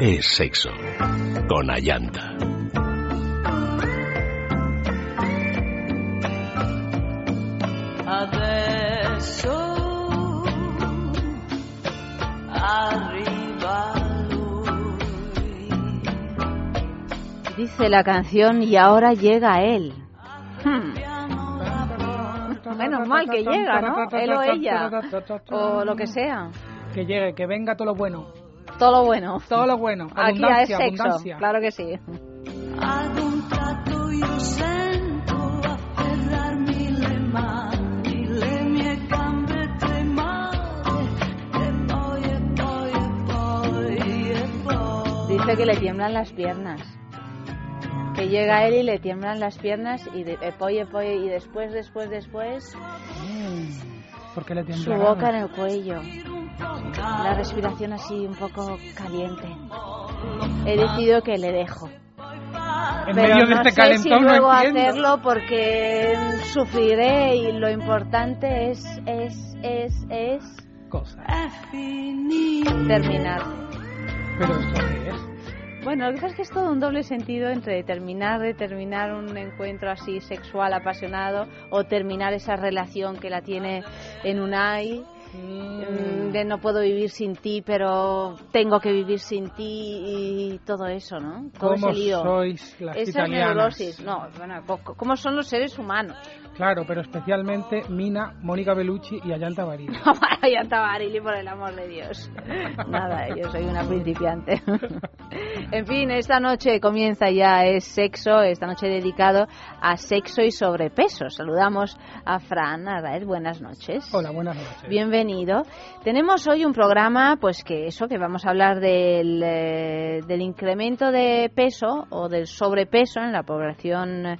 es sexo. Con Ayanta. Dice la canción y ahora llega él. Hmm. Menos mal que llega, ¿no? Él o ella. O lo que sea. Que llegue, que venga todo lo bueno. Todo lo bueno. Todo lo bueno. Aquí ya es sexo. Claro que sí. Dice que le tiemblan las piernas que llega él y le tiemblan las piernas y de, epoy, y después, después, después... ¿Por qué le Su boca en el cuello. La respiración así un poco caliente. He decidido que le dejo. En Pero medio de este sé si luego hacerlo porque sufriré y lo importante es, es, es, es... Cosa. Terminar. ¿Pero qué es? Bueno, lo que pasa es que es todo un doble sentido entre terminar de terminar un encuentro así sexual apasionado o terminar esa relación que la tiene en un ay mm, de no puedo vivir sin ti, pero tengo que vivir sin ti y todo eso, ¿no? Todo ¿Cómo sois las Esa neurosis, no, bueno, ¿cómo son los seres humanos? Claro, pero especialmente Mina, Mónica Bellucci y Ayanta Barili. Ayanta Barili, por el amor de Dios. Nada, yo soy una principiante. en fin, esta noche comienza ya, es sexo, esta noche dedicado a sexo y sobrepeso. Saludamos a Fran Arraez, buenas noches. Hola, buenas noches. Bienvenido. Tenemos hoy un programa, pues que eso, que vamos a hablar del, eh, del incremento de peso o del sobrepeso en la población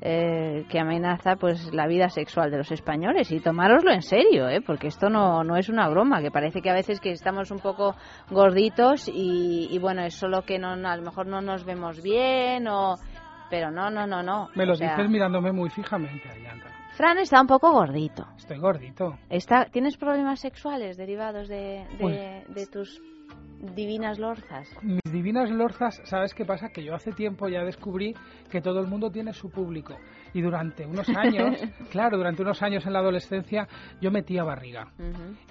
eh, que amenaza pues la vida sexual de los españoles y tomároslo en serio ¿eh? porque esto no, no es una broma que parece que a veces que estamos un poco gorditos y, bueno es solo que no, a lo mejor no nos vemos bien o pero no no no no me lo dices mirándome muy fijamente Fran está un poco gordito. Estoy gordito. Está, ¿Tienes problemas sexuales derivados de, de, de tus divinas lorzas? Mis divinas lorzas, ¿sabes qué pasa? Que yo hace tiempo ya descubrí que todo el mundo tiene su público. Y durante unos años, claro, durante unos años en la adolescencia, yo metía barriga.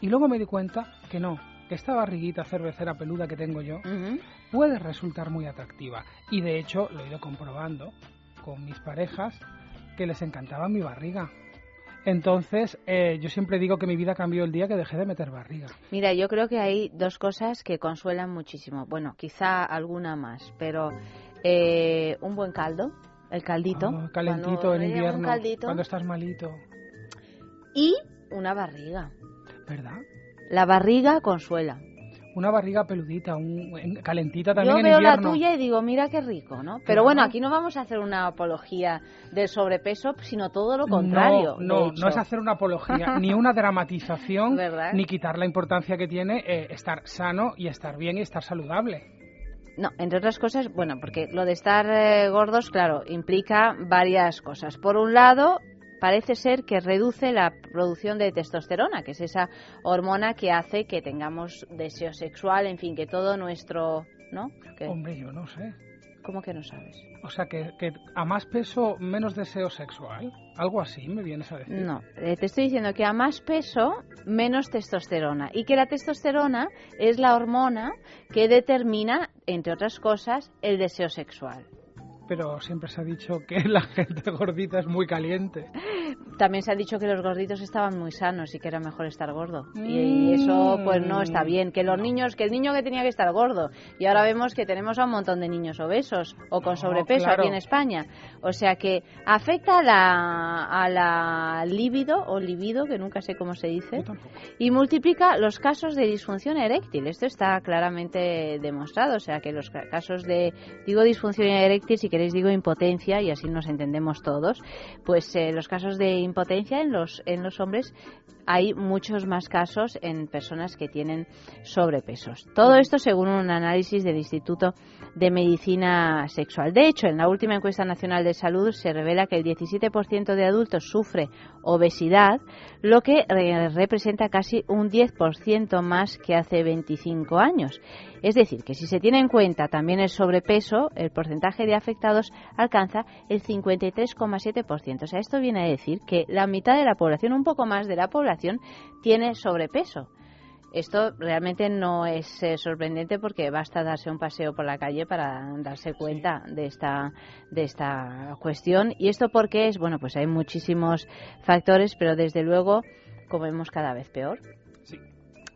Y luego me di cuenta que no, que esta barriguita cervecera peluda que tengo yo puede resultar muy atractiva. Y de hecho, lo he ido comprobando con mis parejas que les encantaba mi barriga. Entonces, eh, yo siempre digo que mi vida cambió el día que dejé de meter barriga. Mira, yo creo que hay dos cosas que consuelan muchísimo. Bueno, quizá alguna más, pero eh, un buen caldo, el caldito. Ah, calentito en invierno, cuando estás malito. Y una barriga. ¿Verdad? La barriga consuela una barriga peludita, un, calentita también Yo veo la tuya y digo, mira qué rico, ¿no? Pero bueno, aquí no vamos a hacer una apología del sobrepeso, sino todo lo contrario. No, no, no es hacer una apología, ni una dramatización, ni quitar la importancia que tiene eh, estar sano y estar bien y estar saludable. No, entre otras cosas, bueno, porque lo de estar eh, gordos, claro, implica varias cosas. Por un lado, parece ser que reduce la producción de testosterona, que es esa hormona que hace que tengamos deseo sexual, en fin, que todo nuestro... ¿no? Hombre, yo no sé. ¿Cómo que no sabes? O sea, que, a más peso, menos deseo sexual. Algo así me vienes a decir. No, eh, te estoy diciendo que a más peso, menos testosterona. Y que la testosterona es la hormona que determina, entre otras cosas, el deseo sexual pero siempre se ha dicho que la gente gordita es muy caliente. También se ha dicho que los gorditos estaban muy sanos y que era mejor estar gordo. Y eso pues no está bien. Que los niños, que el niño que tenía que estar gordo. Y ahora vemos que tenemos a un montón de niños obesos o con sobrepeso aquí en España. O sea que afecta a la, a la libido o libido, que nunca sé cómo se dice, y multiplica los casos de disfunción eréctil. Esto está claramente demostrado. O sea que los casos de, digo disfunción eréctil y queréis digo impotencia y así nos entendemos todos, pues eh, los casos de impotencia en los, en los hombres hay muchos más casos en personas que tienen sobrepesos. Todo esto según un análisis del Instituto de Medicina Sexual. De hecho, en la última encuesta nacional de salud se revela que el 17% de adultos sufre obesidad, lo que eh, representa casi un 10% más que hace 25 años. Es decir, que si se tiene en cuenta también el sobrepeso, el porcentaje de afectados alcanza el 53,7%. O sea, esto viene a decir que la mitad de la población, un poco más de la población, tiene sobrepeso. Esto realmente no es eh, sorprendente porque basta darse un paseo por la calle para darse cuenta de esta de esta cuestión. Y esto porque es bueno pues hay muchísimos factores pero desde luego comemos cada vez peor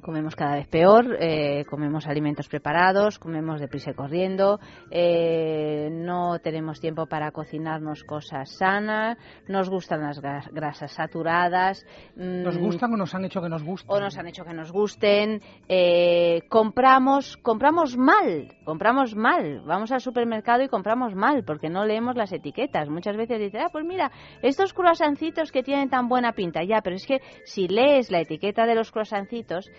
comemos cada vez peor, eh, comemos alimentos preparados, comemos deprisa y corriendo, eh, no tenemos tiempo para cocinarnos cosas sanas, nos gustan las grasas saturadas. Mm, ¿Nos gustan o nos han hecho que nos gusten? O nos han hecho que nos gusten. Eh, compramos, compramos mal, compramos mal. Vamos al supermercado y compramos mal porque no leemos las etiquetas. Muchas veces dicen, ah, pues mira, estos croissancitos que tienen tan buena pinta. Ya, pero es que si lees la etiqueta de los croissancitos,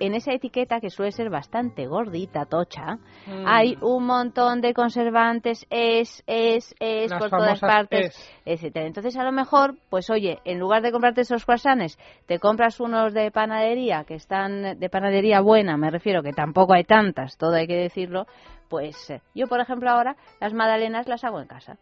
en esa etiqueta, que suele ser bastante gordita, tocha, mm. hay un montón de conservantes, es, es, es, por todas partes, etcétera. Entonces, a lo mejor, pues oye, en lugar de comprarte esos croissants, te compras unos de panadería, que están de panadería buena, me refiero, que tampoco hay tantas, todo hay que decirlo, pues eh, yo, por ejemplo, ahora las magdalenas las hago en casa.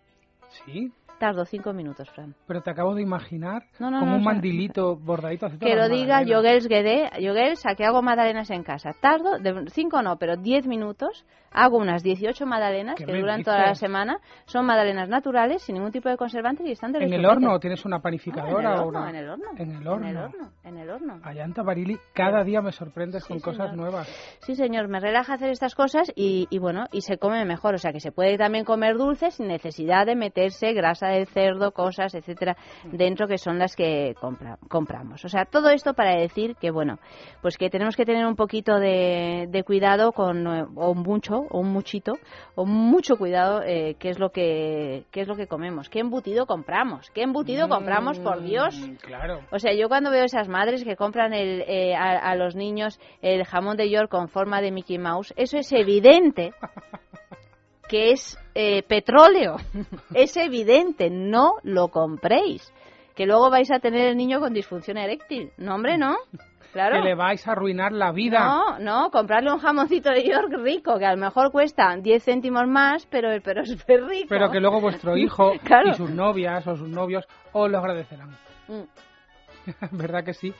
¿Sí? Tardo cinco minutos, Fran. Pero te acabo de imaginar como un mandilito bordadito. que lo diga Yoguels Guedé. Yoguels, a que hago magdalenas en casa. Tardo, de, cinco no, pero diez minutos. Hago unas 18 magdalenas que duran toda la semana. Son magdalenas naturales, sin ningún tipo de conservantes y están ¿En el horno o tienes una panificadora? en, el horno, en el horno. En el horno. En el horno. Ayanta Barili, cada día me sorprendes con cosas nuevas. Sí, señor, me relaja hacer estas cosas y, y bueno, y se come mejor. O sea, que se puede también comer dulce sin necesidad de meterse grasa de cerdo, cosas, etcétera, dentro que son las que compramos. O sea, todo esto para decir que, bueno, pues que tenemos que tener un poquito de, cuidado con, o mucho, o un muchito, o mucho cuidado, eh, qué es lo que, qué es lo que comemos, qué embutido compramos, qué embutido mm, compramos, por Dios. Claro. O sea, yo cuando veo esas madres que compran el, eh, a, a los niños el jamón de York con forma de Mickey Mouse, eso es evidente que es eh, petróleo. es evidente, no lo compréis. Que luego vais a tener el niño con disfunción eréctil. No, hombre, no. Claro. Que le vais a arruinar la vida. No, no, comprarle un jamoncito de York rico, que a lo mejor cuesta 10 céntimos más, pero, pero es rico. Pero que luego vuestro hijo y sus novias o sus novios os lo agradecerán. Mm. ¿Verdad que sí?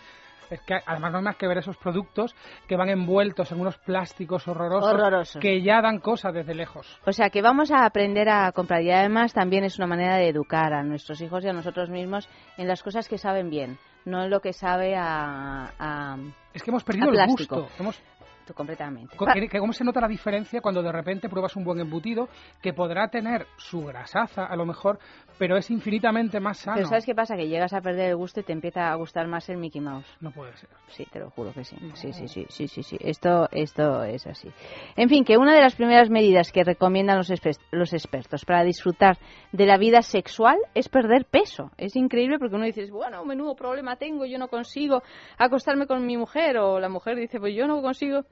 Es que además no hay más que ver esos productos que van envueltos en unos plásticos horrorosos, que ya dan cosas desde lejos. O sea que vamos a aprender a comprar y además también es una manera de educar a nuestros hijos y a nosotros mismos en las cosas que saben bien, no en lo que sabe a, es que hemos perdido el gusto. Hemos completamente. ¿Cómo se nota la diferencia cuando de repente pruebas un buen embutido que podrá tener su grasaza a lo mejor, pero es infinitamente más sano? Pero ¿sabes qué pasa? Que llegas a perder el gusto y te empieza a gustar más el Mickey Mouse. No puede ser. Sí, te lo juro que sí. Sí, sí, sí, sí, sí, sí. Esto, esto es así. En fin, que una de las primeras medidas que recomiendan los, los expertos para disfrutar de la vida sexual es perder peso. Es increíble porque uno dice, bueno, menudo problema tengo, yo no consigo acostarme con mi mujer, o la mujer dice, pues yo no consigo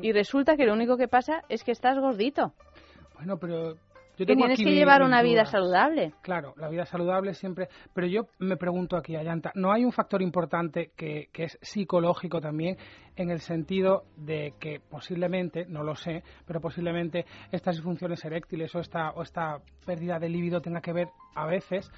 y resulta que lo único que pasa es que estás gordito. Bueno, pero yo que tienes que llevar una vida saludable. Claro, la vida saludable siempre. Pero yo me pregunto aquí, Ayanta, ¿no hay un factor importante que, que, es psicológico también en el sentido de que posiblemente, no lo sé, pero posiblemente estas disfunciones eréctiles o esta, o esta pérdida de líbido tenga que ver a veces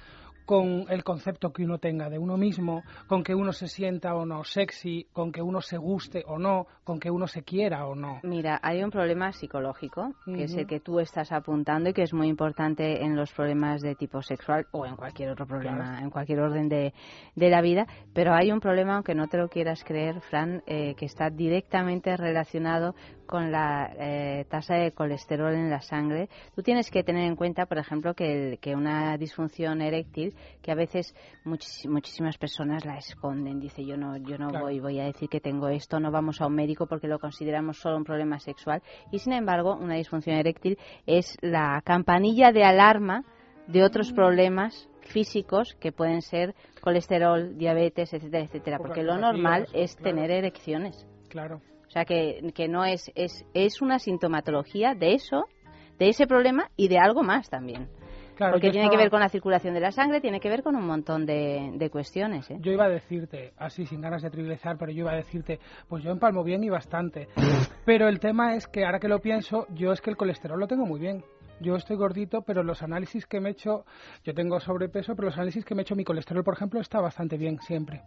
con el concepto que uno tenga de uno mismo, con que uno se sienta o no sexy, con que uno se guste o no, con que uno se quiera o no. Mira, hay un problema psicológico, que es el que tú estás apuntando y que es muy importante en los problemas de tipo sexual o en cualquier otro problema, en cualquier orden de, de, la vida, pero hay un problema, aunque no te lo quieras creer, Fran, eh, que está directamente relacionado con la eh, tasa de colesterol en la sangre, tú tienes que tener en cuenta, por ejemplo, que, que una disfunción eréctil, que a veces muchísimas personas la esconden, dice yo no, yo no voy, voy a decir que tengo esto, no vamos a un médico porque lo consideramos solo un problema sexual, y sin embargo, una disfunción eréctil es la campanilla de alarma de otros problemas físicos que pueden ser colesterol, diabetes, etcétera, etcétera, porque lo normal es tener erecciones. Claro. O sea que, que no es, es, es una sintomatología de eso, de ese problema y de algo más también. Claro, Porque tiene que ver con la circulación de la sangre, tiene que ver con un montón de, de cuestiones. ¿eh? Yo iba a decirte, así sin ganas de trivializar, pero yo iba a decirte, pues yo empalmo bien y bastante. Pero el tema es que ahora que lo pienso, yo es que el colesterol lo tengo muy bien yo estoy gordito, pero los análisis que me he hecho, yo tengo sobrepeso, pero los análisis que me he hecho, mi colesterol, por ejemplo, está bastante bien siempre.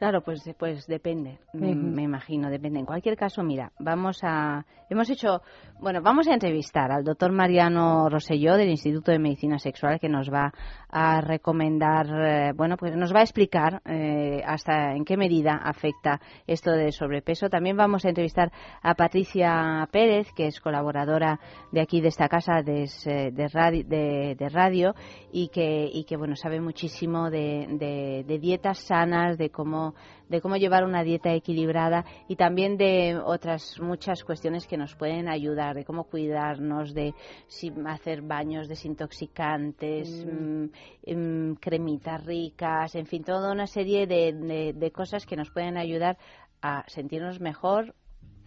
Claro, pues, pues depende, me, imagino, depende. En cualquier caso, mira, vamos a, hemos hecho, bueno, vamos a entrevistar al doctor Mariano Roselló del Instituto de Medicina Sexual que nos va a recomendar, eh, bueno, pues nos va a explicar eh, hasta en qué medida afecta esto del sobrepeso. También vamos a entrevistar a Patricia Pérez, que es colaboradora de aquí de esta casa de, de, radio, de, radio y que, y que, bueno, sabe muchísimo de, de dietas sanas, de cómo de cómo llevar una dieta equilibrada y también de otras muchas cuestiones que nos pueden ayudar, de cómo cuidarnos, de hacer baños desintoxicantes, mm. Mm, em, cremitas ricas, en fin, toda una serie de, de cosas que nos pueden ayudar a sentirnos mejor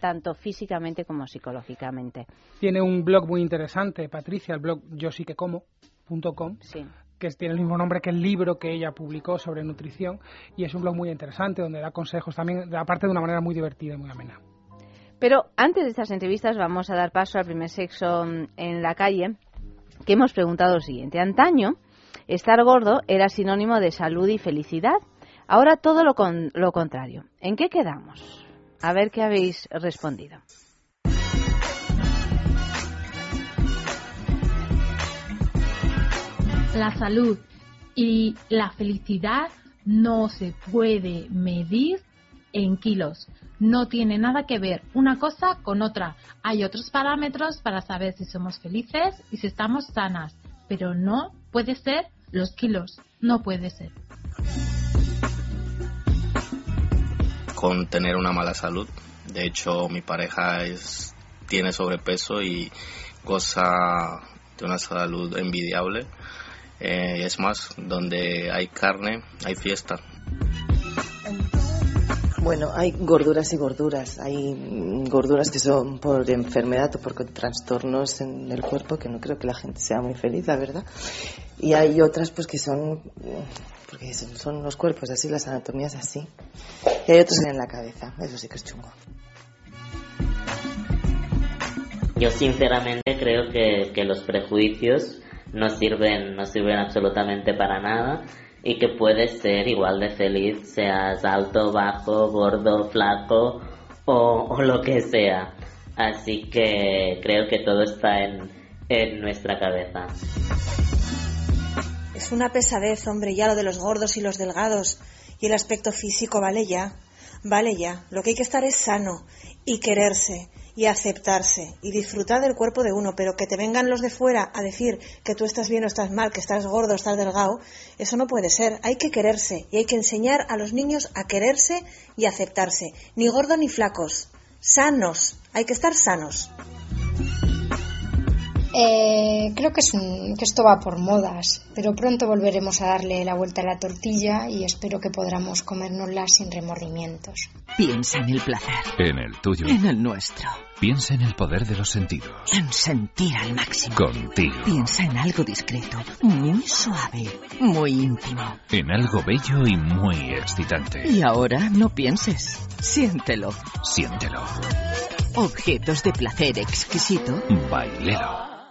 tanto físicamente como psicológicamente. Tiene un blog muy interesante, Patricia, el blog yo sí que como.com, sí que tiene el mismo nombre que el libro que ella publicó sobre nutrición y es un blog muy interesante donde da consejos también, aparte de una manera muy divertida y muy amena. Pero antes de estas entrevistas vamos a dar paso al primer sexo en la calle, que hemos preguntado lo siguiente. Antaño, estar gordo era sinónimo de salud y felicidad. Ahora todo lo, lo contrario. ¿En qué quedamos? A ver qué habéis respondido. La salud y la felicidad no se puede medir en kilos. No tiene nada que ver una cosa con otra. Hay otros parámetros para saber si somos felices y si estamos sanas, pero no puede ser los kilos. No puede ser. Con tener una mala salud. De hecho, mi pareja es, tiene sobrepeso y goza de una salud envidiable eh, es más, donde hay carne, hay fiesta. Bueno, hay gorduras y gorduras. Hay gorduras que son por enfermedad o por trastornos en el cuerpo, que no creo que la gente sea muy feliz, la verdad. Y hay otras pues que son porque son los cuerpos así, las anatomías así. Y hay otros en la cabeza, eso sí que es chungo. Yo sinceramente creo que, que los prejuicios no sirven, no sirven absolutamente para nada y que puedes ser igual de feliz, seas alto, bajo, gordo, flaco o, lo que sea. Así que creo que todo está en, en nuestra cabeza. Es una pesadez, hombre, ya lo de los gordos y los delgados y el aspecto físico, vale ya, vale ya. Lo que hay que estar es sano y quererse y aceptarse y disfrutar del cuerpo de uno, pero que te vengan los de fuera a decir que tú estás bien o estás mal, que estás gordo o estás delgado, eso no puede ser. Hay que quererse y hay que enseñar a los niños a quererse y aceptarse. Ni gordo ni flacos, sanos, hay que estar sanos. Eh, creo que, es que esto va por modas, pero pronto volveremos a darle la vuelta a la tortilla y espero que podamos comérnosla sin remordimientos. Piensa en el placer. En el tuyo. En el nuestro. Piensa en el poder de los sentidos. En sentir al máximo. Contigo. Piensa en algo discreto, muy suave, muy íntimo. En algo bello y muy excitante. Y ahora no pienses. Siéntelo. Siéntelo. Objetos de placer exquisito. Bailero.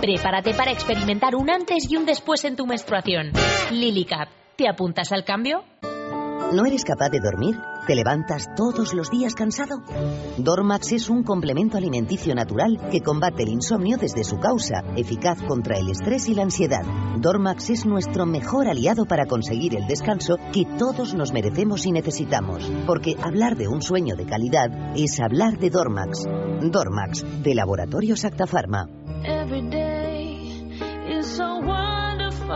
Prepárate para experimentar un antes y un después en tu menstruación. LiliCap, ¿te apuntas al cambio? ¿No eres capaz de dormir? ¿Te levantas todos los días cansado? Dormax es un complemento alimenticio natural que combate el insomnio desde su causa, eficaz contra el estrés y la ansiedad. Dormax es nuestro mejor aliado para conseguir el descanso que todos nos merecemos y necesitamos, porque hablar de un sueño de calidad es hablar de Dormax. Dormax, de Laboratorios Acta Pharma. Every day is so wonderful,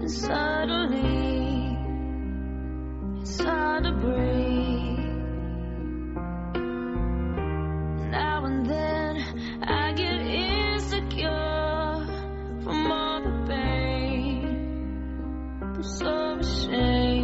and suddenly it's hard to breathe. Now and then I get insecure from all the pain. I'm so ashamed.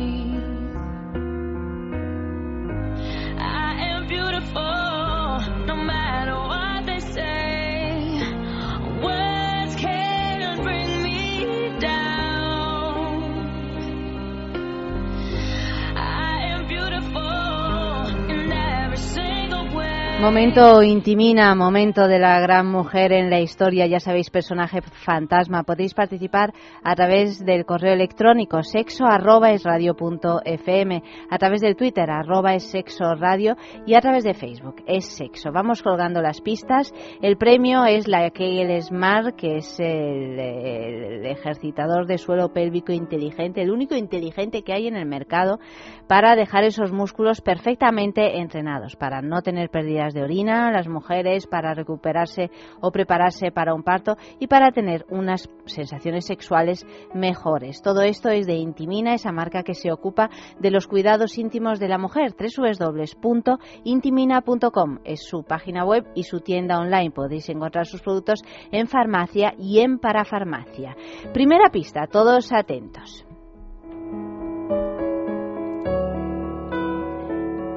Momento intimina, momento de la gran mujer en la historia, ya sabéis, personaje fantasma. Podéis participar a través del correo electrónico sexo arroba es radio punto fm, a través del Twitter arroba es sexo radio y a través de Facebook es sexo. Vamos colgando las pistas. El premio es la Kegel Smart, que es el, el ejercitador de suelo pélvico inteligente, el único inteligente que hay en el mercado para dejar esos músculos perfectamente entrenados, para no tener pérdidas de orina, las mujeres, para recuperarse o prepararse para un parto y para tener unas sensaciones sexuales mejores. Todo esto es de Intimina, esa marca que se ocupa de los cuidados íntimos de la mujer. www.intimina.com es su página web y su tienda online. Podéis encontrar sus productos en farmacia y en parafarmacia. Primera pista, todos atentos.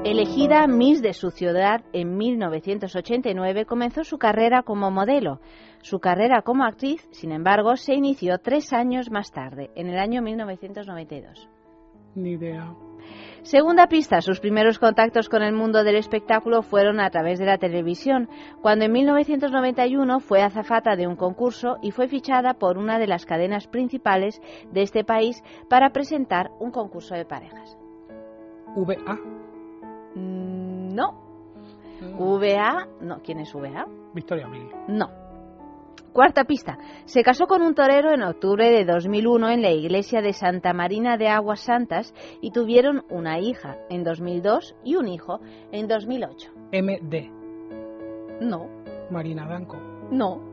Elegida Miss de su ciudad en 1989, comenzó su carrera como modelo. Su carrera como actriz, sin embargo, se inició tres años más tarde, en el año 1992. Ni idea. Segunda pista, sus primeros contactos con el mundo del espectáculo fueron a través de la televisión, cuando en 1991 fue azafata de un concurso y fue fichada por una de las cadenas principales de este país para presentar un concurso de parejas. VA. Mm, No. VA, no, ¿quién es VA? Victoria Abril. No. Cuarta pista. Se casó con un torero en octubre de 2001 en la iglesia de Santa Marina de Aguas Santas y tuvieron una hija en 2002 y un hijo en 2008. MD. No, Marina Danco. no.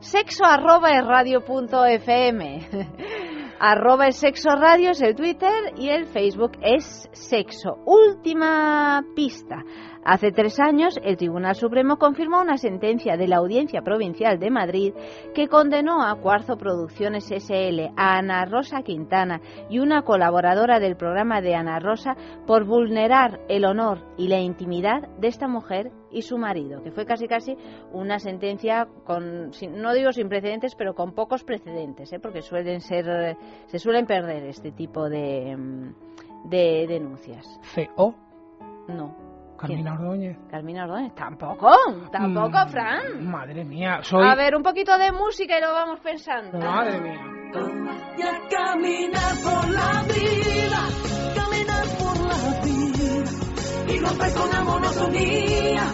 Sexo arroba es radio punto fm. arroba es sexo radio es el Twitter y el Facebook es sexo. Última pista. Hace tres años, el Tribunal Supremo confirmó una sentencia de la Audiencia Provincial de Madrid que condenó a Cuarzo Producciones SL, a Ana Rosa Quintana y una colaboradora del programa de Ana Rosa por vulnerar el honor y la intimidad de esta mujer y su marido, que fue casi casi una sentencia con, no digo sin precedentes, pero con pocos precedentes, ¿eh? porque suelen ser, se suelen perder este tipo de, mm, de denuncias. CO. No. Carmina Ordóñez. Carmina Ordóñez, tampoco, tampoco, Mm, Fran. Madre mía, soy. A ver, un poquito de música y lo vamos pensando. Madre mía. Y a caminar por la vida, caminar por la vida y romper con la monotonía,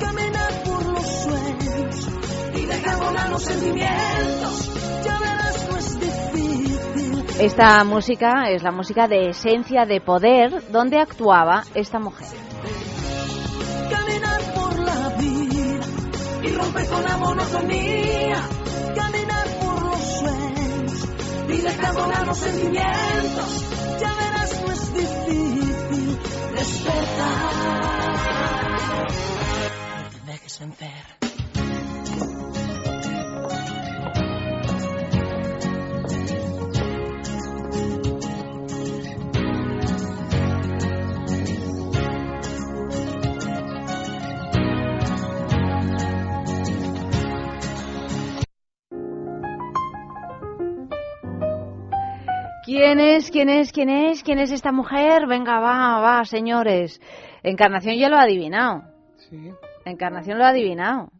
caminar por los sueños y dejar volar los sentimientos. Ya verás, no es difícil. Esta música es la música de Esencia de Poder, donde actuaba esta mujer. Y romper con la monotonía, caminar por los sueños y dejar volar los sentimientos. Ya verás, no es difícil despertar. No te dejes. ¿Quién es? ¿Quién es? ¿Quién es? ¿Quién es esta mujer? Venga, va, va, señores. Encarnación ya lo ha adivinado. Sí. Encarnación lo ha adivinado.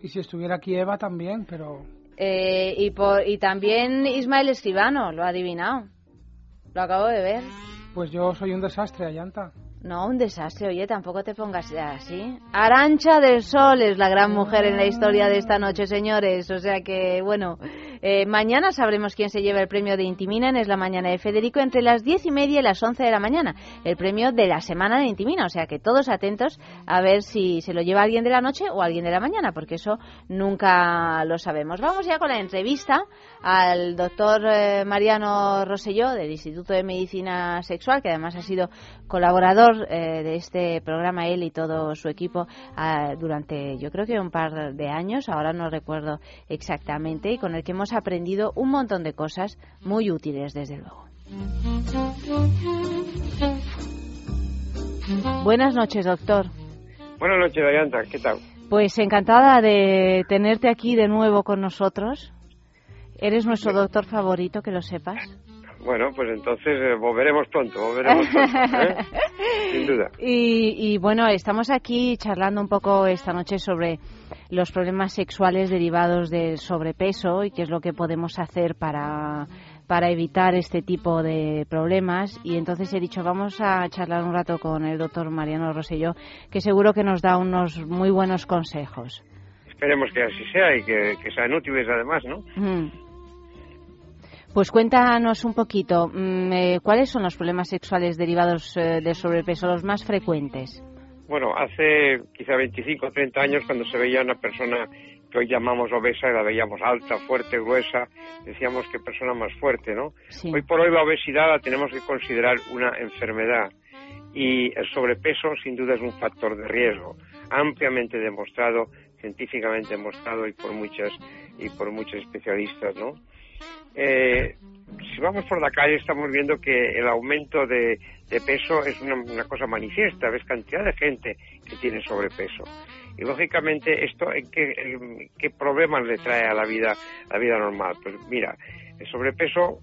Y si estuviera aquí Eva también, pero... Eh, y, por, y también Ismael Escribano, lo ha adivinado. Lo acabo de ver. Pues yo soy un desastre, Ayanta. No, un desastre, oye, tampoco te pongas así. Arancha del Sol es la gran mujer en la historia de esta noche, señores. O sea que, bueno, eh, mañana sabremos quién se lleva el premio de Intiminan, es la mañana de Federico, entre las diez y media y las once de la mañana. El premio de la semana de Intimina, o sea que todos atentos a ver si se lo lleva alguien de la noche o alguien de la mañana, porque eso nunca lo sabemos. Vamos ya con la entrevista al doctor eh, Mariano Roselló del Instituto de Medicina Sexual, que además ha sido colaborador eh, de este programa, él y todo su equipo, ah, durante yo creo que un par de años, ahora no recuerdo exactamente, y con el que hemos aprendido un montón de cosas muy útiles, desde luego. Buenas noches, doctor. Buenas noches, Dayanta. ¿Qué tal? Pues encantada de tenerte aquí de nuevo con nosotros. Eres nuestro doctor favorito, que lo sepas. Bueno, pues entonces eh, volveremos pronto, volveremos pronto, ¿eh? sin duda. Y, y, bueno, estamos aquí charlando un poco esta noche sobre los problemas sexuales derivados del sobrepeso y qué es lo que podemos hacer para, para evitar este tipo de problemas. Y entonces he dicho, vamos a charlar un rato con el doctor Mariano Roselló, que seguro que nos da unos muy buenos consejos. Esperemos que así sea y que, que sean útiles además, ¿no? Mm. Pues cuéntanos un poquito, mm, eh, ¿cuáles son los problemas sexuales derivados eh, del sobrepeso, los más frecuentes? Bueno, hace quizá 25 o 30 años cuando se veía una persona que hoy llamamos obesa, la veíamos alta, fuerte, gruesa, decíamos que persona más fuerte, ¿no? Sí. Hoy por hoy la obesidad la tenemos que considerar una enfermedad y el sobrepeso sin duda es un factor de riesgo, ampliamente demostrado, científicamente demostrado y por muchas y por muchos especialistas, ¿no? Eh, si vamos por la calle estamos viendo que el aumento de, de peso es una, una, cosa manifiesta, ves cantidad de gente que tiene sobrepeso. Y lógicamente esto ¿qué, qué problemas le trae a la vida, a la vida normal. Pues mira, el sobrepeso,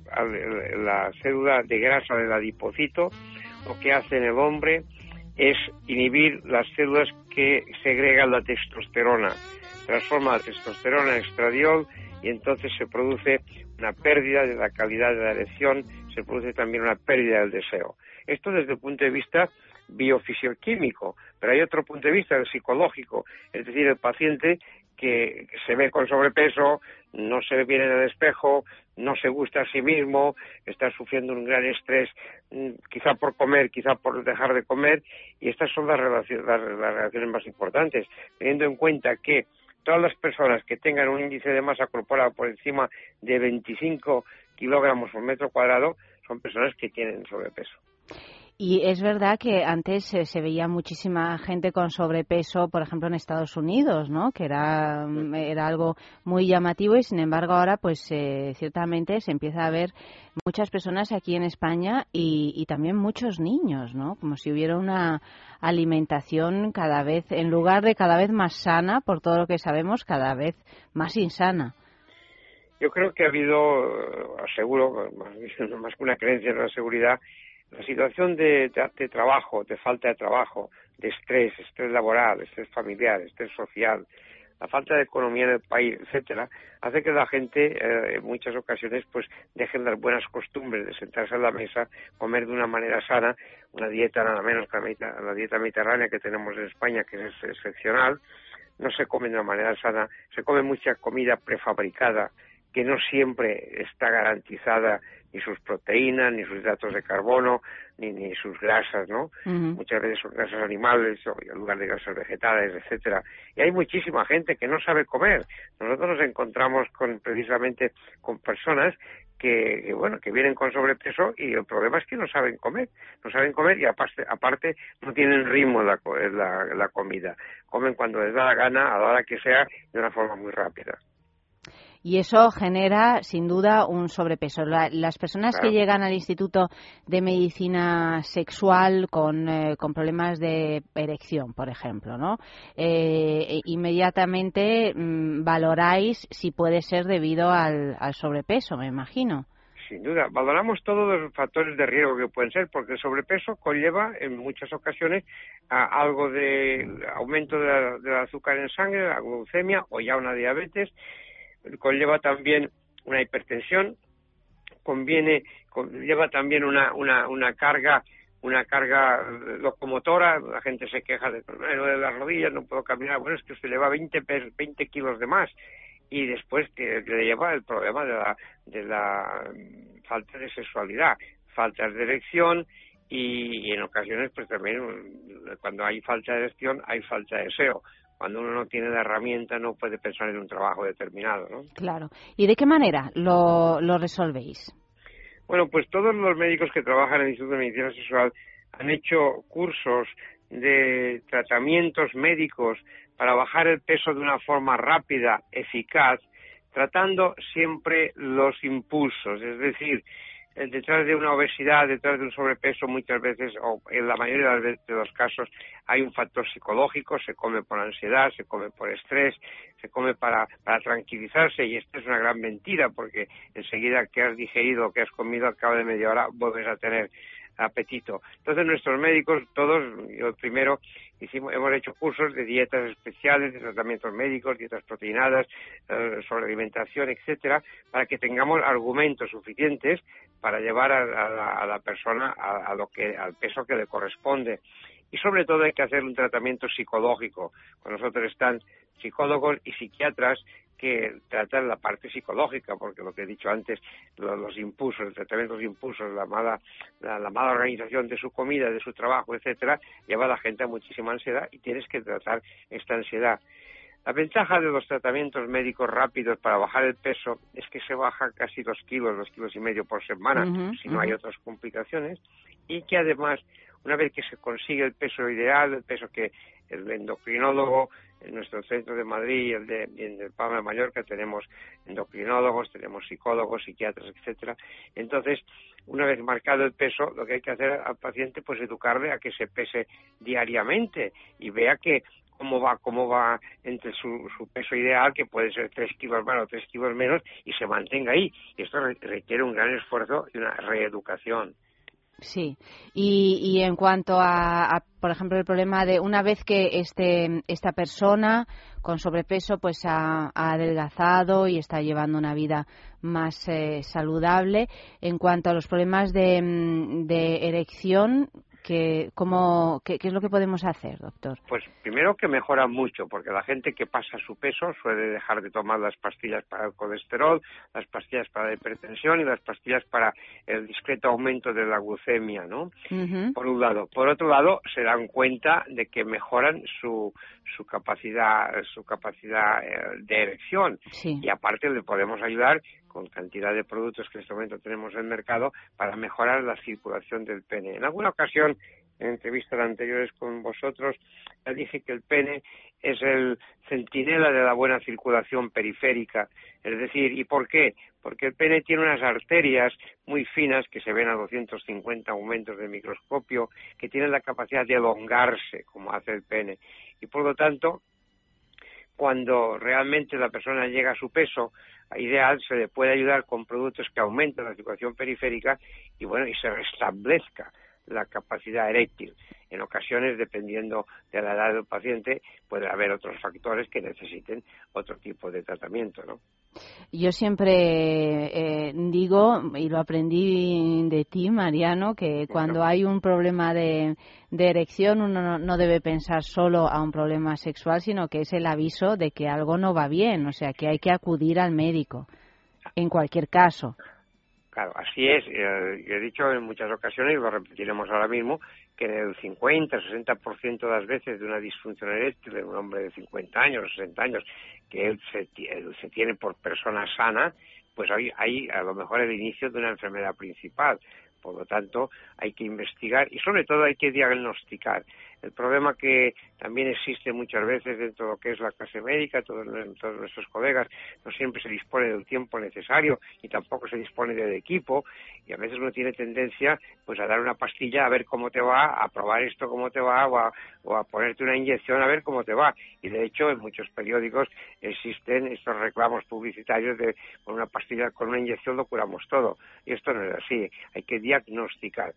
la célula de grasa del adipocito, lo que hace en el hombre es inhibir las células que segregan la testosterona, transforma la testosterona en estradiol y entonces se produce una pérdida de la calidad de la erección, se produce también una pérdida del deseo. Esto desde el punto de vista biofisicoquímico, pero hay otro punto de vista, el psicológico, es decir, el paciente que se ve con sobrepeso, no se ve bien en el espejo, no se gusta a sí mismo, está sufriendo un gran estrés, quizá por comer, quizá por dejar de comer, y estas son las relaciones, las relaciones más importantes, teniendo en cuenta que todas las personas que tengan un índice de masa corporal por encima de 25 kilogramos por metro cuadrado son personas que tienen sobrepeso. Y es verdad que antes eh, se veía muchísima gente con sobrepeso, por ejemplo, en Estados Unidos, ¿no? Que era, era algo muy llamativo y, sin embargo, ahora, pues, eh, ciertamente se empieza a ver muchas personas aquí en España y, y, también muchos niños, ¿no? Como si hubiera una alimentación cada vez, en lugar de cada vez más sana, por todo lo que sabemos, cada vez más insana. Yo creo que ha habido, aseguro, más, que una creencia, una seguridad, la situación de, de, trabajo, de falta de trabajo, de estrés, estrés laboral, estrés familiar, estrés social, la falta de economía en el país, etcétera, hace que la gente eh, en muchas ocasiones pues dejen las buenas costumbres de sentarse a la mesa, comer de una manera sana, una dieta nada menos que la, la dieta mediterránea que tenemos en España, que es excepcional, no se come de una manera sana, se come mucha comida prefabricada, que no siempre está garantizada ni sus proteínas, ni sus hidratos de carbono, ni, ni sus grasas, ¿no? Uh -huh. Muchas veces son grasas animales en lugar de grasas vegetales, etcétera. Y hay muchísima gente que no sabe comer. Nosotros nos encontramos con precisamente con personas que, que, bueno que vienen con sobrepeso y el problema es que no saben comer no saben comer y aparte, aparte no tienen ritmo la, la, la comida comen cuando les da la gana a la hora que sea de una forma muy rápida y eso genera sin duda un sobrepeso. La, las personas claro. que llegan al Instituto de Medicina Sexual con, eh, con problemas de erección, por ejemplo, ¿no? Eh, inmediatamente mmm, valoráis si puede ser debido al, al sobrepeso, me imagino. Sin duda, valoramos todos los factores de riesgo que pueden ser, porque el sobrepeso conlleva en muchas ocasiones a algo de aumento de del azúcar en sangre, la glucemia o ya una diabetes, conlleva también una hipertensión, conviene, conlleva también una, una, una carga una carga locomotora, la gente se queja de, de las rodillas, no puedo caminar, bueno, es que usted lleva 20, 20 kilos de más y después que le lleva el problema de la, de la falta de sexualidad, falta de erección y, en ocasiones pues también cuando hay falta de erección hay falta de deseo. Cuando uno no tiene la herramienta no puede pensar en un trabajo determinado, ¿no? Claro. ¿Y de qué manera lo, lo resolvéis? Bueno, pues todos los médicos que trabajan en el Instituto de Medicina Sexual han hecho cursos de tratamientos médicos para bajar el peso de una forma rápida, eficaz, tratando siempre los impulsos, es decir, detrás de una obesidad, detrás de un sobrepeso, muchas veces, o en la mayoría de los casos, hay un factor psicológico, se come por ansiedad, se come por estrés, se come para, para tranquilizarse, y esto es una gran mentira, porque enseguida que has digerido, que has comido, al cabo de media hora, vuelves a tener apetito. Entonces nuestros médicos, todos, yo primero, hicimos, hemos hecho cursos de dietas especiales, de tratamientos médicos, dietas proteinadas, eh, sobre alimentación, etcétera, para que tengamos argumentos suficientes para llevar a, la, persona a, lo que, al peso que le corresponde. Y sobre todo hay que hacer un tratamiento psicológico. Con nosotros están psicólogos y psiquiatras que tratan la parte psicológica, porque lo que he dicho antes, los, impulsos, el tratamiento de los impulsos, la mala, la, mala organización de su comida, de su trabajo, etcétera, lleva a la gente a muchísima ansiedad y tienes que tratar esta ansiedad. La ventaja de los tratamientos médicos rápidos para bajar el peso es que se baja casi dos kilos, dos kilos y medio por semana, si no hay otras complicaciones, y que además, una vez que se consigue el peso ideal, el peso que el endocrinólogo en nuestro centro de Madrid y, el de, en el Palma de Mallorca tenemos endocrinólogos, tenemos psicólogos, psiquiatras, etcétera. Entonces, una vez marcado el peso, lo que hay que hacer al paciente pues educarle a que se pese diariamente y vea que cómo va, cómo va entre su, su peso ideal, que puede ser tres kilos más o tres kilos menos, y se mantenga ahí. Y esto requiere un gran esfuerzo y una reeducación. Sí, y, y en cuanto a, por ejemplo, el problema de una vez que este, esta persona con sobrepeso pues ha, adelgazado y está llevando una vida más eh, saludable, en cuanto a los problemas de, mm, de erección, ¿Qué, cómo, qué, es lo que podemos hacer, doctor? Pues primero que mejora mucho, porque la gente que pasa su peso suele dejar de tomar las pastillas para el colesterol, las pastillas para la hipertensión y las pastillas para el discreto aumento de la glucemia, ¿no? Por un lado. Por otro lado, se dan cuenta de que mejoran su, su capacidad, su capacidad eh, de erección. Y aparte le podemos ayudar con cantidad de productos que en este momento tenemos en el mercado para mejorar la circulación del pene. En alguna ocasión, en entrevistas anteriores con vosotros, ya dije que el pene es el centinela de la buena circulación periférica. Es decir, ¿y por qué? Porque el pene tiene unas arterias muy finas que se ven a 250 aumentos de microscopio, que tienen la capacidad de elongarse, como hace el pene. Y por lo tanto, cuando realmente la persona llega a su peso ideal, se le puede ayudar con productos que aumenten la circulación periférica y bueno, y se restablezca la capacidad eréctil. En ocasiones, dependiendo de la edad del paciente, puede haber otros factores que necesiten otro tipo de tratamiento, ¿no? Yo siempre eh, digo, y lo aprendí de ti, Mariano, que cuando hay un problema de, erección uno no, debe pensar solo a un problema sexual, sino que es el aviso de que algo no va bien, o sea, que hay que acudir al médico, en cualquier caso. Claro, así es. Eh, he dicho en muchas ocasiones, y lo repetiremos ahora mismo, que en el 50, 60% de las veces de una disfunción eréctil de un hombre de 50 años, 60 años, que él se, se tiene por persona sana, pues hay, hay a lo mejor el inicio de una enfermedad principal. Por lo tanto, hay que investigar y sobre todo hay que diagnosticar. El problema que también existe muchas veces dentro de lo que es la clase médica, todos, nuestros colegas, no siempre se dispone del tiempo necesario y tampoco se dispone del equipo y a veces uno tiene tendencia pues a dar una pastilla a ver cómo te va, a probar esto cómo te va o a, o a ponerte una inyección a ver cómo te va. Y de hecho en muchos periódicos existen estos reclamos publicitarios de con una pastilla, con una inyección lo curamos todo. Y esto no es así, hay que diagnosticar.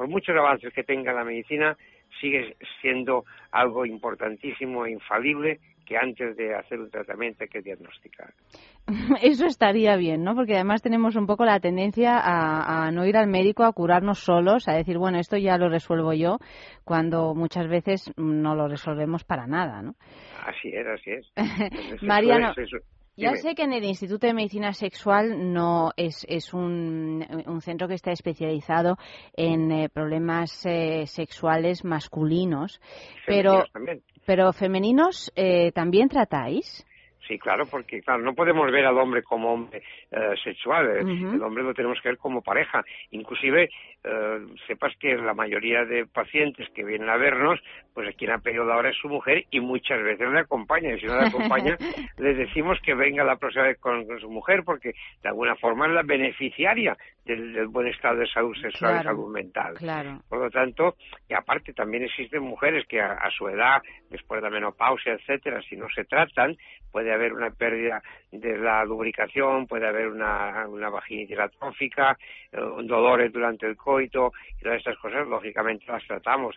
Por muchos avances que tenga la medicina, sigue siendo algo importantísimo e infalible que antes de hacer un tratamiento hay que diagnosticar. Eso estaría bien, ¿no? Porque además tenemos un poco la tendencia a, a, no ir al médico a curarnos solos, a decir, bueno, esto ya lo resuelvo yo, cuando muchas veces no lo resolvemos para nada, ¿no? Así es, así es. Mariano, ya sé que en el Instituto de Medicina Sexual no es, es un, un centro que está especializado en eh, problemas eh, sexuales masculinos, pero, también. pero femeninos eh, también tratáis. Sí, claro, porque claro, no podemos ver al hombre como hombre eh, sexual, uh -huh. el hombre lo tenemos que ver como pareja. Inclusive, eh, sepas que la mayoría de pacientes que vienen a vernos, pues quien ha pedido ahora es su mujer y muchas veces le acompaña. Y si no le acompaña, les decimos que venga la próxima vez con, con, su mujer, porque de alguna forma es la beneficiaria del, del buen estado de salud sexual claro, y salud mental. Claro. Por lo tanto, y aparte también existen mujeres que a, a su edad, después de la menopausia, etcétera, si no se tratan, puede haber una pérdida de la lubricación, puede haber una, una vaginitis atrófica, eh, dolores durante el coito, y todas estas cosas, lógicamente las tratamos.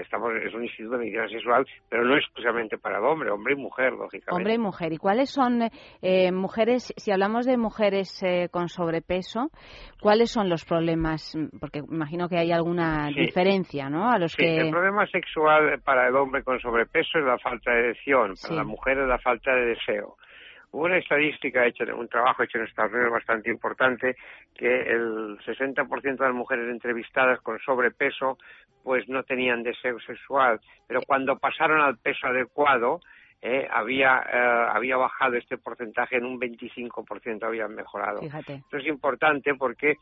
Estamos, es un instituto de medicina sexual, pero no exclusivamente para el hombre, hombre y mujer, lógicamente. Hombre y mujer. ¿Y cuáles son, eh, mujeres, si hablamos de mujeres eh, con sobrepeso, cuáles son los problemas? Porque imagino que hay alguna sí. diferencia, ¿no? A los sí, que... el problema sexual para el hombre con sobrepeso es la falta de erección, para Sí. la mujer es la falta de deseo. Hubo una estadística hecha, un trabajo hecho en Estados Unidos bastante importante, que el 60% de las mujeres entrevistadas con sobrepeso pues no tenían deseo sexual, pero cuando pasaron al peso adecuado, eh, había, eh, había bajado este porcentaje en un 25%, había mejorado. Fíjate. Esto es importante porque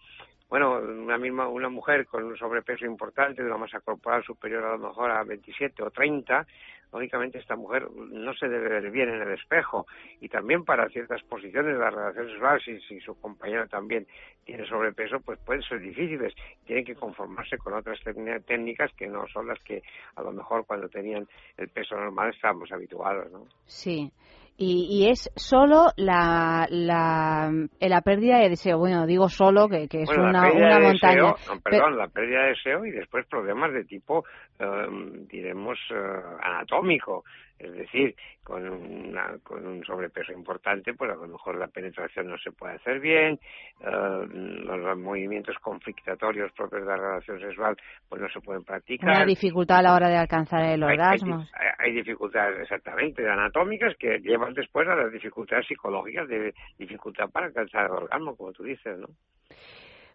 bueno, una misma una mujer con un sobrepeso importante, de una masa corporal superior a lo mejor a 27 o 30, lógicamente esta mujer no se debe ver bien en el espejo y también para ciertas posiciones de la relación sexual, si, si su compañero también tiene sobrepeso, pues pueden ser difíciles. Tienen que conformarse con otras técnicas que no son las que a lo mejor cuando tenían el peso normal estábamos habituados, ¿no? Sí. Y, y, es solo la, la, la pérdida de deseo. Bueno, digo solo que, que es bueno, una, una de montaña. Deseo, no, perdón, la pérdida de deseo y después problemas de tipo, eh, diremos, eh, anatómico. Es decir, con, una, con un sobrepeso importante, pues a lo mejor la penetración no se puede hacer bien, uh, los, los, movimientos conflictatorios propios de la relación sexual pues no se pueden practicar. Una dificultad a la hora de alcanzar el orgasmo. Hay, hay, hay, dificultades exactamente anatómicas que llevan después a las dificultades psicológicas de dificultad para alcanzar el orgasmo, como tú dices, ¿no?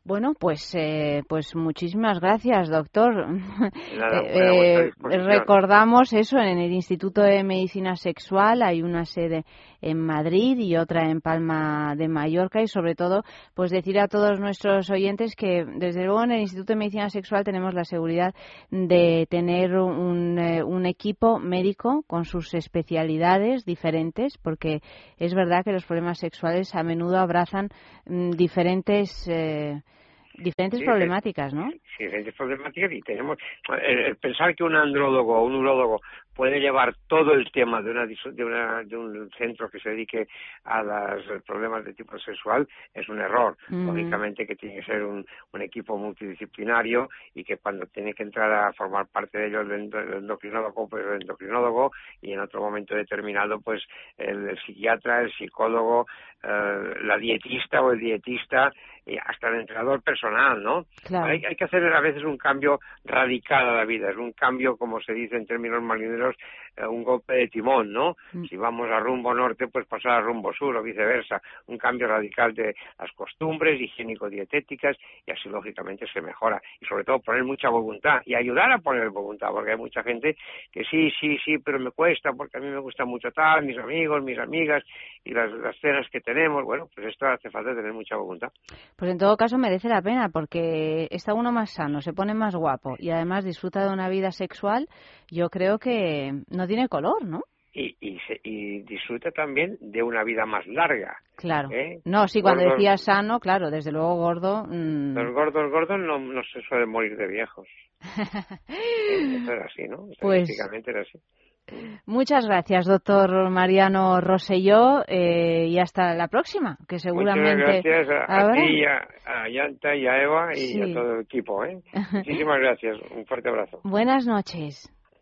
Bueno, pues, eh, pues muchísimas gracias, doctor. Nada, eh, recordamos eso en el Instituto de Medicina Sexual hay una sede en Madrid y otra en Palma de Mallorca y sobre todo, pues decir a todos nuestros oyentes que desde luego en el Instituto de Medicina Sexual tenemos la seguridad de tener un, eh, un equipo médico con sus especialidades diferentes, porque es verdad que los problemas sexuales a menudo abrazan mm, diferentes eh, diferentes sí, problemáticas, ¿no? Sí, diferentes problemáticas y tenemos el, el, pensar que un andrólogo o un urólogo puede llevar todo el tema de, una, de, una, de un centro que se dedique a los problemas de tipo sexual es un error. Mm. Lógicamente que tiene que ser un, un, equipo multidisciplinario y que cuando tiene que entrar a formar parte de ello el, endocrinólogo, pues el endocrinólogo y en otro momento determinado pues el, el psiquiatra, el psicólogo, eh, la dietista o el dietista hasta el entrenador personal, ¿no? Claro. Hay, hay que hacer a veces un cambio radical a la vida, es un cambio, como se dice en términos marineros, eh, un golpe de timón, ¿no? Mm. Si vamos a rumbo norte, pues pasar a rumbo sur o viceversa. Un cambio radical de las costumbres higiénico-dietéticas y así lógicamente se mejora. Y sobre todo poner mucha voluntad y ayudar a poner voluntad, porque hay mucha gente que sí, sí, sí, pero me cuesta porque a mí me gusta mucho tal, mis amigos, mis amigas y las, las cenas que tenemos. Bueno, pues esto hace falta tener mucha voluntad. Pues en todo caso merece la pena porque está uno más sano, se pone más guapo y además disfruta de una vida sexual, yo creo que no tiene color, ¿no? Y, y, se- y disfruta también de una vida más larga. Claro. ¿eh? No, sí, cuando Gordos- decía sano, claro, desde luego gordo. mm, Los gordos, gordos no, no se suelen morir de viejos. Eso era así, ¿no? Pues- era así. Muchas gracias, doctor Mariano Rosselló, eh, y hasta la próxima, que seguramente Muchas gracias a, ti, y a, a Yanta y a Eva y Sí. a todo el equipo. ¿eh? Muchísimas gracias. Un fuerte abrazo. Buenas noches.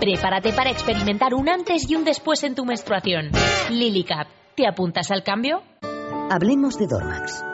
Prepárate para experimentar un antes y un después en tu menstruación. Lily Cap, ¿te apuntas al cambio? Hablemos de Dormax.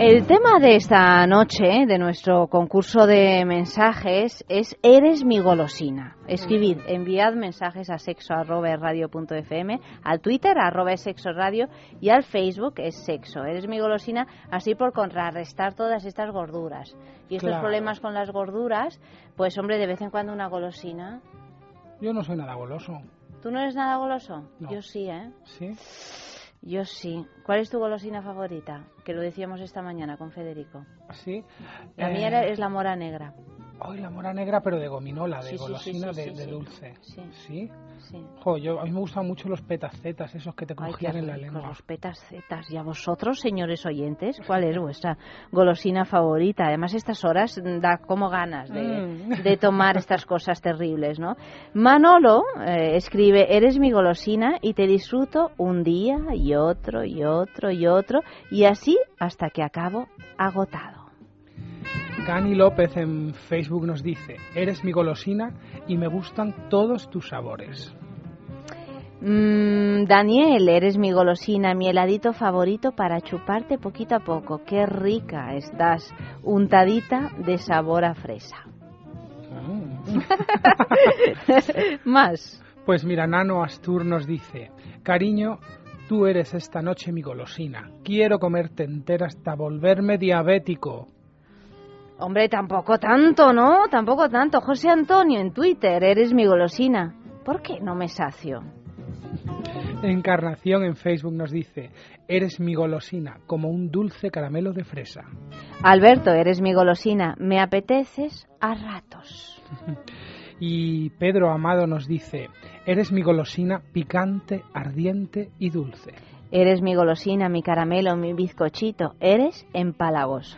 El tema de esta noche, de nuestro concurso de mensajes, es Eres mi golosina. Escribid, enviad mensajes a sexo.radio.fm, al Twitter, arroba sexo radio, y al Facebook es sexo. Eres mi golosina, así por contrarrestar todas estas gorduras. Y estos Claro. problemas con las gorduras, pues hombre, de vez en cuando una golosina. Yo no soy nada goloso. ¿Tú no eres nada goloso? No. Yo sí, ¿eh? ¿Sí? Yo sí. ¿Cuál es tu golosina favorita? Que lo decíamos esta mañana con Federico. ¿Sí? La Eh, mía era- es la mora negra. Hoy la mora negra, pero de gominola, de Sí, sí, sí, golosina, sí, de, dulce. Sí. Jo, yo, a mí me gustan mucho los petacetas, esos que te Ay, cogían en la lengua. los petacetas. ¿Y a vosotros, señores oyentes, cuál es vuestra golosina favorita? Además, estas horas da como ganas de, Mm. de tomar estas cosas terribles, ¿no? Manolo eh, escribe, eres mi golosina y te disfruto un día y otro y otro y otro y así hasta que acabo agotado. Gani López en Facebook nos dice, eres mi golosina y me gustan todos tus sabores. Mm, Daniel, eres mi golosina, mi heladito favorito para chuparte poquito a poco. Qué rica estás, untadita de sabor a fresa. Más. Pues mira, Nano Astur nos dice, cariño, tú eres esta noche mi golosina. Quiero comerte entera hasta volverme diabético. Hombre, tampoco tanto, ¿no? Tampoco tanto. José Antonio en Twitter, eres mi golosina. ¿Por qué no me sacio? Encarnación en Facebook nos dice, eres mi golosina, como un dulce caramelo de fresa. Alberto, eres mi golosina. Me apeteces a ratos. Y Pedro Amado nos dice, eres mi golosina picante, ardiente y dulce. Eres mi golosina, mi caramelo, mi bizcochito. Eres empalagoso.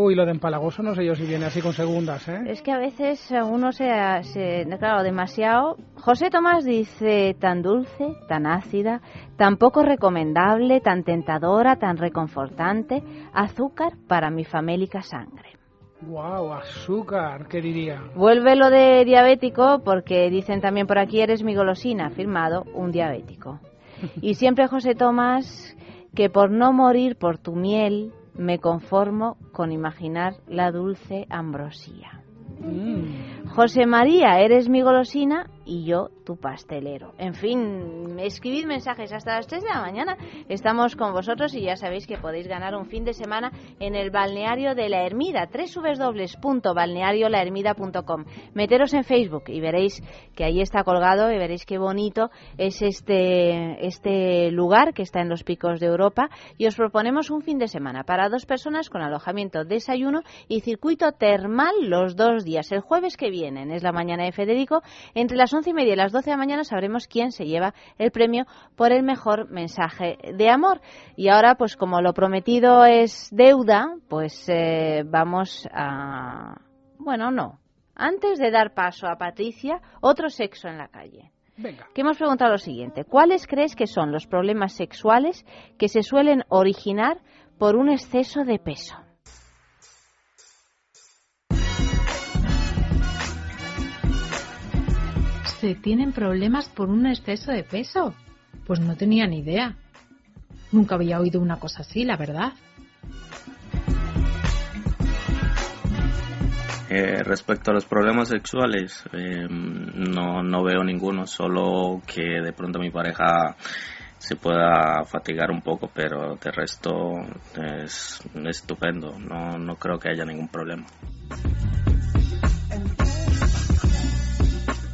Uy, lo de empalagoso no sé yo si viene así con segundas, ¿eh? Es que a veces uno se, se, claro, demasiado. José Tomás dice tan dulce, tan ácida, tan poco recomendable, tan tentadora, tan reconfortante, azúcar para mi famélica sangre. Wow, azúcar, ¿qué diría? Vuelve lo de diabético porque dicen también por aquí eres mi golosina, firmado un diabético. Y siempre José Tomás que por no morir por tu miel me conformo con imaginar la dulce ambrosía. Mm. José María, eres mi golosina y yo tu pastelero. En fin, escribid mensajes hasta las 3 de la mañana. Estamos con vosotros y ya sabéis que podéis ganar un fin de semana en el balneario de la Ermida, www.balneariolahermida.com. Meteros en Facebook y veréis que ahí está colgado y veréis qué bonito es este, este lugar que está en los picos de Europa. Y os proponemos un fin de semana para dos personas con alojamiento, desayuno y circuito termal los dos días. El jueves que viene, es la mañana de Federico, entre las once y media y las 12 de la mañana sabremos quién se lleva el premio por el mejor mensaje de amor. Y ahora, pues como lo prometido es deuda, pues eh, vamos a... Bueno, no. Antes de dar paso a Patricia, otro sexo en la calle. Venga. Que hemos preguntado lo siguiente. ¿Cuáles crees que son los problemas sexuales que se suelen originar por un exceso de peso? ¿Se tienen problemas por un exceso de peso? Pues no tenía ni idea. Nunca había oído una cosa así, la verdad. Eh, respecto a los problemas sexuales, eh, no, no veo ninguno, solo que de pronto mi pareja se pueda fatigar un poco, pero de resto es estupendo, no, no creo que haya ningún problema.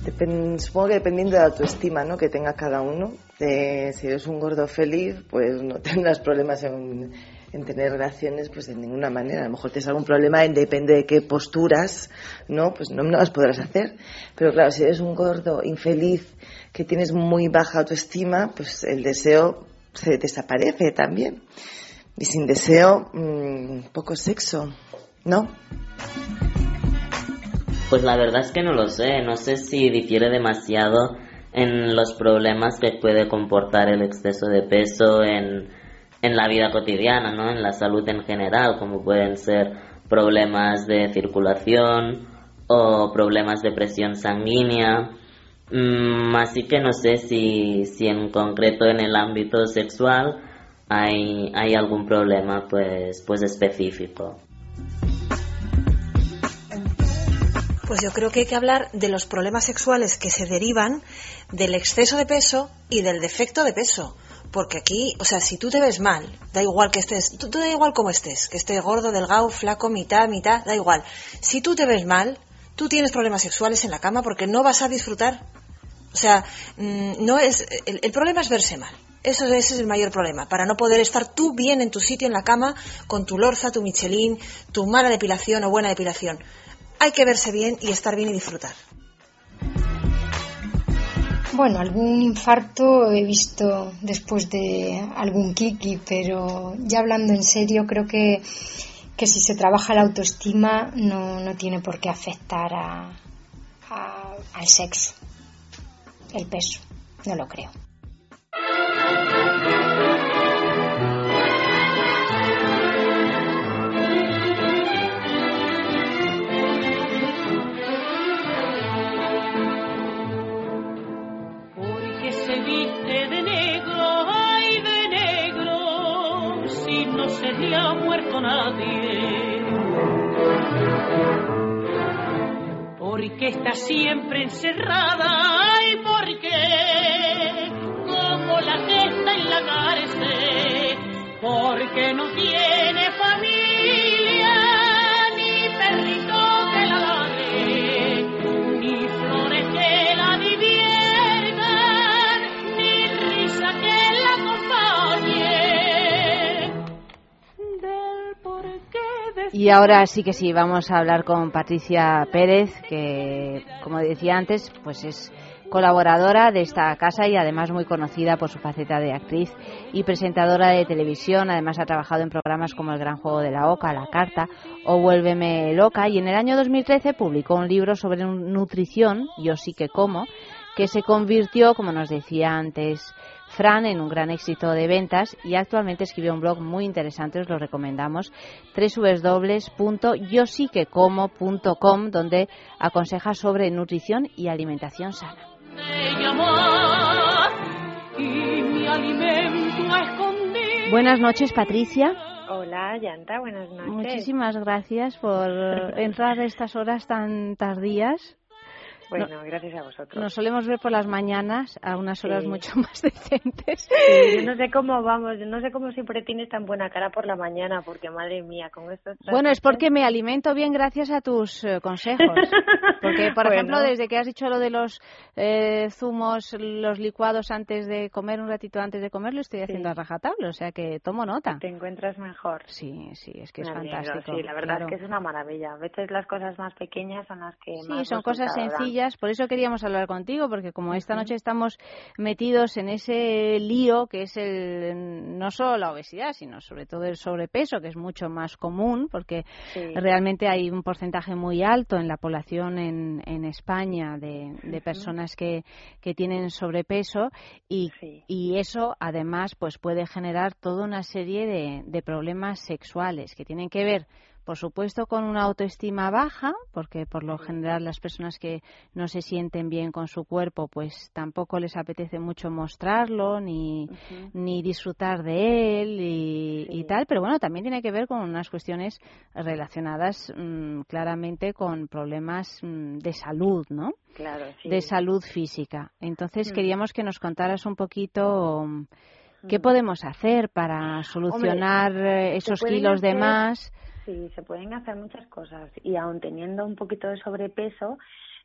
Depen- supongo que dependiendo de la autoestima ¿no? que tenga cada uno, eh, si eres un gordo feliz, pues no tendrás problemas en, en tener relaciones pues de ninguna manera. A lo mejor tienes algún problema, en- depende de qué posturas, ¿no? Pues no, las podrás hacer. Pero claro, si eres un gordo infeliz que tienes muy baja autoestima, pues el deseo se desaparece también. Y sin deseo, mm, poco sexo, ¿no? Pues la verdad es que no lo sé, no sé si difiere demasiado en los problemas que puede comportar el exceso de peso en, en la vida cotidiana, ¿no? En la salud en general, como pueden ser problemas de circulación o problemas de presión sanguínea. Mm, así que no sé si, si en concreto en el ámbito sexual hay, hay algún problema pues, pues específico. Pues yo creo que hay que hablar de los problemas sexuales que se derivan del exceso de peso y del defecto de peso. Porque aquí, o sea, si tú te ves mal, da igual que estés, da igual como estés, que estés gordo, delgado, flaco, mitad, mitad, da igual. Si tú te ves mal, tú tienes problemas sexuales en la cama porque no vas a disfrutar. O sea, mm, no es, el, problema es verse mal. Eso, ese es el mayor problema, para no poder estar tú bien en tu sitio en la cama con tu lorza, tu Michelin, tu mala depilación o buena depilación. Hay que verse bien y estar bien y disfrutar. Bueno, algún infarto he visto después de algún kiki, pero ya hablando en serio, creo que, que si se trabaja la autoestima no, no tiene por qué afectar a, a- al sexo, el peso, no lo creo. Encerrada, ay porque, como la está en la cárcel, porque no tiene familia, ni perrito que la ladre, ni flores que la diviertan, ni risa que la acompañe. Del porqué de Y ahora sí que sí, vamos a hablar con Patricia Pérez, que, como decía antes, pues es colaboradora de esta casa y además muy conocida por su faceta de actriz y presentadora de televisión. Además ha trabajado en programas como El Gran Juego de la Oca, La Carta o Vuélveme Loca y en el año 2013 publicó un libro sobre nutrición, Yo sí que como, que se convirtió, como nos decía antes Fran, en un gran éxito de ventas y actualmente escribe un blog muy interesante, os lo recomendamos, www.yosiquecomo.com, donde aconseja sobre nutrición y alimentación sana. Buenas noches, Patricia. Hola, Yanta, buenas noches. Muchísimas gracias por entrar a estas horas tan tardías. Bueno, gracias a vosotros. Nos solemos ver por las mañanas a unas horas Sí. mucho más decentes. Sí, yo no sé cómo vamos, yo no sé cómo siempre tienes tan buena cara por la mañana, porque madre mía, con estos Bueno, es porque me alimento bien gracias a tus eh, consejos. Porque, por Bueno. ejemplo, desde que has dicho lo de los eh, zumos, los licuados antes de comer, un ratito antes de comer, lo estoy haciendo a rajatabla, o sea que tomo nota. Te encuentras mejor. Sí, sí, es que es Me alegro, fantástico. Sí, la verdad claro. es que es una maravilla. A veces las cosas más pequeñas son las que Sí, más son cosas resultado por eso queríamos hablar contigo, porque como esta noche estamos metidos en ese lío que es el no solo la obesidad, sino sobre todo el sobrepeso, que es mucho más común, porque Sí. realmente hay un porcentaje muy alto en la población en, en España de, personas que, que tienen sobrepeso y, y eso además pues puede generar toda una serie de, de problemas sexuales que tienen que ver por supuesto con una autoestima baja, porque por lo general las personas que no se sienten bien con su cuerpo, pues tampoco les apetece mucho mostrarlo ni, ni disfrutar de él y, y tal, pero bueno, también tiene que ver con unas cuestiones relacionadas mm, claramente con problemas mm, de salud, ¿no? Claro, sí. De salud física. Entonces Mm. queríamos que nos contaras un poquito qué podemos hacer para solucionar eh, esos kilos de más. Sí, se pueden hacer muchas cosas y aun teniendo un poquito de sobrepeso,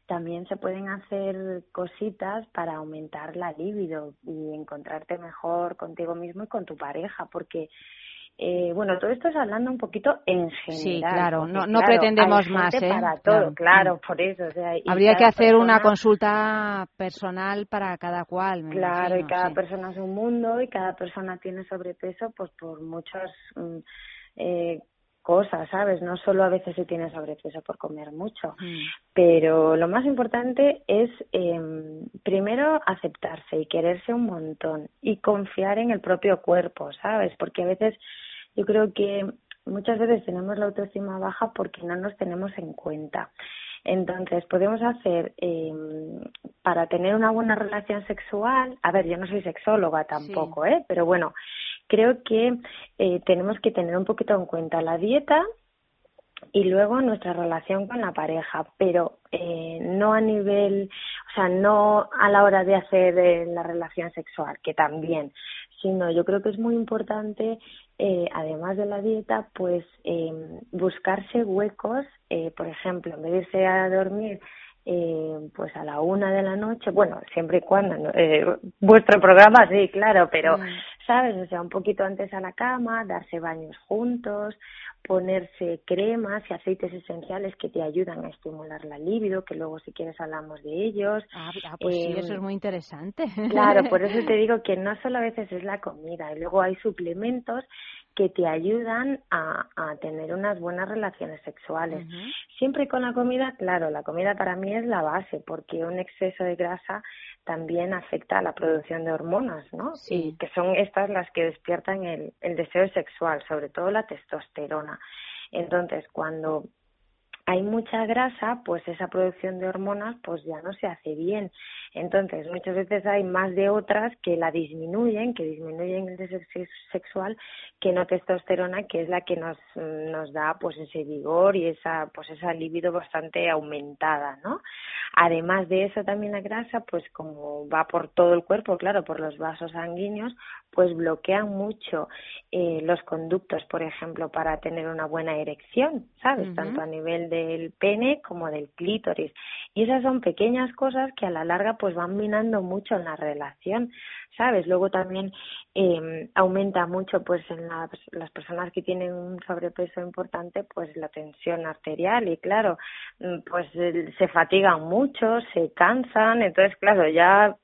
también se pueden hacer cositas para aumentar la libido y encontrarte mejor contigo mismo y con tu pareja, porque eh, bueno, todo esto es hablando un poquito en general. Sí, claro, porque, no- no claro, pretendemos hay más, gente ¿eh? Para todo, Claro. claro, por eso. O sea, y Habría que hacer una consulta personal para cada cual. me Claro, y cada sí. persona es un mundo y cada persona tiene sobrepeso pues por muchas mm, eh, cosas, ¿sabes? No solo a veces se tiene sobrepeso por comer mucho, Mm. pero lo más importante es eh, primero aceptarse y quererse un montón y confiar en el propio cuerpo, ¿sabes? Porque a veces yo creo que muchas veces tenemos la autoestima baja porque no nos tenemos en cuenta. Entonces, podemos hacer eh, para tener una buena relación sexual. A ver, yo no soy sexóloga tampoco, ¿eh? Pero bueno, creo que eh, tenemos que tener un poquito en cuenta la dieta y luego nuestra relación con la pareja, pero eh, no a nivel, o sea, no a la hora de hacer eh, la relación sexual, que también, sino yo creo que es muy importante, eh, además de la dieta, pues eh, buscarse huecos, eh, por ejemplo, en vez a dormir eh, pues a la una de la noche, bueno, siempre y cuando eh, vuestro programa sí, claro, pero sabes, o sea, un poquito antes a la cama, darse baños juntos, ponerse cremas y aceites esenciales que te ayudan a estimular la libido, que luego si quieres hablamos de ellos. Ah, ah, pues sí, eso es muy interesante. Claro, por eso te digo que no solo a veces es la comida, y luego hay suplementos que te ayudan a, a tener unas buenas relaciones sexuales. Siempre con la comida, claro, la comida para mí es la base, porque un exceso de grasa también afecta a la producción de hormonas, ¿no? Y que son estas las que despiertan el, el deseo sexual, sobre todo la testosterona. Entonces, cuando hay mucha grasa, pues esa producción de hormonas pues ya no se hace bien. Entonces, muchas veces hay más de otras que la disminuyen, que disminuyen el deseo sex- sexual, que no testosterona, que es la que nos, nos da pues ese vigor y esa pues esa libido bastante aumentada, ¿no? Además de eso también la grasa, pues como va por todo el cuerpo, claro, por los vasos sanguíneos, pues bloquean mucho eh, los conductos, por ejemplo, para tener una buena erección, ¿sabes? Tanto a nivel del pene como del clítoris. Y esas son pequeñas cosas que a la larga pues van minando mucho en la relación, ¿sabes? Luego también eh, aumenta mucho pues en las, las personas que tienen un sobrepeso importante pues la tensión arterial y claro, mm, pues se fatigan mucho, se cansan, entonces claro, ya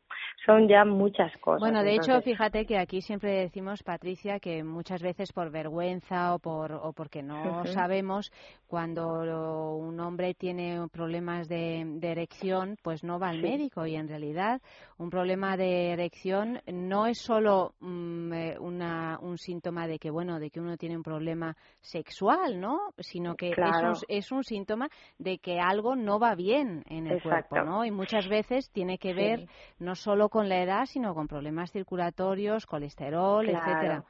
son ya muchas cosas. Bueno, de hecho, fíjate que aquí siempre decimos, Patricia, que muchas veces por vergüenza o, por, o porque no sabemos, cuando un hombre tiene problemas de, de erección, pues no va al Sí. médico. Y en realidad, un problema de erección no es solo mm, eh, una, un síntoma de que, bueno, de que uno tiene un problema sexual, ¿no? Sino que Claro. es, un, es un síntoma de que algo no va bien en el Exacto. cuerpo, ¿no? Y muchas veces tiene que Sí. ver no solo con la edad, sino con problemas circulatorios, colesterol, Claro. etcétera.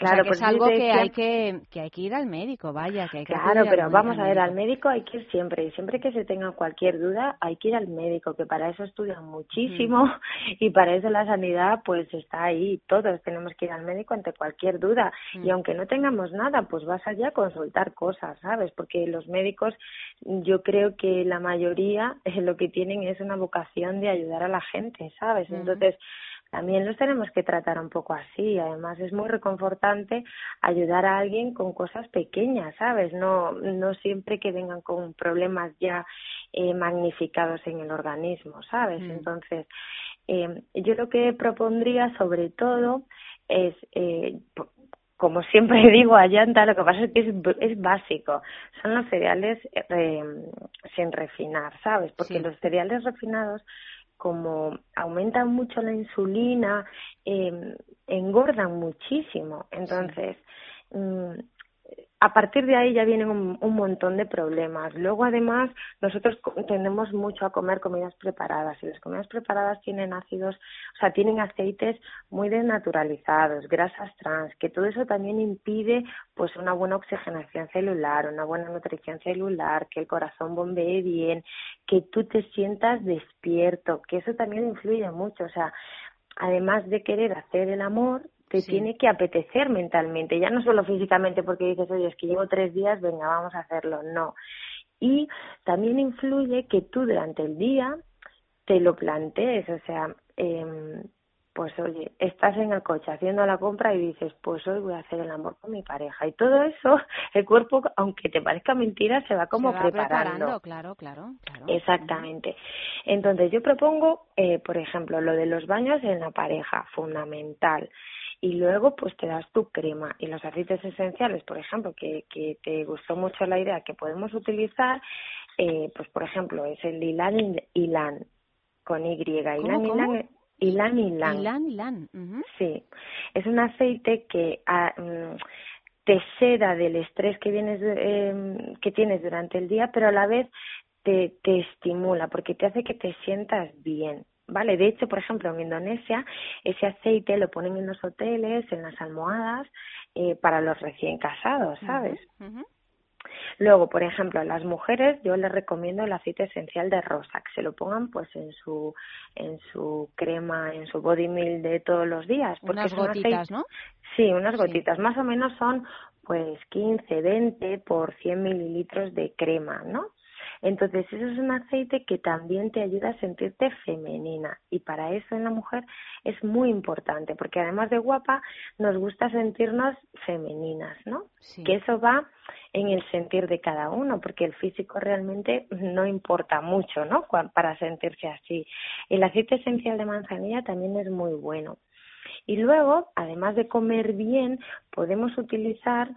Claro, que pues es algo que que- hay que, que hay que ir al médico, vaya, que hay que Claro, pero al- vamos al a ver, al médico. hay que ir siempre, y siempre que se tenga cualquier duda hay que ir al médico, que para eso estudian muchísimo Mm. y para eso la sanidad pues está ahí, todos tenemos que ir al médico ante cualquier duda Mm. y aunque no tengamos nada, pues vas allá a consultar cosas, ¿sabes? Porque los médicos yo creo que la mayoría lo que tienen es una vocación de ayudar a la gente, ¿sabes? Entonces, también los tenemos que tratar un poco así. Además, es muy reconfortante ayudar a alguien con cosas pequeñas, ¿sabes? No, no siempre que vengan con problemas ya eh, magnificados en el organismo, ¿sabes? Mm. Entonces, eh, yo lo que propondría sobre todo es, eh, como siempre digo a lo que pasa es que es, es básico. Son los cereales eh, sin refinar, ¿sabes? Porque Sí. los cereales refinados como aumentan mucho la insulina, eh, engordan muchísimo. Entonces, mm, a partir de ahí ya vienen un, un montón de problemas. Luego, además, nosotros tendemos mucho a comer comidas preparadas y las comidas preparadas tienen ácidos, o sea, tienen aceites muy desnaturalizados, grasas trans, que todo eso también impide pues una buena oxigenación celular, una buena nutrición celular, que el corazón bombee bien, que tú te sientas despierto, que eso también influye mucho, o sea, además de querer hacer el amor, te Sí. tiene que apetecer mentalmente, ya no solo físicamente porque dices, oye, es que llevo tres días, venga, vamos a hacerlo, no. Y también influye que tú durante el día te lo plantees, o sea, em, pues oye, estás en el coche haciendo la compra y dices, pues hoy voy a hacer el amor con mi pareja. Y todo eso, el cuerpo, aunque te parezca mentira, se va como Se va preparando. preparando, claro, claro, claro. Exactamente. Entonces, yo propongo, eh, por ejemplo, lo de los baños en la pareja, fundamental. Y luego, pues te das tu crema y los aceites esenciales, por ejemplo, que, que te gustó mucho la idea que podemos utilizar, eh, pues por ejemplo, es el Ilan Ilan con Y. Ilan ¿Cómo, cómo? Ilan Ilan Ilan. Ilan, Ilan. Sí, es un aceite que ah, mm, te seda del estrés que vienes eh, que tienes durante el día, pero a la vez te, te estimula porque te hace que te sientas bien. Vale, de hecho, por ejemplo, en Indonesia ese aceite lo ponen en los hoteles, en las almohadas, eh, para los recién casados, ¿sabes? Luego, por ejemplo, a las mujeres yo les recomiendo el aceite esencial de rosa, que se lo pongan pues en su en su crema, en su body milk de todos los días, porque Unas gotitas, aceite- ¿no? Sí, unas gotitas, más o menos son pues 15, 20 por 100 mililitros de crema, ¿no? Entonces, eso es un aceite que también te ayuda a sentirte femenina y para eso en la mujer es muy importante, porque además de guapa, nos gusta sentirnos femeninas, ¿no? Sí. Que eso va en el sentir de cada uno, porque el físico realmente no importa mucho, ¿no? Para sentirse así. El aceite esencial de manzanilla también es muy bueno. Y luego, además de comer bien, podemos utilizar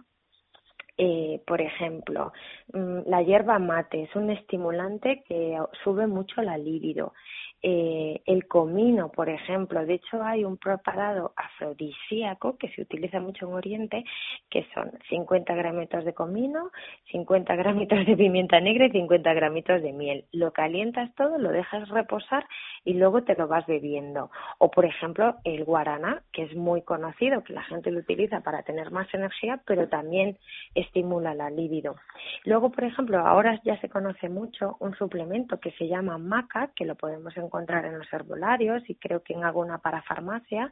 eh, por ejemplo, mm, la hierba mate es un estimulante que sube mucho la libido. Eh, el comino, por ejemplo, de hecho hay un preparado afrodisíaco que se utiliza mucho en Oriente, que son 50 gramitos de comino, 50 gramitos de pimienta negra y 50 gramitos de miel. Lo calientas todo, lo dejas reposar y luego te lo vas bebiendo. O, por ejemplo, el guaraná, que es muy conocido, que la gente lo utiliza para tener más energía, pero también estimula la libido. Luego, por ejemplo, ahora ya se conoce mucho un suplemento que se llama maca, que lo podemos encontrar en los herbolarios y creo que en alguna parafarmacia,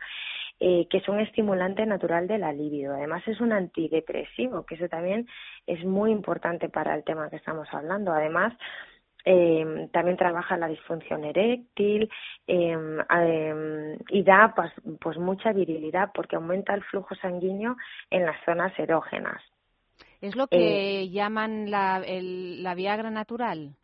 eh, que es un estimulante natural de la libido. Además, es un antidepresivo, que eso también es muy importante para el tema que estamos hablando. Además, eh, también trabaja la disfunción eréctil eh, eh, y da pues, pues mucha virilidad porque aumenta el flujo sanguíneo en las zonas erógenas. Es lo que llaman la, el- la Viagra natural.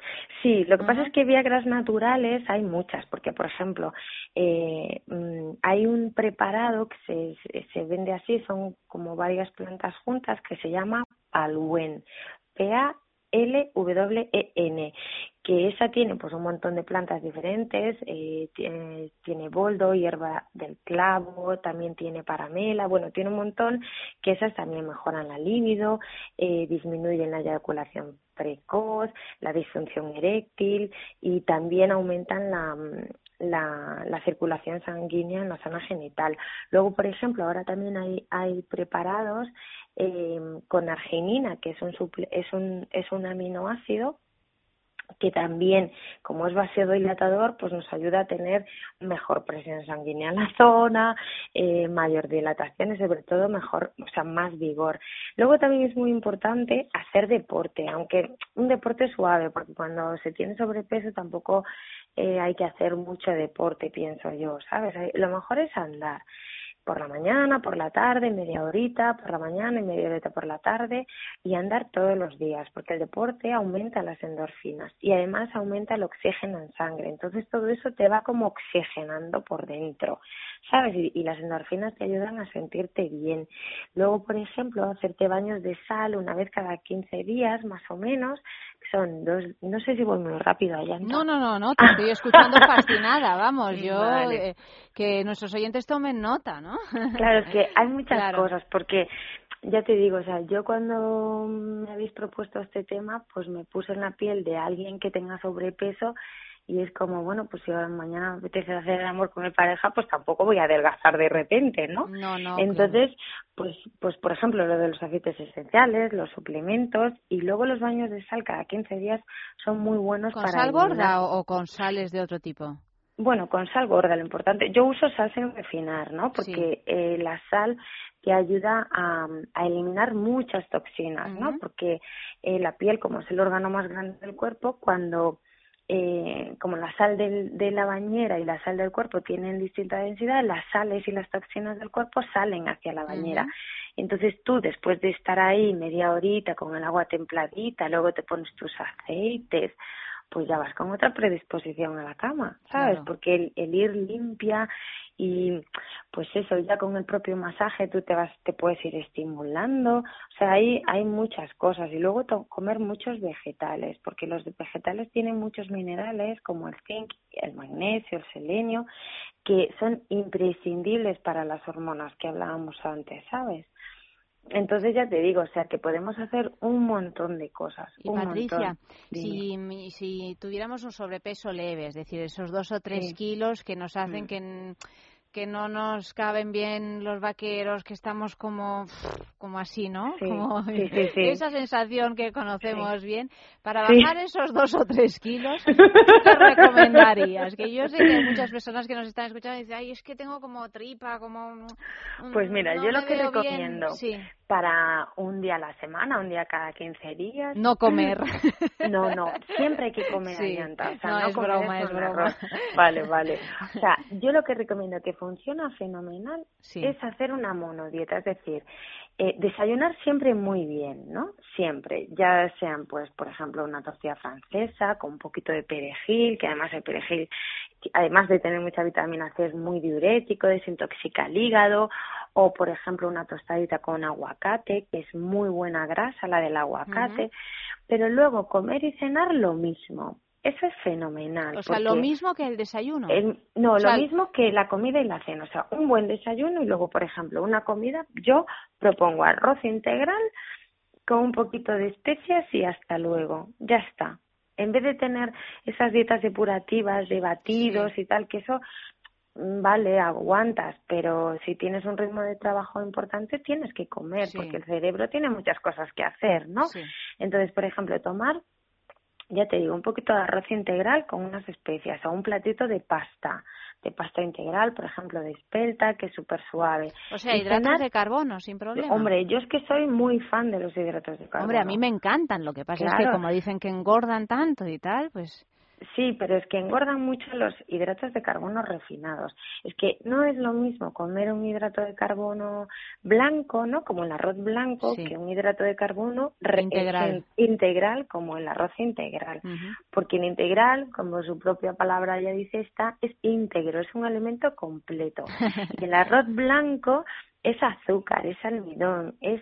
Sí, lo que pasa es que Viagras naturales hay muchas, porque por ejemplo eh, mm, hay un preparado que se, se- vende así, son como varias plantas juntas que se llama Palwen, P-A-L-W-E-N, que esa tiene pues un montón de plantas diferentes, eh, tiene, tiene boldo, hierba del clavo, también tiene paramela, bueno, tiene un montón que esas también mejoran la libido, eh, disminuyen la eyaculación precoz, la disfunción eréctil y también aumentan la, mm, la, la, circulación sanguínea en la zona genital. Luego, por ejemplo, ahora también hay, hay preparados eh, con arginina, que es un, es un, es un aminoácido que también, como es vasodilatador, pues nos ayuda a tener mejor presión sanguínea en la zona, eh, mayor dilatación y sobre todo mejor, o sea, más vigor. Luego también es muy importante hacer deporte, aunque un deporte suave, porque cuando se tiene sobrepeso tampoco eh, hay que hacer mucho deporte, pienso yo, ¿sabes? Lo mejor es andar por la mañana, por la tarde, media horita por la mañana y media horita por la tarde y andar todos los días, porque el deporte aumenta las endorfinas y además aumenta el oxígeno en sangre. Entonces todo eso te va como oxigenando por dentro, ¿sabes? Y, y las endorfinas te ayudan a sentirte bien. Luego, por ejemplo, hacerte baños de sal una vez cada 15 días, más o menos, son dos, no sé si voy muy rápido allá. No, no, no, no, te estoy escuchando fascinada, vamos, yo, eh, que nuestros oyentes tomen nota, ¿no? Claro, es que hay muchas cosas, porque ya te digo, o sea, yo cuando me habéis propuesto este tema, pues me puse en la piel de alguien que tenga sobrepeso y es como, bueno, pues si mañana me apetece hacer el amor con mi pareja, pues tampoco voy a adelgazar de repente, ¿no? No, no. Entonces, pues, pues por ejemplo, lo de los aceites esenciales, los suplementos y luego los baños de sal cada 15 días son muy buenos ¿Con para... sal gorda o, con sales de otro tipo? Bueno, con sal gorda, lo importante. Yo uso sal sin refinar, ¿no? Porque eh, la sal te ayuda a, a eliminar muchas toxinas, ¿no? Porque eh, la piel, como es el órgano más grande del cuerpo, cuando eh, como la sal del, de la bañera y la sal del cuerpo tienen distinta densidad, las sales y las toxinas del cuerpo salen hacia la bañera. Entonces tú, después de estar ahí media horita con el agua templadita, luego te pones tus aceites, pues ya vas con otra predisposición a la cama, ¿sabes? Porque el, el, ir limpia y pues eso, ya con el propio masaje tú te vas, te puedes ir estimulando, o sea, hay, hay muchas cosas y luego comer muchos vegetales, porque los vegetales tienen muchos minerales como el zinc, el magnesio, el selenio, que son imprescindibles para las hormonas que hablábamos antes, ¿sabes? Entonces ya te digo, o sea, que podemos hacer un montón de cosas. Y Patricia, si, si tuviéramos un sobrepeso leve, es decir, esos dos o tres kilos que nos hacen Mm. que que no nos caben bien los vaqueros, que estamos como, como así, ¿no? Sí, como sí, esa sensación que conocemos bien. Para bajar esos dos o tres kilos, ¿qué recomendarías? Que yo sé que hay muchas personas que nos están escuchando y dicen, ay, es que tengo como tripa, como... un- Pues mira, no yo lo que veo bien". recomiendo. Para un día a la semana, un día cada 15 días. No comer. No, no, siempre hay que comer Sí. O sea, No, no, es comer broma, es broma. Vale, vale. O sea, yo lo que recomiendo que funciona fenomenal Sí. es hacer una monodieta, es decir, eh, desayunar siempre muy bien, ¿no? Siempre, ya sean pues, por ejemplo, una tortilla francesa con un poquito de perejil, que además el perejil, además de tener mucha vitamina C, es muy diurético, desintoxica el hígado, o por ejemplo una tostadita con aguacate, que es muy buena grasa, la del aguacate, pero luego comer y cenar lo mismo. Eso es fenomenal. O sea, lo mismo que el desayuno. el- no, O sea, lo mismo que la comida y la cena. O sea, un buen desayuno y luego, por ejemplo, una comida. Yo propongo arroz integral con un poquito de especias y hasta luego. Ya está. En vez de tener esas dietas depurativas de batidos y tal, que eso vale, aguantas, pero si tienes un ritmo de trabajo importante tienes que comer, Sí. porque el cerebro tiene muchas cosas que hacer, ¿no? Sí. Entonces, por ejemplo, tomar ya te digo, un poquito de arroz integral con unas especias o un platito de pasta, de pasta integral, por ejemplo, de espelta, que es súper suave. O sea, Y hidratos cenar- de carbono, sin problema. Hombre, yo es que soy muy fan de los hidratos de carbono. Hombre, a mí me encantan. Lo que pasa es que como dicen que engordan tanto y tal, pues... Sí, pero es que engordan mucho los hidratos de carbono refinados. Es que no es lo mismo comer un hidrato de carbono blanco, ¿no? Como el arroz blanco, Sí. que un hidrato de carbono re- Integral. eh, integral como el arroz integral. Porque el integral, como su propia palabra ya dice esta, es íntegro, es un alimento completo. y el arroz blanco es azúcar, es almidón, es,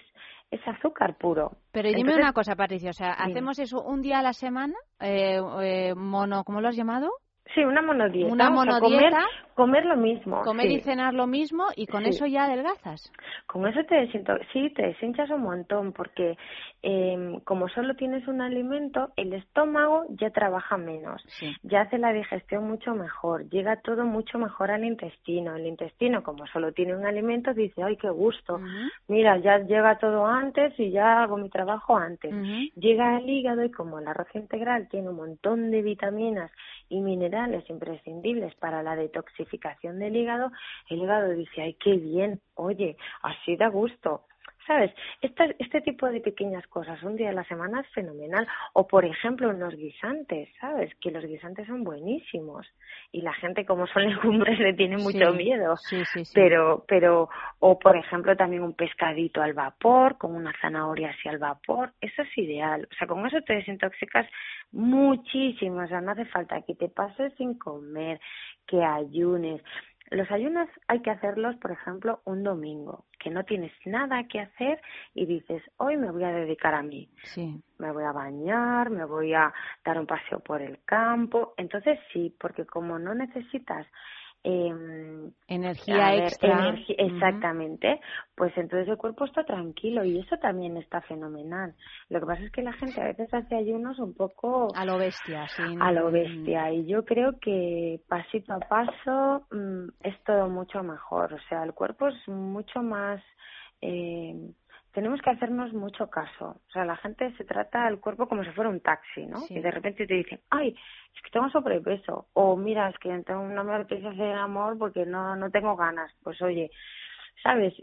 es azúcar puro. Pero dime Entonces, una cosa, Patricia, o sea, Dime. ¿hacemos eso un día a la semana? Eh, eh, mono, ¿cómo lo has llamado? Sí, una monodieta. Una monodieta. comer Comer lo mismo. Comer sí. y cenar lo mismo y con Sí. eso ya adelgazas. Con eso te desinto- sí, te deshinchas un montón porque eh, como solo tienes un alimento, el estómago ya trabaja menos, ya hace la digestión mucho mejor, llega todo mucho mejor al intestino. El intestino, como solo tiene un alimento, dice, ay, qué gusto, mira, ya llega todo antes y ya hago mi trabajo antes. Llega al hígado y como el arroz integral tiene un montón de vitaminas y minerales imprescindibles para la detoxificación del hígado, el hígado dice, ay, qué bien, oye, así da gusto. ¿Sabes? Este, este tipo de pequeñas cosas un día a la semana es fenomenal. O, por ejemplo, en los guisantes, ¿sabes? Que los guisantes son buenísimos. Y la gente, como son legumbres, le tiene mucho Sí, miedo. sí, sí, sí. Pero, pero, o por ejemplo, también un pescadito al vapor, con una zanahoria así al vapor. Eso es ideal. O sea, con eso te desintoxicas muchísimo. O sea, no hace falta que te pases sin comer, que ayunes. Los ayunos hay que hacerlos, por ejemplo, un domingo, que no tienes nada que hacer y dices, hoy me voy a dedicar a mí. Sí. Me voy a bañar, me voy a dar un paseo por el campo. Entonces sí, porque como no necesitas em, Energía ver, extra. energi- exactamente, pues entonces el cuerpo está tranquilo y eso también está fenomenal. Lo que pasa es que la gente a veces hace ayunos un poco A lo bestia, sí. a lo bestia y yo creo que pasito a paso mm, es todo mucho mejor o sea el cuerpo es mucho más eh, tenemos que hacernos mucho caso. O sea la gente se trata al cuerpo como si fuera un taxi no Sí. y de repente te dicen ay es que tengo sobrepeso o mira es que no me apetece hacer amor porque no no tengo ganas pues oye sabes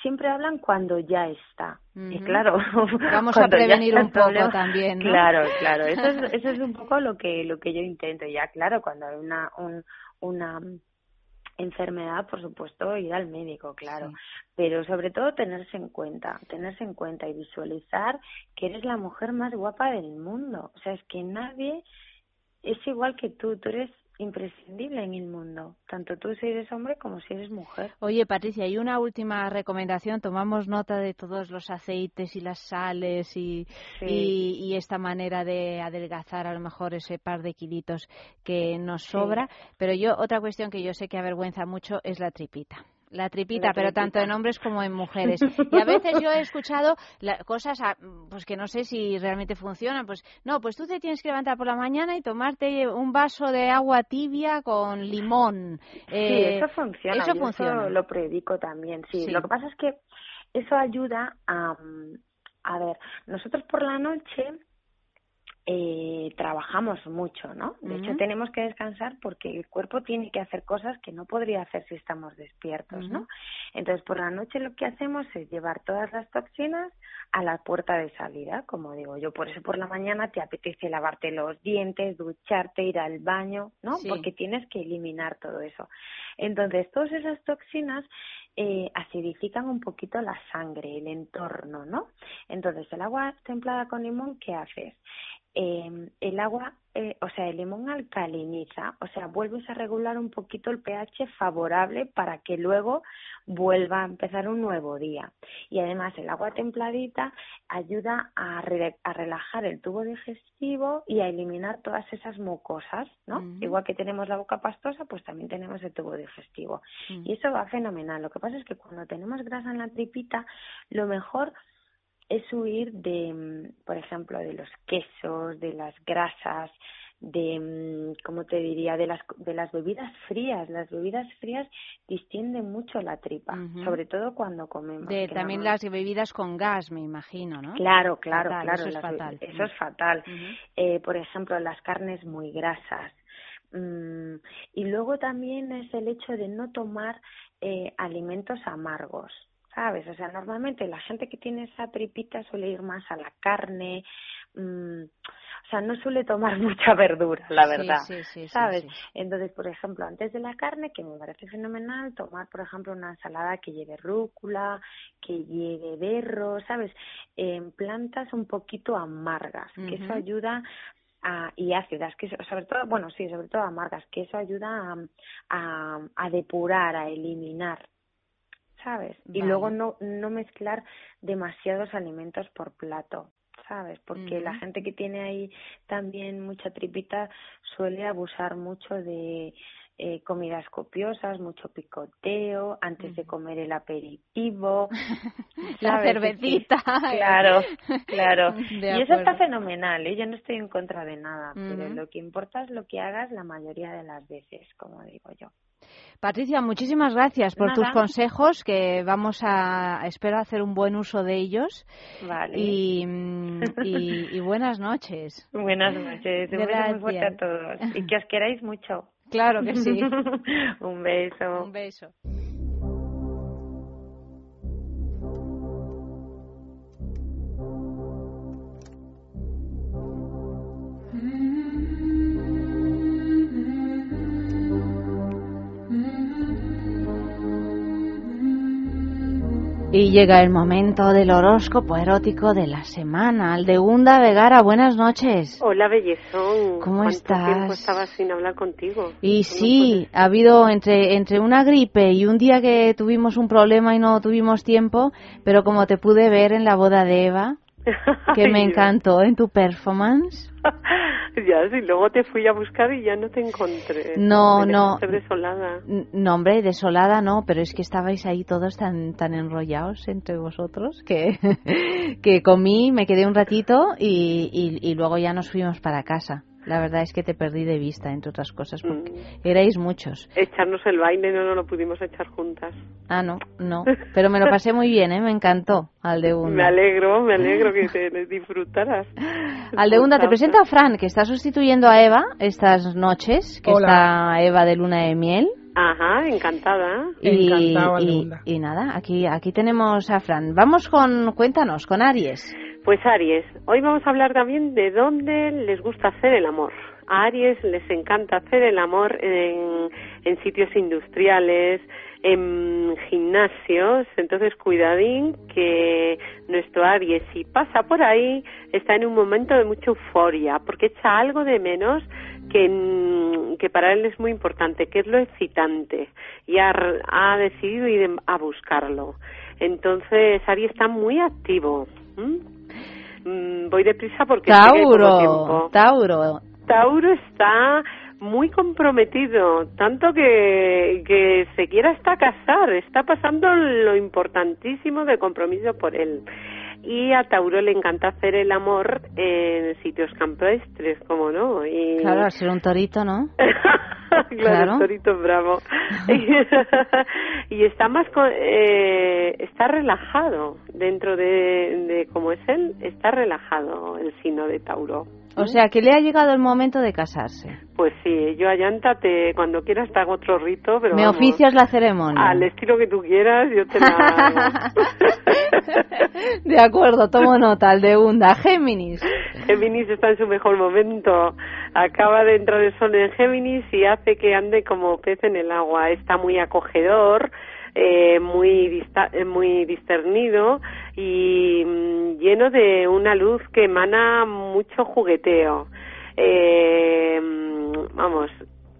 siempre hablan cuando ya está. Y Ujú. claro Vamos a prevenir un poco problema- también, ¿no? claro claro. Eso es, eso es un poco lo que lo que yo intento. Ya claro cuando hay una un, una enfermedad por supuesto ir al médico claro. Pero sobre todo tenerse en cuenta tenerse en cuenta y visualizar que eres la mujer más guapa del mundo. O sea es que nadie es igual que tú tú eres imprescindible en el mundo tanto tú si eres hombre como si eres mujer Oye, Patricia, y una última recomendación. Tomamos nota de todos los aceites y las sales y, Sí. y, y esta manera de adelgazar a lo mejor ese par de kilitos que nos Sí. sobra. Pero yo, otra cuestión que yo sé que avergüenza mucho es la tripita. La tripita, La pero tanto en hombres como en mujeres. Y a veces yo he escuchado la- cosas pues que no sé si realmente funcionan. Pues no, pues tú te tienes que levantar por la mañana y tomarte un vaso de agua tibia con limón. Sí, Eh, eso funciona. Eso yo funciona. lo predico también, sí. Sí. Lo que pasa es que eso ayuda a, a ver, nosotros por la noche eh, trabajamos mucho, ¿no? De hecho, tenemos que descansar porque el cuerpo tiene que hacer cosas que no podría hacer si estamos despiertos, ¿no? Entonces, por la noche lo que hacemos es llevar todas las toxinas a la puerta de salida, como digo yo. Por eso por la mañana te apetece lavarte los dientes, ducharte, ir al baño, ¿no? Sí. Porque tienes que eliminar todo eso. Entonces, todas esas toxinas eh, acidifican un poquito la sangre, el entorno, ¿no? Entonces, el agua templada con limón, ¿qué haces? Eh, el agua, eh, o sea, el limón alcaliniza, o sea, vuelves a regular un poquito el pH favorable para que luego vuelva a empezar un nuevo día. Y además el agua templadita ayuda a, re- a relajar el tubo digestivo y a eliminar todas esas mucosas, ¿no? Igual que tenemos la boca pastosa, pues también tenemos el tubo digestivo. Mm. Y eso va fenomenal. Lo que pasa es que cuando tenemos grasa en la tripita, lo mejor es huir de, mm, por ejemplo, de los quesos, de las grasas, de, mm, ¿cómo te diría? De las, de las bebidas frías. Las bebidas frías distienden mucho la tripa, sobre todo cuando comemos. De también las bebidas con gas, me imagino, ¿no? Claro, claro, Fatal, claro. eso es fatal. Eso es fatal. Eh, por ejemplo, las carnes muy grasas. Mm, y luego también es el hecho de no tomar eh, alimentos amargos, ¿sabes? O sea, normalmente la gente que tiene esa tripita suele ir más a la carne, mm, o sea, no suele tomar mucha verdura, la verdad, sí, sí, sí, ¿sabes? Entonces, por ejemplo, antes de la carne, que me parece fenomenal, tomar, por ejemplo, una ensalada que lleve rúcula, que lleve berro, ¿sabes? En plantas un poquito amargas, que eso ayuda a, y ácidas, que sobre todo, bueno, sí, sobre todo amargas, que eso ayuda a, a, a depurar, a eliminar, ¿sabes? Y Vale. luego no, no mezclar demasiados alimentos por plato, ¿sabes? Porque la gente que tiene ahí también mucha tripita suele abusar mucho de eh, comidas copiosas, mucho picoteo, antes de comer el aperitivo. La cervecita. Claro, claro. De y eso está fenomenal, ¿eh? yo no estoy en contra de nada, pero lo que importa es lo que hagas la mayoría de las veces, como digo yo. Patricia, muchísimas gracias por tus consejos, que vamos a, espero hacer un buen uso de ellos. Vale. Y, mm, y, y buenas noches. Buenas noches, un beso muy fuerte a todos y que os queráis mucho. Claro que sí. un beso. Un beso. Y llega el momento del horóscopo erótico de la semana. Aldegunda Vegara, buenas noches. Hola, bellezón. ¿Cómo ¿Cuánto estás? tiempo estaba sin hablar contigo? Y sí, ha habido entre, entre una gripe y un día que tuvimos un problema y no tuvimos tiempo, pero como te pude ver en la boda de Eva, que me encantó en tu performance. ya, sí, luego te fui a buscar y ya no te encontré. No, Me no. desolada. No, hombre, desolada no, pero es que estabais ahí todos tan, tan enrollados entre vosotros que, que comí, me quedé un ratito y, y, y luego ya nos fuimos para casa. La verdad es que te perdí de vista, entre otras cosas, porque erais muchos. Echarnos el baile no, no lo pudimos echar juntas. Ah, no, no. Pero me lo pasé muy bien, ¿eh? Me encantó, Me Aldegunda. alegro, me alegro que te disfrutaras. Aldegunda, te presento a Fran, que está sustituyendo a Eva estas noches, que Hola. está Eva de luna de miel. Ajá, encantada. Y, Encantado, y, y nada, aquí, aquí tenemos a Fran. Vamos con, cuéntanos, con Aries. Pues Aries, hoy vamos a hablar también de dónde les gusta hacer el amor. A Aries les encanta hacer el amor en, sitios industriales, en gimnasios, entonces cuidadín que nuestro Aries si pasa por ahí está en un momento de mucha euforia porque echa algo de menos que, mm, que para él es muy importante, que es lo excitante y ha, ha decidido ir a buscarlo. Entonces Aries está muy activo. ¿m? Mm, voy deprisa porque sé que hay poco Tauro. Tauro. Tauro está muy comprometido, tanto que, que se quiere hasta casar, está pasando lo importantísimo del compromiso por él. Y a Tauro le encanta hacer el amor en sitios campestres, como no. Y... Claro, al ser un torito, ¿no? claro, Claro. torito bravo. y está más co- eh, está relajado dentro de, de cómo es él, está relajado el signo de Tauro. O sea, que le ha llegado el momento de casarse. Pues sí, yo allántate cuando quieras te hago otro rito, pero Me vamos, oficias la ceremonia. al estilo que tú quieras, yo te la. De acuerdo, tomo nota, Aldegunda. Géminis. Géminis está en su mejor momento. Acaba de entrar el sol en Géminis y hace que ande como pez en el agua. Está muy acogedor, eh, muy, dista- eh, muy discernido y mm, lleno de una luz que emana mucho jugueteo. Eh, mm, vamos,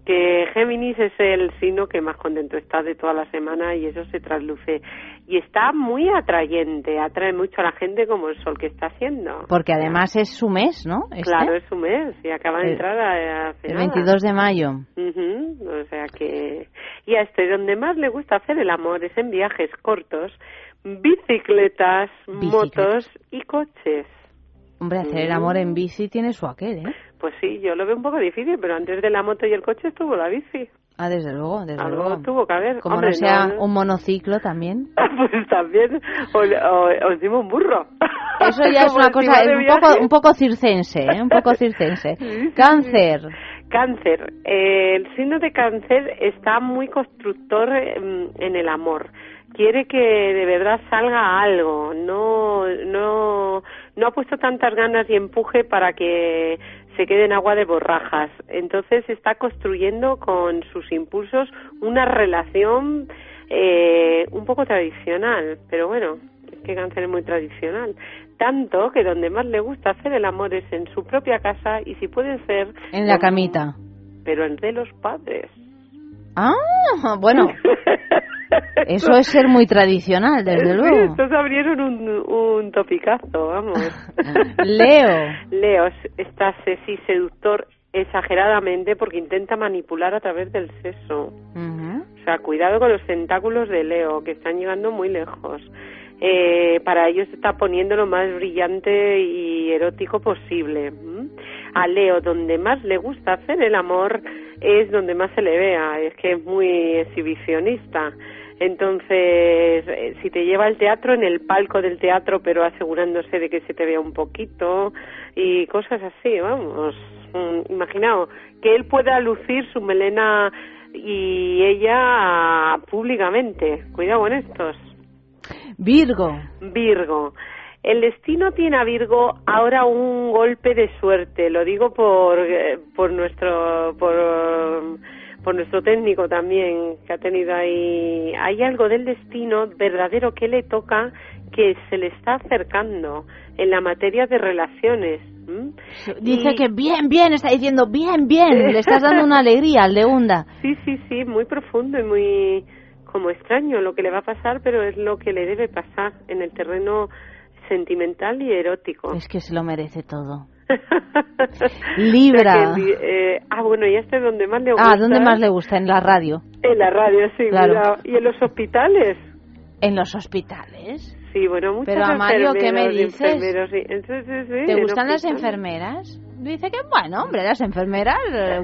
que Géminis es el signo que más contento está de toda la semana y eso se trasluce. Y está muy atrayente, atrae mucho a la gente como el sol que está haciendo. Porque además es su mes, ¿no? Este, Claro, es su mes y acaba de El- entrar a, hace El nada. 22 de mayo. O sea que... Y a este, donde más le gusta hacer el amor es en viajes cortos, bicicletas, motos y coches. Hombre, hacer el amor en bici tiene su aquel, ¿eh? Pues sí, yo lo veo un poco difícil, pero antes de la moto y el coche estuvo la bici. Ah, desde luego, desde Algo luego. tuvo que haber. Como Hombre, no sea no- un monociclo también. Pues también, o, o, o encima un burro. Eso ya es una cosa, es un poco, un poco circense, ¿eh? Un poco circense. Cáncer. Cáncer. Eh, el signo de cáncer está muy constructor em, en el amor. Quiere que de verdad salga algo. No, no, no ha puesto tantas ganas y empuje para que se quede en agua de borrajas. Entonces está construyendo con sus impulsos una relación eh, un poco tradicional. Pero bueno, es que cáncer es muy tradicional. Tanto que donde más le gusta hacer el amor es en su propia casa y si puede ser En la camita. pero en de los padres. Ah, bueno. Eso es ser muy tradicional, desde Sí, luego. estos abrieron un, un topicazo, vamos. Leo. Leo está sexy, seductor exageradamente porque intenta manipular a través del sexo. O sea, cuidado con los tentáculos de Leo, que están llegando muy lejos. Eh, para ello se está poniendo lo más brillante y erótico posible. A Leo, donde más le gusta hacer el amor, es donde más se le vea. Es que es muy exhibicionista. Entonces, eh, si te lleva al teatro, en el palco del teatro, pero asegurándose de que se te vea un poquito y cosas así, vamos. Mm, imaginaos que él pueda lucir su melena y ella públicamente. Cuidado con estos. Virgo. Virgo. El destino tiene a Virgo ahora un golpe de suerte. Lo digo por, eh, por nuestro por, por nuestro técnico también que ha tenido ahí. Hay algo del destino verdadero que le toca que se le está acercando en la materia de relaciones. Dice que bien, bien, está diciendo bien, bien, le estás dando una alegría al de Hunda. Sí, sí, sí, muy profundo y muy como extraño lo que le va a pasar, pero es lo que le debe pasar en el terreno sentimental y erótico. Es que se lo merece todo. Libra. eh, ah, bueno, ya sé donde más le gusta. Ah, ¿dónde más le gusta? En la radio. En la radio, sí, claro. ¿Y en los hospitales? ¿En los hospitales? Sí, bueno, muchas Pero a Mario, ¿qué me dices? Sí. Entonces, sí, ¿Te gustan las enfermeras? Dice que, bueno, hombre, las enfermeras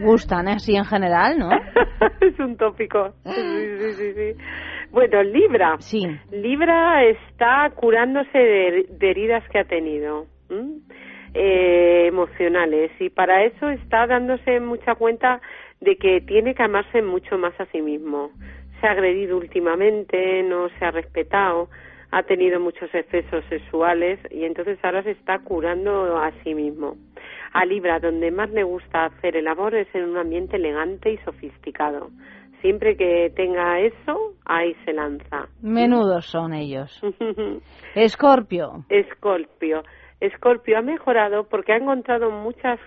gustan así en general, ¿no? es un tópico. Sí, sí, sí. Bueno, Libra. Sí. Libra está curándose de, heridas que ha tenido. Eh, emocionales y para eso está dándose mucha cuenta de que tiene que amarse mucho más a sí mismo. Se ha agredido últimamente, no se ha respetado, ha tenido muchos excesos sexuales y entonces ahora se está curando a sí mismo. A Libra, donde más le gusta hacer el amor es en un ambiente elegante y sofisticado. Siempre que tenga eso, ahí se lanza. Menudos son ellos. Escorpio. Escorpio. Escorpio ha mejorado porque ha encontrado muchas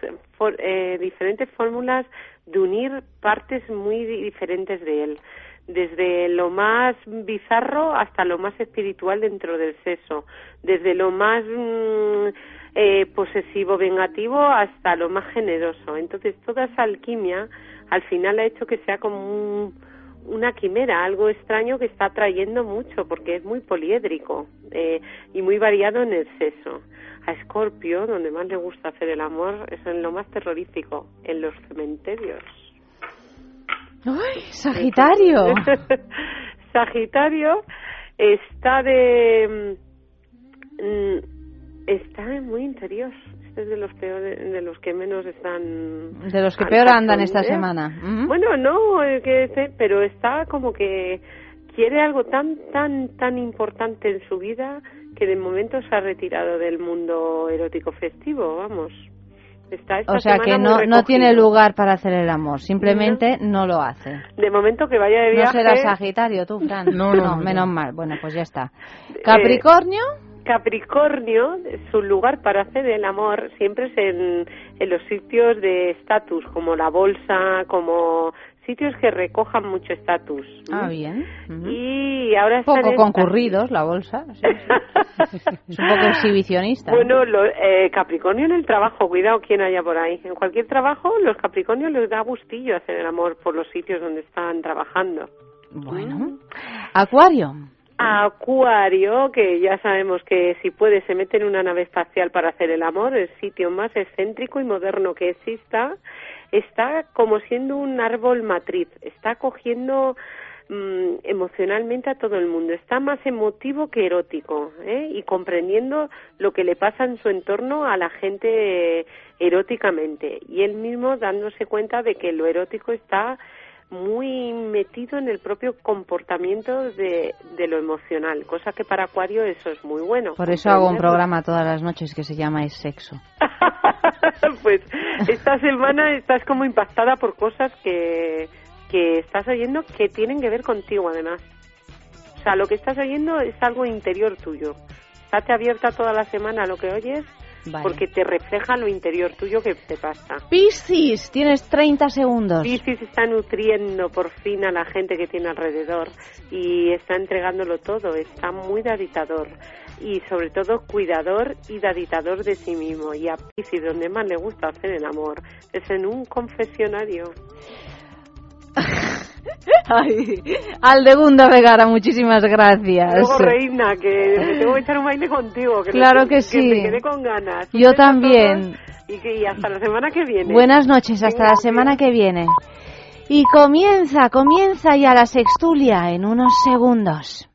eh, diferentes fórmulas de unir partes muy diferentes de él desde lo más bizarro hasta lo más espiritual dentro del sexo, desde lo más mm, eh, posesivo vengativo hasta lo más generoso. Entonces toda esa alquimia al final ha hecho que sea como una quimera, algo extraño que está atrayendo mucho porque es muy poliédrico eh, y muy variado en el sexo. A Escorpio, donde más le gusta hacer el amor, es en lo más terrorífico, en los cementerios. ¡Ay, Sagitario! Sagitario está de... Mm, está muy interior. Es de los peores, de los que menos están... De los que peor andan esta semana. Bueno, no, que, pero está como que quiere algo tan, tan, tan importante en su vida que de momento se ha retirado del mundo erótico festivo, vamos o sea que no, no tiene lugar para hacer el amor, simplemente no. lo hace. De momento que vaya de viaje. No será Sagitario tú, Fran. no, no, menos mal. Bueno, pues ya está. Eh, Capricornio. Su lugar para hacer el amor siempre es en, en los sitios de estatus, como la bolsa, como sitios que recojan mucho estatus. Ah, bien. Y ahora poco concurridos la bolsa. es un poco exhibicionista. Bueno, lo, eh, Capricornio en el trabajo, cuidado quien haya por ahí. En cualquier trabajo, los Capricornios les da gustillo hacer el amor por los sitios donde están trabajando. Bueno. ¿Mm? Acuario. Que ya sabemos que si puede se mete en una nave espacial para hacer el amor, el sitio más excéntrico y moderno que exista está como siendo un árbol matriz, está cogiendo mm, emocionalmente a todo el mundo, está más emotivo que erótico ¿eh? y comprendiendo lo que le pasa en su entorno a la gente eróticamente y él mismo dándose cuenta de que lo erótico está muy metido en el propio comportamiento de, de, lo emocional, cosa que para Acuario eso es muy bueno. Por eso hago un programa todas las noches que se llama Es Sexo. pues esta semana estás como impactada por cosas que, que estás oyendo que tienen que ver contigo además. O sea, lo que estás oyendo es algo interior tuyo. Estate abierta toda la semana a lo que oyes porque te refleja lo interior tuyo que te pasa. Piscis, tienes 30 segundos. Piscis está nutriendo por fin a la gente que tiene alrededor y está entregándolo todo, está muy daditador. y sobre todo cuidador y daditador de sí mismo. Y a Piscis, donde más le gusta hacer el amor, es en un confesionario. Ay, Aldegunda Vegara, muchísimas gracias. Luego, Reina, que me tengo que echar un baile contigo. Que Claro me- que sí. me quedé con ganas. Yo también. Y, que, y hasta la semana que viene. Buenas noches, hasta la semana que viene. Y comienza, comienza ya la sextulia en unos segundos.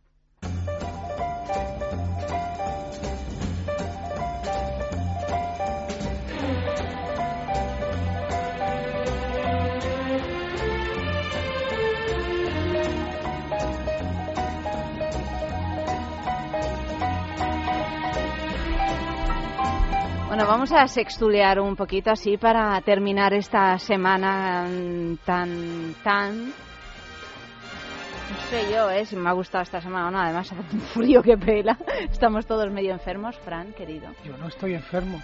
Bueno, vamos a sextulear un poquito así para terminar esta semana mm, tan, tan... No sé yo, ¿eh? Si me ha gustado esta semana o no. Además, hace un frío que pela. Estamos todos medio enfermos, Fran, querido. Yo no estoy enfermo.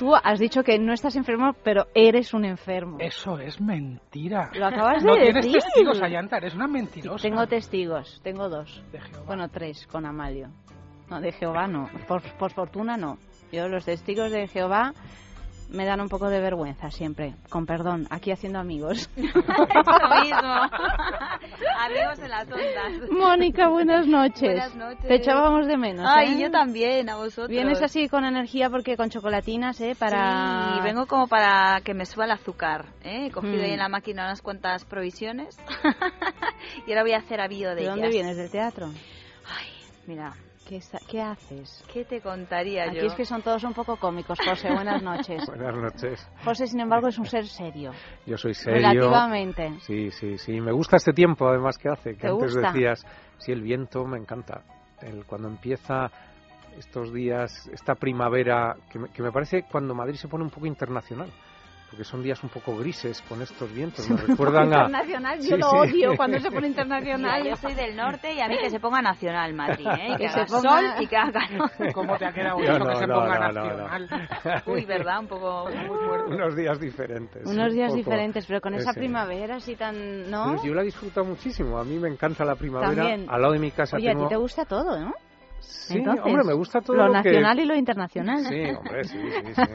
Tú has dicho que no estás enfermo, pero eres un enfermo. Eso es mentira. Lo acabas de no decir. tienes testigos, Ayanta, eres una mentirosa. Tengo testigos, tengo dos. Bueno, tres con Amalio. No, de Jehová no. Por, por fortuna no. Yo los testigos de Jehová me dan un poco de vergüenza siempre. Con perdón, aquí haciendo amigos. Lo mismo. Amigos de las ondas. Mónica, buenas noches. Buenas noches. Te echábamos de menos. Ay, ¿eh? yo también, a vosotros. Vienes así con energía porque con chocolatinas, ¿eh? Para... Sí, vengo como para que me suba el azúcar. ¿eh? He cogido Mm. ahí en la máquina unas cuantas provisiones y ahora voy a hacer avío de, ¿De dónde ellas. vienes? ¿Del teatro? Ay, mira. ¿Qué, haces? ¿Qué te contaría Aquí yo? es que son todos un poco cómicos. José, buenas noches. Buenas noches. José, sin embargo, es un ser serio. Yo soy serio. Relativamente. Sí, sí, sí. Me gusta este tiempo, además, que hace. Que ¿Te antes gusta? decías, sí, el viento me encanta. El, cuando empieza estos días, esta primavera, que me, que me parece cuando Madrid se pone un poco internacional. Porque son días un poco grises con estos vientos. Me recuerdan a. internacional, yo Sí, lo sí. odio cuando se pone internacional. Yo soy del norte y a mí que se ponga nacional, Madrid, ¿eh? Que, Que se haga ponga- sol y que haga calor. ¿Cómo te ha quedado No, eso no, que se no, ponga no, no, no. nacional? Uy, ¿verdad? Un poco... Muy fuerte. Unos días diferentes. Unos un días poco diferentes, pero con esa ese. primavera así tan... ¿No? Pues yo la disfruto muchísimo. A mí me encanta la primavera. También. Al lado de mi casa Oye, a tengo... ti te gusta todo, ¿no? Sí, Entonces, hombre, me gusta todo lo, lo que- nacional y lo internacional. Sí, hombre, sí, sí, sí.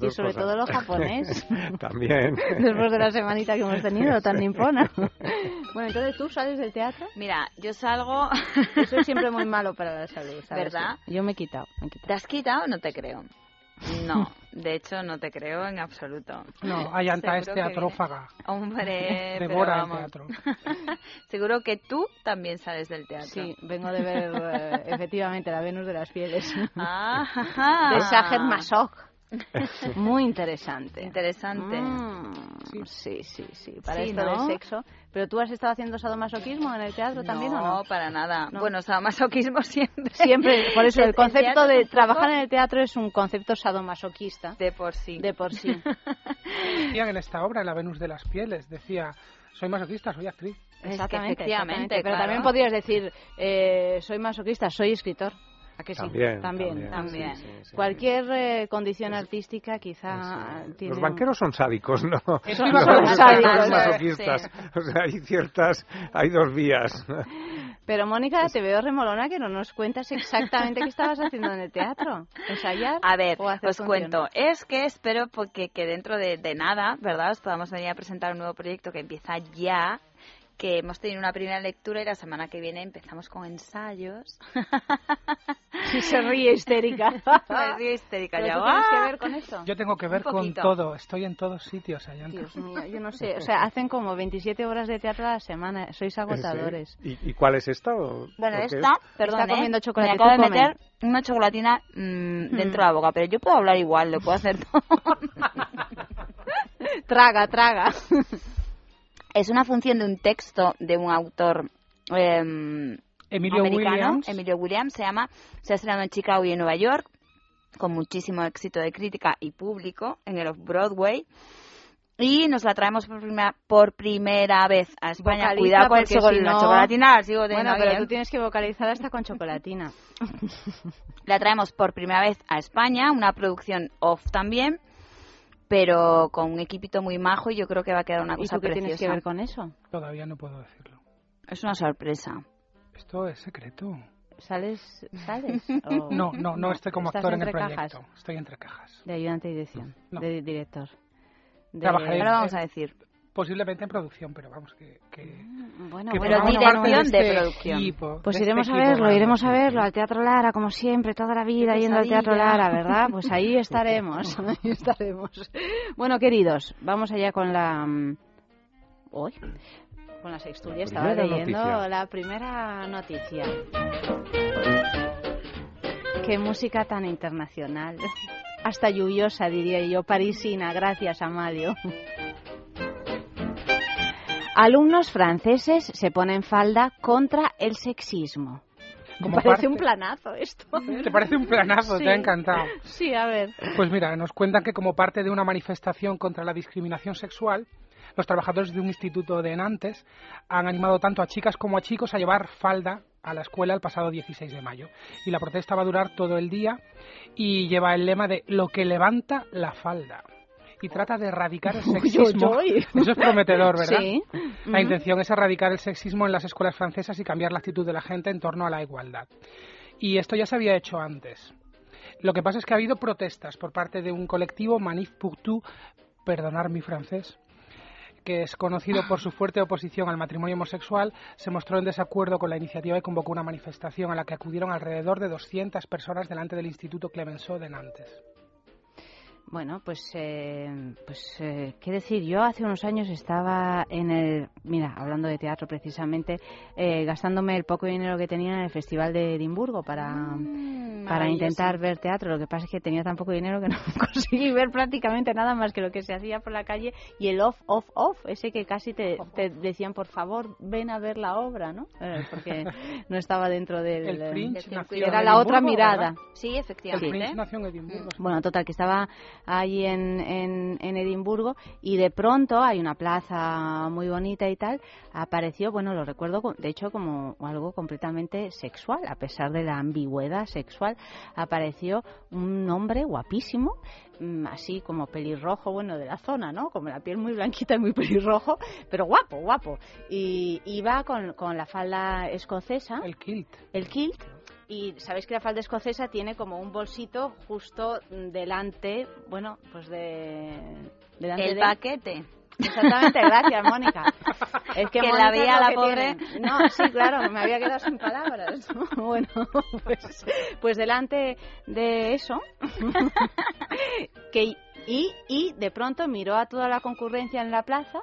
Y sobre cosas. todo lo japonés. También. Después de la semanita que hemos tenido tan nipona. Bueno, entonces tú sales del teatro. Mira, yo salgo... Eso es siempre muy malo para la salud, ¿sabes? ¿Verdad? Yo me he quitado. me he quitado. ¿Te has quitado? No te creo. No, de hecho no te creo en absoluto. No, Ayanta es que teatrófaga. viene- Hombre, pero Devora el teatro. Seguro que tú también sales del teatro. Sí, vengo de ver eh, efectivamente la Venus de las Pieles. Ah, ajá. de Sacher Masoch. Muy interesante. Interesante. Mm, sí, sí, sí. Para Sí, esto ¿no? del sexo. ¿Pero tú has estado haciendo sadomasoquismo en el teatro también o no? No, para nada. No. Bueno, sadomasoquismo siempre. Siempre, por eso el concepto de trabajar en el teatro es un concepto sadomasoquista. De por sí. De por sí. Decían en esta obra, La Venus de las Pieles, decía, soy masoquista, soy actriz. Exactamente, efectivamente, exactamente. Pero claro. también podrías decir, eh, soy masoquista, soy escritor. ¿A que sí? También, también. también, sí, sí, sí. Cualquier eh, condición artística quizá tiene... Los banqueros son sádicos, ¿no? Son- No son son sádicos, masoquistas. sí. O sea, hay ciertas, hay dos vías. Pero Mónica, te veo remolona que no nos cuentas exactamente qué estabas haciendo en el teatro. ¿Ensayar? A ver, o hacer os función? cuento. Es que espero porque que dentro de, de nada, ¿verdad? Os podamos venir a presentar un nuevo proyecto que empieza ya que hemos tenido una primera lectura y la semana que viene empezamos con ensayos. Y se ríe histérica. Me río histérica ¿Pero ya. tú tienes que ver con eso? Yo tengo que ver con todo, estoy en todos sitios, Ayanta. Dios mío, yo no sé. O sea, hacen como 27 horas de teatro a la semana. Sois agotadores. ¿Y, y cuál es esta? o- Bueno, qué es? esta, perdón, Está comiendo ¿eh? chocolate. Me acabo de meter una chocolatina mm, dentro de la boca, pero yo puedo hablar igual, lo puedo hacer todo. Traga, traga. Es una función de un texto de un autor em, Emilio americano, Williams. Emilio Williams, se llama Se ha estrenado en Chicago y en Nueva York, con muchísimo éxito de crítica y público en el Off-Broadway. Y nos la traemos por primera, por primera vez a España. Vocaliza, Cuidado con el porque sigo- si la no- chocolatina, la sigo teniendo Bueno, pero aquí, tú ¿eh? tienes que vocalizar hasta con chocolatina. La traemos por primera vez a España, una producción off también, pero con un equipito muy majo y yo creo que va a quedar una ¿Y cosa tú qué preciosa. tienes que ver con eso? Todavía no puedo decirlo. Es una sorpresa. Esto es secreto. ¿Sales? ¿Sales? ¿O- No, no, no estoy como ¿Estás actor en el proyecto. cajas? Estoy entre cajas. De ayudante de dirección, No. de director. De- Trabajaré Ahora vamos a decir. Posiblemente en producción, pero vamos, que. que Bueno, que bueno, formamos dirección de este producción. equipo, Pues de este iremos a verlo, iremos a verlo al Teatro Lara, como siempre, toda la vida yendo al Teatro. Lara, ¿verdad? Pues ahí estaremos, ahí estaremos. Bueno, queridos, vamos allá con la... mm, Uy, con la sextulia, estaba leyendo noticia. la primera noticia. Qué música tan internacional. Hasta lluviosa, diría yo, parisina, gracias, Amalio. Alumnos franceses se ponen falda contra el sexismo. Me parece parte- un planazo esto. ¿Te parece un planazo? Sí. Te ha encantado. Sí, a ver. Pues mira, nos cuentan que como parte de una manifestación contra la discriminación sexual, los trabajadores de un instituto de Nantes han animado tanto a chicas como a chicos a llevar falda a la escuela el pasado 16 de mayo. Y la protesta va a durar todo el día y lleva el lema de lo que levanta la falda. Y trata de erradicar el sexismo. Eso es prometedor, ¿verdad? Sí. La intención es erradicar el sexismo en las escuelas francesas y cambiar la actitud de la gente en torno a la igualdad. Y esto ya se había hecho antes. Lo que pasa es que ha habido protestas por parte de un colectivo, Manif pour tout, perdonar mi francés, que es conocido por su fuerte oposición al matrimonio homosexual, se mostró en desacuerdo con la iniciativa y convocó una manifestación a la que acudieron alrededor de 200 personas delante del Instituto Clemenceau de Nantes. Bueno, pues, eh, pues eh, qué decir, yo hace unos años estaba en el, mira, hablando de teatro precisamente, eh, gastándome el poco dinero que tenía en el Festival de Edimburgo para, Mm, para intentar ver teatro. Lo que pasa es que tenía tan poco dinero que no conseguí ver prácticamente nada más que lo que se hacía por la calle y el off, off, off, ese que casi te, te decían, por favor, ven a ver la obra, ¿no? Eh, porque no estaba dentro del... El Fringe circuito. en Era la otra mirada. ¿verdad? Sí, El efectivamente. Fringe nació en Edimburgo. Bueno, total, que estaba ahí en, en, en Edimburgo y de pronto hay una plaza muy bonita y tal, apareció, bueno, lo recuerdo de hecho como algo completamente sexual, a pesar de la ambigüedad sexual, apareció un hombre guapísimo, mm, así como pelirrojo, bueno, de la zona, ¿no? Como la piel muy blanquita y muy pelirrojo, pero guapo, guapo. Y iba con, con la falda escocesa. El kilt. El kilt. Y sabéis que la falda escocesa tiene como un bolsito justo delante, bueno, pues de... delante El de- paquete. Exactamente, gracias, Mónica. Es que, Que Mónica la veía la pobre. No, sí, claro, me había quedado sin palabras. Bueno, pues, pues delante de eso, que y, y de pronto miró a toda la concurrencia en la plaza,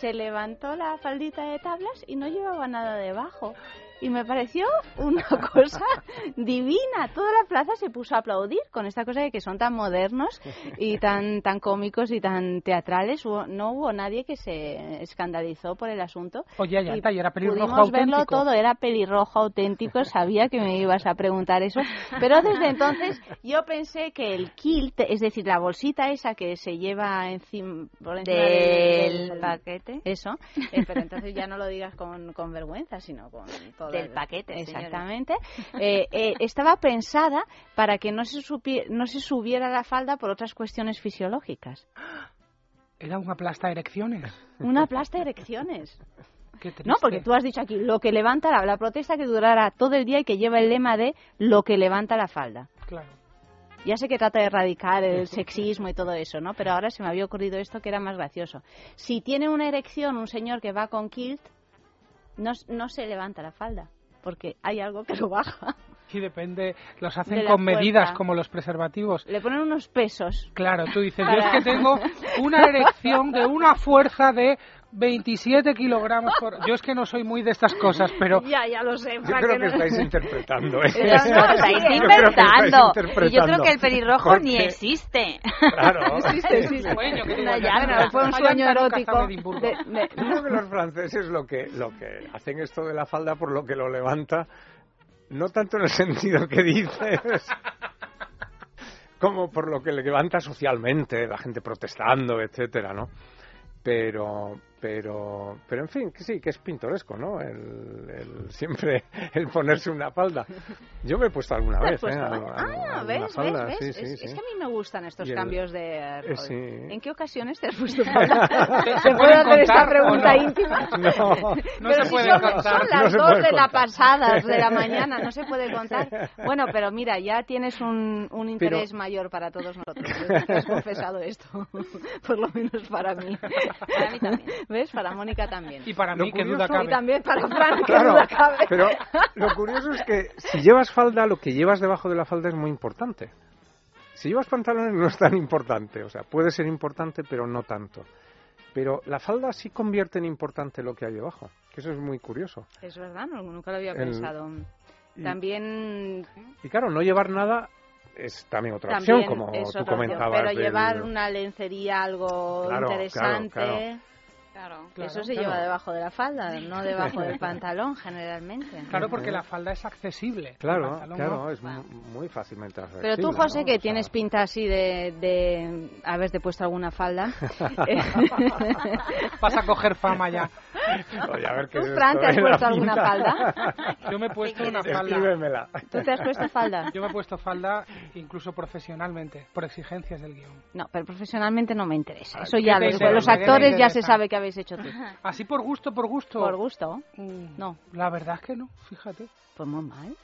se levantó la faldita de tablas y no llevaba nada debajo. Y me pareció una cosa divina. Toda la plaza se puso a aplaudir con esta cosa de que son tan modernos y tan tan cómicos y tan teatrales. Hubo- no hubo nadie que se escandalizó por el asunto. Oye, ya está, y era pelirrojo Pudimos verlo auténtico. todo, era pelirrojo auténtico, sabía que me ibas a preguntar eso, pero desde entonces yo pensé que el kilt, es decir, la bolsita esa que se lleva encima, por encima Del del, paquete. eso, eh, pero entonces ya no lo digas con, con vergüenza, sino con todo Del el- paquete. Exactamente. Eh, eh, estaba pensada para que no se, no se subiera la falda por otras cuestiones fisiológicas. Era una plasta de erecciones. Una plasta de erecciones. No, porque tú has dicho aquí lo que levanta la, la protesta que durará todo el día y que lleva el lema de lo que levanta la falda. Claro. Ya sé que trata de erradicar el sexismo y todo eso, ¿no? Pero ahora se me había ocurrido esto que era más gracioso. Si tiene una erección un señor que va con kilt, no, no se levanta la falda, porque hay algo que lo baja. Y depende, los hacen con medidas como los preservativos. Le ponen unos pesos. Claro, tú dices, yo es que tengo una erección de una fuerza de 27 kilogramos por... Yo es que no soy muy de estas cosas, pero... Ya, ya lo sé. Yo Frank, creo que no- estáis interpretando. ¿eh? Pero no, estáis Yo creo que estáis inventando. Y yo creo que el pelirrojo ni Porque- existe. Claro. Existe, existe. Sueño que llana, yo. fue un sueño erótico. de- de- Yo creo que los franceses lo que, lo que hacen esto de la falda por lo que lo levanta, no tanto en el sentido que dices, como por lo que le levanta socialmente, la gente protestando, etcétera, ¿no? Pero, pero pero en fin que sí que es pintoresco no el, el siempre el ponerse una falda yo me he puesto alguna ¿Te vez puesto? ¿eh? ah, alguna ¿ves, falda, ves, sí, es, sí. es que a mí me gustan estos Y el- cambios de eh, rol. sí. ¿En qué ocasiones te has puesto falda? ¿Se ¿Se puede pueden hacer esta pregunta no? íntima? No, no pero se si puede son, contar, son no las se dos de la pasadas de la mañana, no se puede contar. Bueno, pero mira, ya tienes un, un interés mayor para todos nosotros. has confesado esto, por lo menos para mí. Para mí también. ¿Ves? Para Mónica también. Y para Lo mí, que duda cabe. Y también para Fran, que Claro, duda cabe. pero lo curioso es que si llevas falda, lo que llevas debajo de la falda es muy importante. Si llevas pantalones no es tan importante, o sea, puede ser importante, pero no tanto. Pero la falda sí convierte en importante lo que hay debajo, que eso es muy curioso. Es verdad, no, nunca lo había El- pensado. y- También Y claro, no llevar nada es también otra También opción, como tú otra opción, comentabas. Pero del- llevar una lencería algo Claro, interesante, claro, claro, Claro, eso se claro. lleva debajo de la falda, no debajo del pantalón generalmente. Claro, porque la falda es accesible. Claro, pantalón claro, no. es mu- muy fácilmente Pero accesible. tú, José, ¿no? que O sea, tienes pinta así de, de haberte puesto alguna falda. eh, Vas a coger fama ya. Oye, a ver qué ¿Tú, Fran, te has la puesto alguna pinta. falda? Yo me he puesto una falda. ¿Tú te has puesto falda? Yo me he puesto falda incluso profesionalmente, por exigencias del guion. No, pero profesionalmente no me interesa. Eso ¿qué ya, los, los ¿Qué te actores ya se sabe que habéis hecho tú. Así por gusto, por gusto. Por gusto. Mm, No. La verdad es que no, fíjate. Pues muy mal.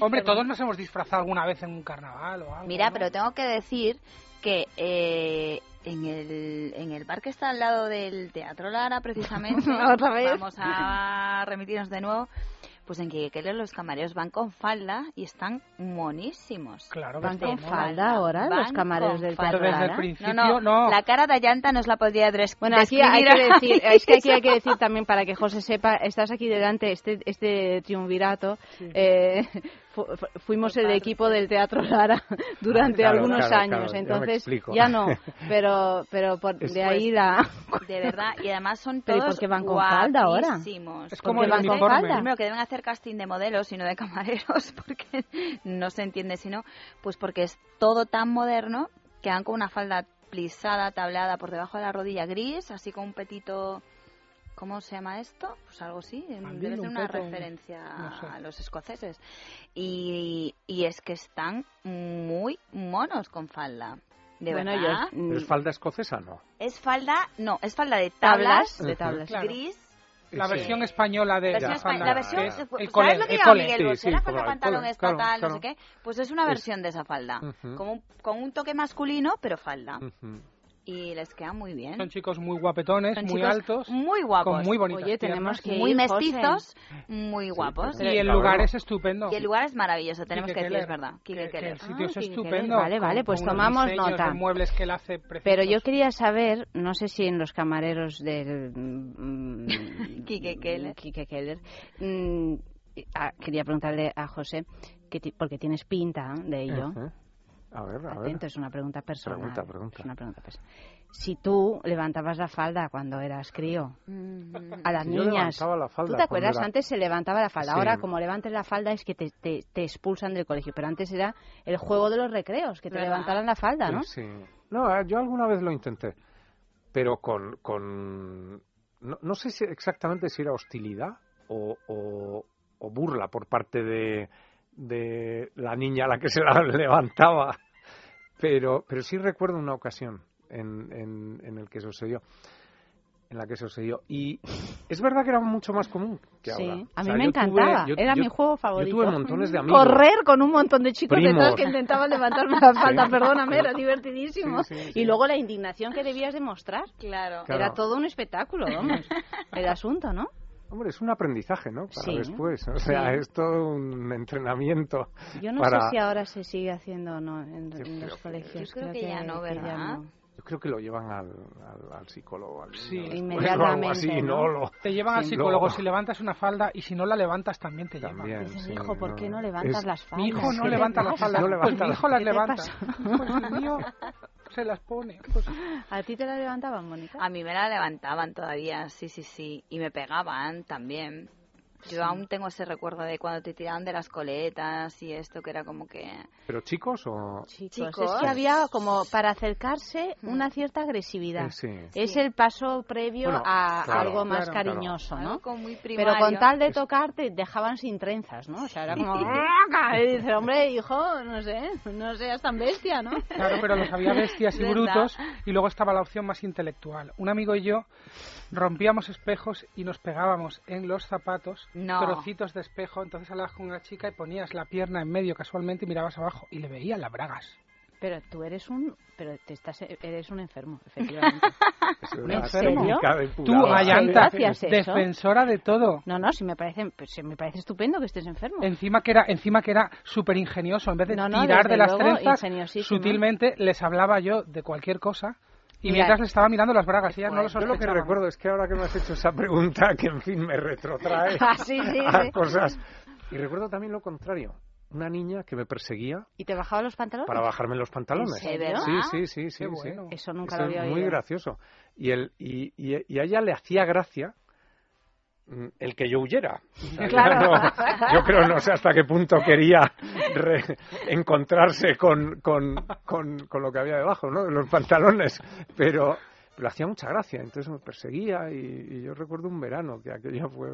Hombre, todos nos hemos disfrazado alguna vez en un carnaval o algo. Mira, ¿no? pero tengo que decir que eh, en, el, en el bar que está al lado del Teatro Lara, precisamente, Otra vez. vamos a remitirnos de nuevo, pues en Quiquequeles los camareros van con falda y están monísimos. Claro, ¿Van con falda ahora Van los camareros del. Teatro desde el Lara? principio, No, no, no. la cara de Allanta nos la podría des- Bueno, aquí hay describir que decir, es que aquí hay que decir también para que José sepa, estás aquí delante, este, este triunvirato, eh, fu- fu- fuimos el equipo del Teatro Lara durante Claro, algunos claro, años, claro, entonces ya no, pero pero por, de ahí la... De verdad, y además son Pero ¿y todos por qué van con falda ahora? Es como ¿Por el van con falda? Primero que deben hacer casting de modelos y no de camareros, porque no se entiende si no, pues porque es todo tan moderno que van con una falda plisada, tablada por debajo de la rodilla gris, así con un petito, ¿cómo se llama esto? Pues algo así, debe ser un una referencia no sé. a los escoceses. Y, y es que están muy monos con falda. De bueno, verdad. yo... ¿Pero es falda escocesa? No. Es falda, no, es falda de tablas, Tablas, de tablas. Claro. gris. La Sí. versión española de Versión la espa- falda, la versión, es ¿sabes el lo cole, que el diga cole. Miguel Sí, Bosé? sí, La falda pantalón estatal, claro, no sé qué. Pues es una Es- versión de esa falda. Con, un, con un toque masculino, pero falda. Y les queda muy bien. Son chicos muy guapetones, Son muy altos, muy guapos. con muy bonitas Oye, tenemos piernas. que muy ir, mestizos, muy guapos. pero- Y el lugar es estupendo. Y el lugar es maravilloso, tenemos Quique que decir, es verdad. Quique que- que Keller. el sitio es Ah, Quique estupendo. Vale, vale, pues tomamos diseños nota. de muebles que él hace. Pero yo quería saber, no sé si en los camareros del mm, Quique Keller. Quique Keller, mm, ah, quería preguntarle a José, que porque tienes pinta de ello. Ujú. A ver, a ver. Atento, es una pregunta personal. Pregunta, pregunta. Es una pregunta personal. Si tú levantabas la falda cuando eras crío, a las yo niñas, levantaba la falda ¿tú te cuando acuerdas? era- Antes se levantaba la falda. Sí. Ahora, como levantes la falda, es que te, te, te expulsan del colegio. Pero antes era el juego de los recreos, que te ¿Verdad? levantaran la falda, ¿no? Sí. No, eh, yo alguna vez lo intenté, pero con... con no, no sé si exactamente si era hostilidad o, o- o burla por parte de, de la niña a la que se la levantaba, pero, pero sí recuerdo una ocasión en, en, en el que sucedió en la que sucedió y es verdad que era mucho más común que Sí, ahora. a O mí sea, me tuve- encantaba. yo- Era yo- mi juego favorito. Yo tuve montones de amigos. Correr con un montón de chicos Primos. detrás que intentaban levantarme la falda, Sí. perdóname, era divertidísimo. Sí, sí, sí. Y luego la indignación que debías demostrar. Claro. Claro. Era todo un espectáculo, vamos, el asunto, ¿no? Hombre, es un aprendizaje, ¿no? Para Sí. después. O sea, Sí. es todo un entrenamiento. Yo no para... sé si ahora se sigue haciendo o no en, Yo en creo los que- colegios. Yo creo que ya no, ¿verdad? no. Yo creo que lo llevan al, al, al psicólogo. Al Sí. Inmediatamente, algo así, ¿no? ¿no? Lo- Te llevan al psicólogo si levantas una falda y si no la levantas también te llevan. También, Dice, sí, hijo, ¿por qué no levantas Es- las faldas? Mi hijo no ¿Qué te levanta las faldas. No pues mi hijo las ¿Qué te levanta. pasa? Pues el mío se las pone. Pues, ¿A ti te la levantaban, Mónica? A mí me la levantaban todavía, sí, sí, sí. Y me pegaban también. Yo aún tengo ese recuerdo de cuando te tiraban de las coletas y esto que era como que... ¿Pero chicos o...? Chicos, es que había como para acercarse una cierta agresividad. Eh, sí. Es el paso previo Bueno, a claro, algo más claro, claro. cariñoso, ¿no? Algo muy Pero con tal de tocarte dejaban sin trenzas, ¿no? O sea, era como... y dice, hombre, hijo, no sé, no seas tan bestia, ¿no? Claro, pero los había bestias y brutos y luego estaba la opción más intelectual. Un amigo y yo rompíamos espejos y nos pegábamos en los zapatos No. trocitos de espejo. Entonces hablabas con una chica y ponías la pierna en medio casualmente y mirabas abajo y le veías las bragas. Pero tú eres un... Pero te estás, eres un enfermo, efectivamente. Es ¿En una serio? técnica de Tú. Ayanta, defensora de todo. No, no, sí me parece, pues, sí me parece estupendo que estés enfermo. Encima que era, encima que era súper ingenioso. En vez de No, no, tirar de las luego, trenzas, sutilmente les hablaba yo de cualquier cosa y Mira, mientras le estaba mirando las bragas. Ellas no lo Yo lo que recuerdo es que ahora que me has hecho esa pregunta, que en fin me retrotrae Ah, sí, sí, a sí. cosas. Y recuerdo también lo contrario. Una niña que me perseguía ¿Y te bajaba los pantalones? para bajarme los pantalones. ¿En serio? Sí, sí, sí, sí. Qué sí. bueno. Eso nunca Eso lo había es muy oído. gracioso. Y, el, y, y, y a ella le hacía gracia el que yo huyera. O sea, Claro. yo no- yo creo, no sé hasta qué punto quería re- encontrarse con, con, con, con lo que había debajo, ¿no? De los pantalones. Pero, pero hacía mucha gracia, entonces me perseguía y, y yo recuerdo un verano que aquello fue...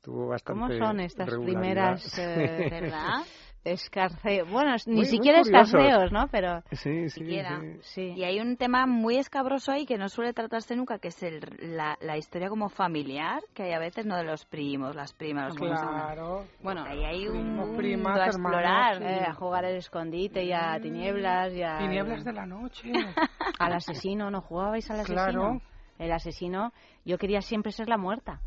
Tuvo bastante ¿Cómo son estas primeras, eh, ¿Verdad? Escarceo. Bueno, ni Muy- muy siquiera curiosos. escarceos, ¿no? Pero Sí, sí, siquiera. sí. Y hay un tema muy escabroso ahí que no suele tratarse nunca, que es el, la, la historia como familiar, que hay a veces, ¿no? De los primos, las primas, los primos. Claro. Bueno, ahí hay un primos, mundo primas, a explorar. hermanos, Eh, a jugar el escondite y a tinieblas y a... Tinieblas de la noche. Al asesino, ¿no jugabais al asesino? Claro. El asesino, yo quería siempre ser la muerta.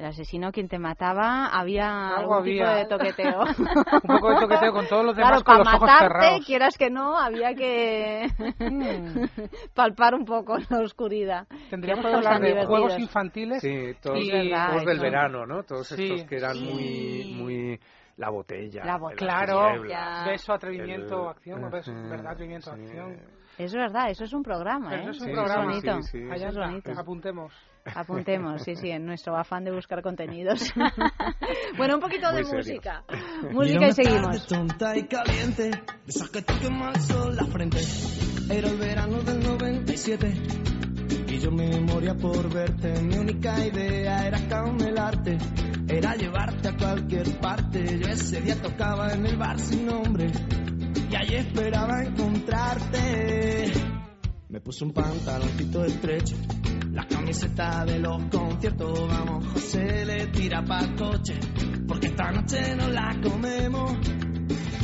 El asesino, quien te mataba, había Algo algún tipo había. de toqueteo. Un poco de toqueteo con todos los demás claro, con para los ojos matarte, cerrados. quieras que no, había que palpar un poco la oscuridad. Tendríamos que hablar de divertidos. juegos infantiles. Sí, todos, y verdad, todos del eso. verano, ¿no? Todos Sí. estos que eran Sí. muy, muy... La botella. La las Claro, tinieblas, beso, atrevimiento, el- acción, beso, verdad, atrevimiento, sí. acción. Es verdad, eso es un programa, Pero ¿eh? eso es un Sí, programa. sí, bonito. sí, sí. Eso Allá es está, bonito. apuntemos. Apuntemos, sí, sí, en nuestro afán de buscar contenidos. bueno, un poquito de Muy serios. música. Mira Música y seguimos. tonta y caliente, de esas que te quema el sol la frente. Era el verano del 97 y yo me moría por verte. Mi única idea era camelarte, era llevarte a cualquier parte. Yo ese día tocaba en el bar sin nombre y allí esperaba encontrarte. Me puse un pantaloncito estrecho, la camiseta de los conciertos. Vamos, José le tira pa'l coche, porque esta noche no la comemos.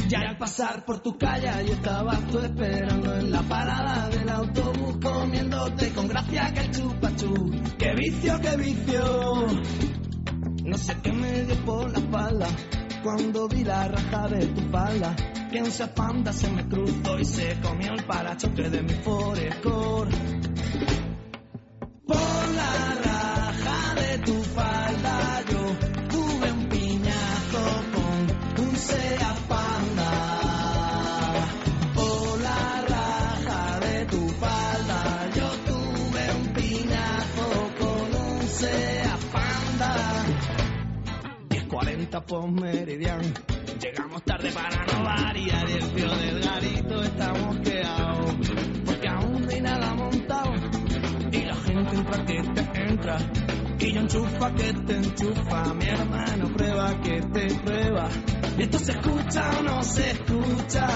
Ya al pasar por tu calle y estabas tú esperando en la parada del autobús comiéndote con gracia que el chupachú. ¡Qué vicio, qué vicio! No sé qué me dio por la espalda cuando vi la raja de tu falda. Que un panda se me cruzó y se comió el parachoque de mi forescore. Por la raja de tu falda yo tuve un piñazo con un Seat Panda. Por la raja de tu falda yo tuve un piñazo con un Seat Panda. 10.40 por meridiano. Llegamos tarde para variar y tío del garito está que te entra. Y yo enchufa que te enchufa. Mi hermano prueba que te prueba. Esto se escucha o no se escucha.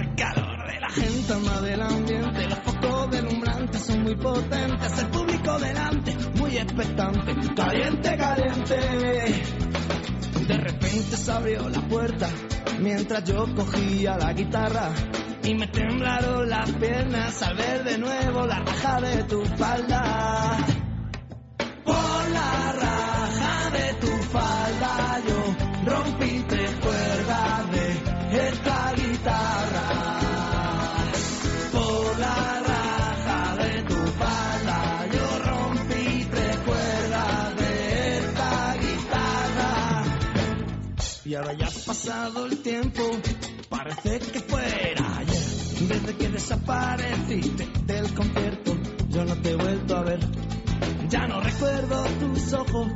El calor de la gente anda del ambiente. Los focos deslumbrantes son muy potentes. El público delante, muy expectante. Caliente, caliente. De repente se abrió la puerta mientras yo cogía la guitarra y me temblaron las piernas al ver de nuevo la raja de tu falda. Pasado el tiempo, parece que fuera ayer. Desde que desapareciste del concierto, yo no te he vuelto a ver. Ya no recuerdo tus ojos,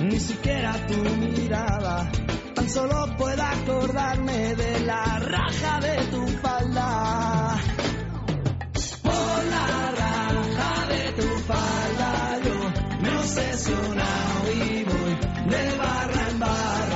ni siquiera tu mirada. Tan solo puedo acordarme de la raja de tu falda. Por la raja de tu falda yo me obsesionado y voy de barra en barra.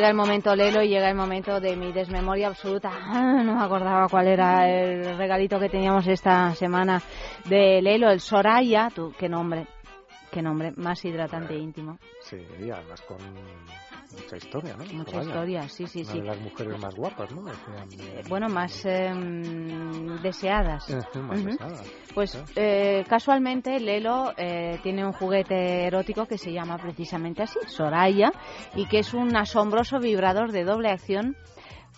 Llega el momento Lelo y llega el momento de mi desmemoria absoluta. No me acordaba cuál era el regalito que teníamos esta semana de Lelo, el Soraya. Tú, qué nombre, qué nombre, más hidratante e íntimo. Sí, y además con mucha historia, ¿no? Mucha historia, sí, sí, Una sí. de las mujeres más guapas, ¿no? Decían, eh, Bueno, más em, deseadas. eh, Ujú. deseadas. Pues eh, casualmente Lelo eh, tiene un juguete erótico que se llama precisamente así, Soraya, y que es un asombroso vibrador de doble acción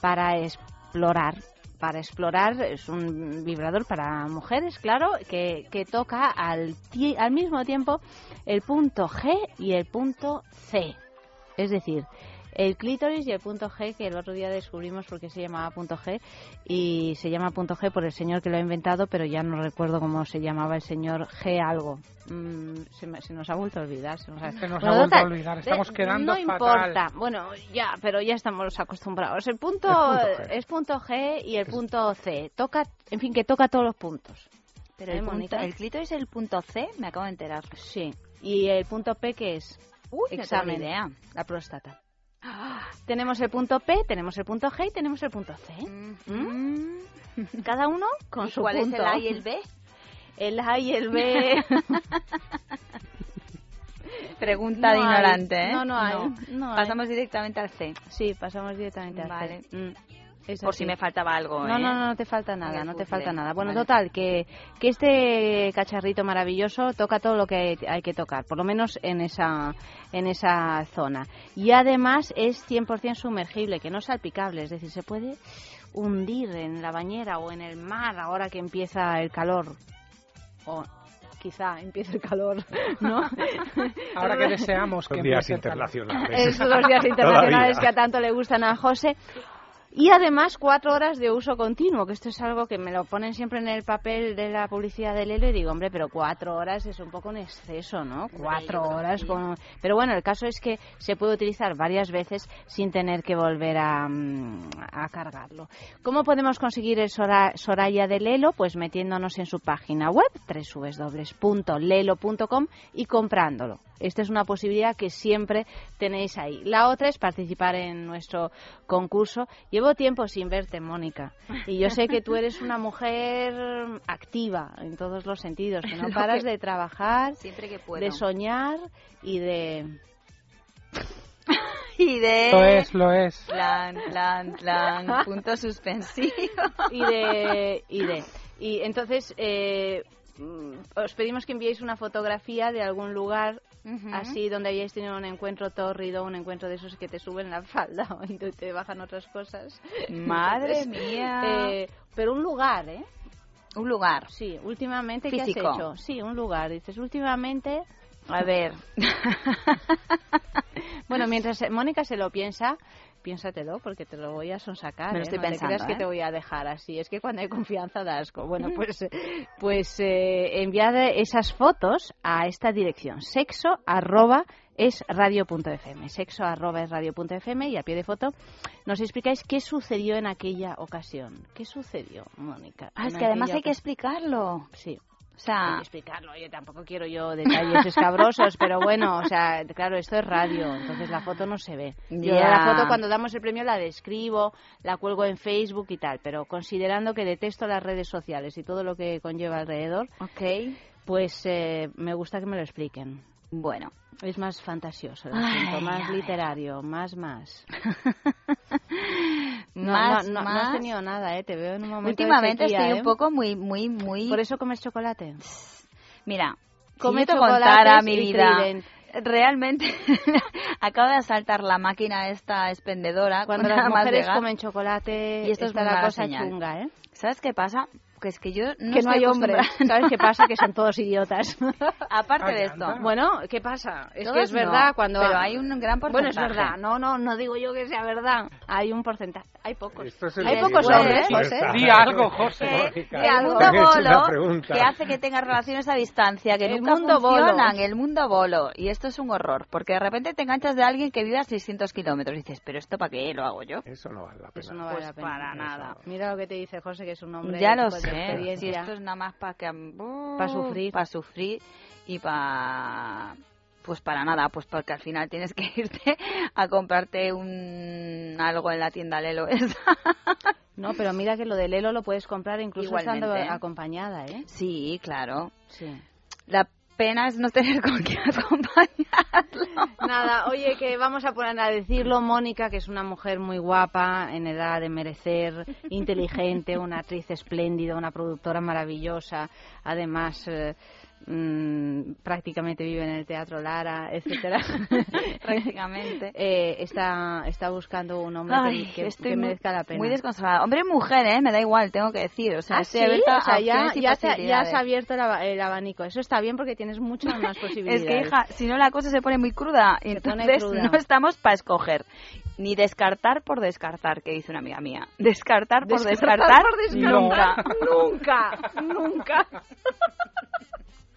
para explorar. Para explorar es un vibrador para mujeres, claro, que, que toca al, al mismo tiempo el punto G y el punto C. Es decir, el clítoris y el punto G, que el otro día descubrimos porque se llamaba punto G, y se llama punto G por el señor que lo ha inventado, pero ya no recuerdo cómo se llamaba el señor G algo. Mm, se, me- se nos ha vuelto a olvidar. Se nos ha, Se nos Bueno, ha vuelto a olvidar, de- estamos quedando No fatal. importa, bueno, ya, pero ya estamos acostumbrados. El punto, Es punto G. es punto G y el punto C. Toca, en fin, que toca todos los puntos. Pero ¿Eh, el, punto, el clítoris es el punto C, me acabo de enterar. Sí. ¿Y el punto P qué es? Uy, no Examen. idea. La próstata. Tenemos el punto P, tenemos el punto G y tenemos el punto C. ¿Mm? Cada uno con ¿Y su cuál es punto. el A y el B? El A y el B. Pregunta No de hay. ignorante, ¿eh? No, no hay. No hay. Pasamos directamente al C. Sí, pasamos directamente al C. Vale. Mm, es Por así. si me faltaba algo, No, ¿eh? no, no, no te falta nada, no te falta nada. Bueno, Vale. total, que, que este cacharrito maravilloso toca todo lo que hay, hay que tocar, por lo menos en esa, en esa zona. Y además es 100% sumergible, que no es salpicable, es decir, se puede hundir en la bañera o en el mar ahora que empieza el calor. O quizá empiece el calor, ¿no? Ahora que deseamos que Son días el internacionales. Esos días internacionales Todavía. que a tanto le gustan a José. Y además cuatro horas de uso continuo, que esto es algo que me lo ponen siempre en el papel de la publicidad del Lelo y digo, hombre, pero cuatro horas es un poco un exceso, ¿no? Cuatro horas con... Pero bueno, el caso es que se puede utilizar varias veces sin tener que volver a, mm, a cargarlo. ¿Cómo podemos conseguir el Sora- Soraya de Lelo? Pues metiéndonos en su página web, www.lelo.com y comprándolo. Esta es una posibilidad que siempre tenéis ahí. La otra es participar en nuestro concurso. Llevo tiempo sin verte, Mónica, y yo sé que tú eres una mujer activa en todos los sentidos, que no paras que- de trabajar, Siempre que puedo. de soñar y de... y de... Lo es, lo es. Plan, plan, plan, punto suspensivo. y de y de y entonces eh, os pedimos que enviéis una fotografía de algún lugar así donde hayáis tenido un encuentro tórrido un encuentro de esos que te suben la falda o y te- te bajan otras cosas Madre Entonces, mía. eh, pero un lugar eh Un lugar. sí últimamente qué has Físico. hecho sí un lugar dices últimamente A ver. bueno mientras Mónica se lo piensa Piénsatelo, porque te lo voy a sonsacar. Me lo ¿eh? estoy te pensando, creas que ¿eh? te voy a dejar así. Es que cuando hay confianza da asco. Bueno, pues, eh, pues eh, enviad esas fotos a esta dirección. Sexo arroba es radio.fm. Sexo arroba es radio.fm y a pie de foto nos explicáis qué sucedió en aquella ocasión. ¿Qué sucedió, Mónica? Ah, es que además hay que explicarlo. Sí. O sea, explicarlo, yo tampoco quiero yo detalles escabrosos, pero bueno, o sea, claro, esto es radio, entonces la foto no se ve. Yo la foto cuando damos el premio la describo, la cuelgo en Facebook y tal, pero considerando que detesto las redes sociales y todo lo que conlleva alrededor, ok. pues eh, me gusta que me lo expliquen. Bueno. Es más fantasioso el asunto, más literario, más más. No, más, no, no, no más. has tenido nada, ¿eh? Te veo en un momento de Últimamente sequía, estoy ¿eh? un poco muy, muy, muy... ¿Por eso comes chocolate? Mira, Come si yo te chocolates contara mi vida, Trident. realmente acabo de asaltar la máquina esta expendedora Cuando las más mujeres llegar. comen chocolate, y esto es la cosa señal. chunga, ¿eh? ¿Sabes qué pasa? Que es que yo no que no hay hombres. ¿Sabes qué pasa? Que son todos idiotas. Aparte de esto. Bueno, ¿qué pasa? Es que es verdad no, cuando... pero hay un gran Bueno, es porcentaje. verdad. No, no, no digo yo que sea verdad. Hay un porcentaje. Hay pocos. Es Hay pocos hombres, José. Di algo, José. Que el mundo una bolo que hace que tengas relaciones a distancia que El nunca mundo bolo. funcionan, el mundo bolo. Y esto es un horror, porque de repente te enganchas de alguien que vive a 600 kilómetros y dices, pero esto para qué lo hago yo. Eso no vale la pena. Eso no vale Pues la pena. para nada. Mira lo que te dice José, que es un hombre Ya lo sé, experiencia. esto es nada más para que... Pa' sufrir. Para sufrir y para... Pues para nada, pues porque al final tienes que irte a comprarte un algo en la tienda Lelo esa. No, pero mira que lo de Lelo lo puedes comprar incluso Igualmente. estando acompañada, ¿eh? Sí, claro. Sí. La pena no tener con quién acompañarlo. Nada, oye, que vamos a poner a decirlo, Mónica, que es una mujer muy guapa, en edad de merecer, inteligente, una actriz espléndida, una productora maravillosa, además eh, mm, prácticamente vive en el Teatro Lara, etcétera. Prácticamente. Eh, está, está buscando un hombre que- Ay, que, estoy que muy- merezca la pena. Muy desconsolada. Hombre y mujer, ¿eh? Me da igual, tengo que decir. O sea, Ah, estoy sí, abierta o sea, a ya, ya, te- ya has posibilidades. abierto el, aba- el abanico. Eso está bien porque tienes muchas más Es posibilidades. que, hija, si no la cosa se pone muy cruda. Pone entonces cruda. no estamos para escoger. Ni descartar por descartar, que dice una amiga mía. Descartar por Descartar descartar, por descartar. nunca. Nunca, nunca.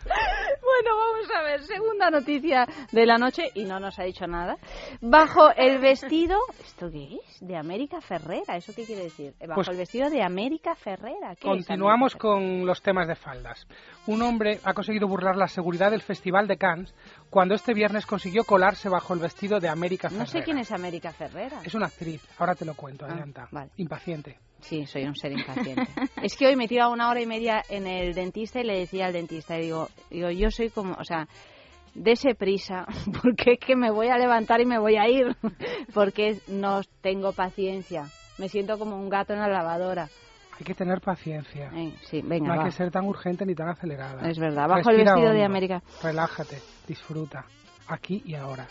Bueno, vamos a ver, segunda noticia de la noche y no nos ha dicho nada. Bajo el vestido, ¿esto qué es? De América Ferrera, ¿eso qué quiere decir? Eh, Bajo Pues- el vestido de América Ferrera. ¿qué es Continuamos América con los temas de faldas. Un hombre ha conseguido burlar la seguridad del Festival de Cannes cuando este viernes consiguió colarse bajo el vestido de América Ferrera? No sé quién es América Ferrera. Es una actriz, ahora te lo cuento, Ah, adelanta. vale. Impaciente. Sí, soy un ser impaciente. es que hoy me he tirado una hora y media en el dentista y le decía al dentista, y digo, digo, yo soy como, o sea, dese prisa, porque es que me voy a levantar y me voy a ir, porque no tengo paciencia. Me siento como un gato en la lavadora. Hay que tener paciencia. Eh, sí, venga, no hay que ser tan urgente ni tan acelerada. Es verdad. Bajo el vestido de América. Relájate, disfruta. Aquí y ahora.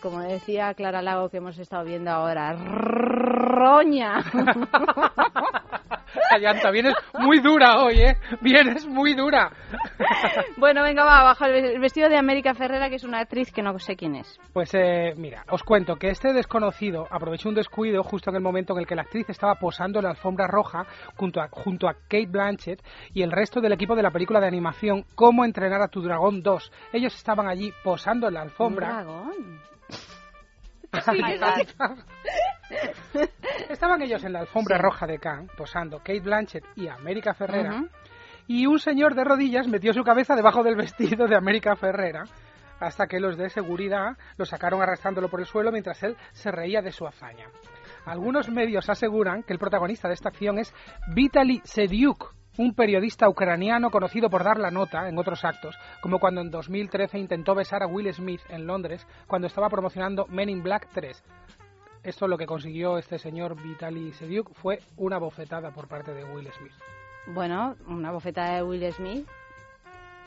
Como decía Clara Lago que hemos estado viendo ahora, roña. Ayanta, vienes muy dura hoy, ¿eh? Vienes muy dura. bueno, venga, va, bajo el vestido de América Ferrera, que es una actriz que no sé quién es. Pues eh, mira, os cuento que este desconocido aprovechó un descuido justo en el momento en el que la actriz estaba posando en la alfombra roja junto a, junto a Kate Blanchett y el resto del equipo de la película de animación Cómo entrenar a tu dragón 2. Ellos estaban allí posando en la alfombra. ¿Un dragón? Estaban ellos en la alfombra Sí. roja de Cannes posando Kate Blanchett y América Ferrera. Y un señor de rodillas metió su cabeza debajo del vestido de América Ferrera hasta que los de seguridad lo sacaron arrastrándolo por el suelo mientras él se reía de su hazaña. Algunos medios aseguran que el protagonista de esta acción es Vitaly Sediuk, un periodista ucraniano conocido por dar la nota en otros actos, como cuando en 2013 intentó besar a Will Smith en Londres cuando estaba promocionando Men in Black 3. Esto lo que consiguió este señor Vitaly Sediuk fue una bofetada por parte de Will Smith. Bueno, una bofetada de Will Smith.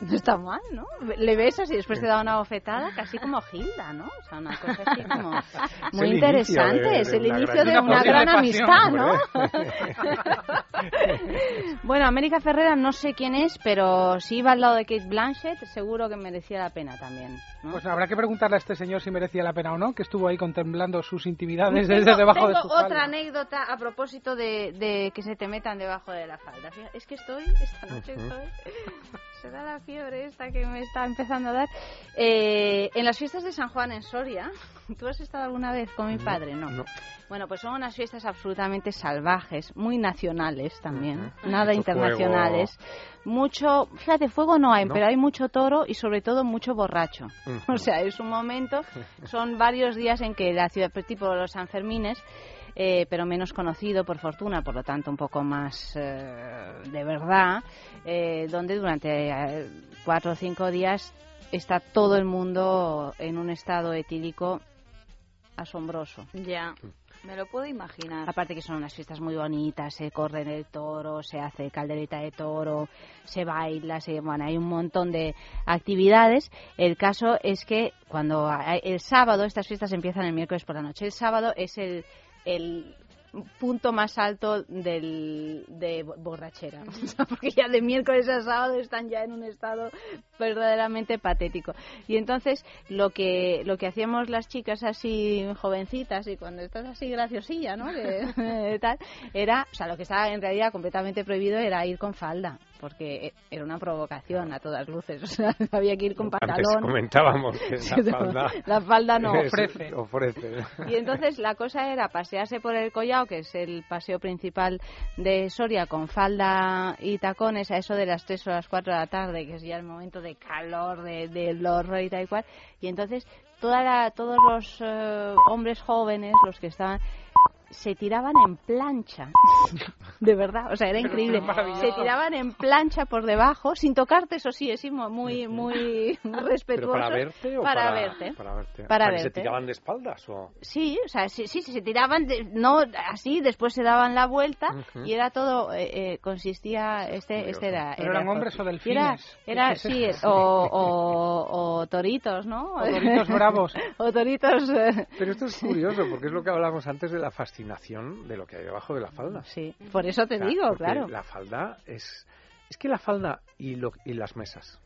No está mal, ¿no? Le besas y después te da una bofetada, casi como Hilda, ¿no? O sea, una cosa así como muy interesante. de- es el inicio de una gran pasión, amistad, ¿no? bueno, América Ferrera no sé quién es, pero si iba al lado de Kate Blanchett, seguro que merecía la pena también. ¿no? Pues habrá que preguntarle a este señor si merecía la pena o no, que estuvo ahí contemplando sus intimidades desde debajo de su falda. otra anécdota a propósito de, de que se te metan debajo de la falda. Es que estoy, esta noche estoy... Será la fiebre esta que me está empezando a dar. Eh, en las fiestas de San Juan en Soria, ¿tú has estado alguna vez con mi padre? No. no. Bueno, pues son unas fiestas absolutamente salvajes, muy nacionales también, Ujú. nada Mucho internacionales. Mucho, fíjate, fuego no hay, No. pero hay mucho toro y sobre todo mucho borracho. Ujú. O sea, es un momento, son varios días en que la ciudad, tipo los Sanfermines, eh, pero menos conocido por fortuna, por lo tanto un poco más eh, de verdad, eh, donde durante eh, cuatro o cinco días está todo el mundo en un estado etílico asombroso. Ya. Me lo puedo imaginar. Aparte que son unas fiestas muy bonitas, se corre en el toro, se hace caldereta de toro, se baila, se, bueno, hay un montón de actividades. El caso es que cuando el sábado, estas fiestas empiezan el miércoles por la noche, el sábado es el, el punto más alto del, de bo- borrachera, porque ya de miércoles a sábado están ya en un estado verdaderamente patético. Y entonces lo que lo que hacíamos las chicas así jovencitas y cuando estás así graciosilla, ¿no? De- tal, era, o sea, lo que estaba en realidad completamente prohibido era ir con falda, porque era una provocación a todas luces, o sea, había que ir con Antes pantalón. comentábamos que la falda... la falda no ofrece. ofrece. Y entonces la cosa era pasearse por el Collao, que es el paseo principal de Soria, con falda y tacones a eso de las 3 o las 4 de la tarde, que es ya el momento de calor, de, del horror y tal y cual. Y entonces toda la- todos los eh, hombres jóvenes, los que estaban, se tiraban en plancha. De verdad, o sea, era increíble. Se tiraban en plancha por debajo, sin tocarte, eso sí, es muy, muy, muy ¿Pero respetuoso. para verte o para, para, verte. Para verte. Para ¿Se tiraban de espaldas o...? Sí, o sea, sí, sí, se tiraban, de- no así, después se daban la vuelta y era todo, eh, eh, consistía, este, este era... ¿Pero eran hombres o delfines? era ¿Qué es sí, eso? o, o, o toritos, ¿no? O toritos bravos. o toritos... eh, Pero esto es curioso, porque es lo que hablábamos antes de la fascinación de lo que hay debajo de la falda. Sí, por eso te O sea, digo, claro. La falda es... Es que la falda y, lo, y las mesas.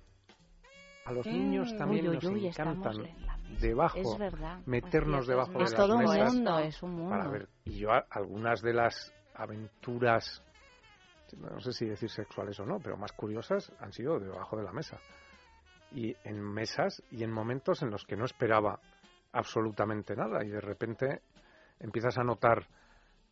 A los niños Mm. también Uy, uy, nos uy, encantan en debajo, Es verdad. meternos Es debajo de Es las todo un mundo, es un mundo. Para ver. Y yo a- algunas de las aventuras, no sé si decir sexuales o no, pero más curiosas han sido debajo de la mesa. Y en mesas y en momentos en los que no esperaba absolutamente nada y de repente empiezas a notar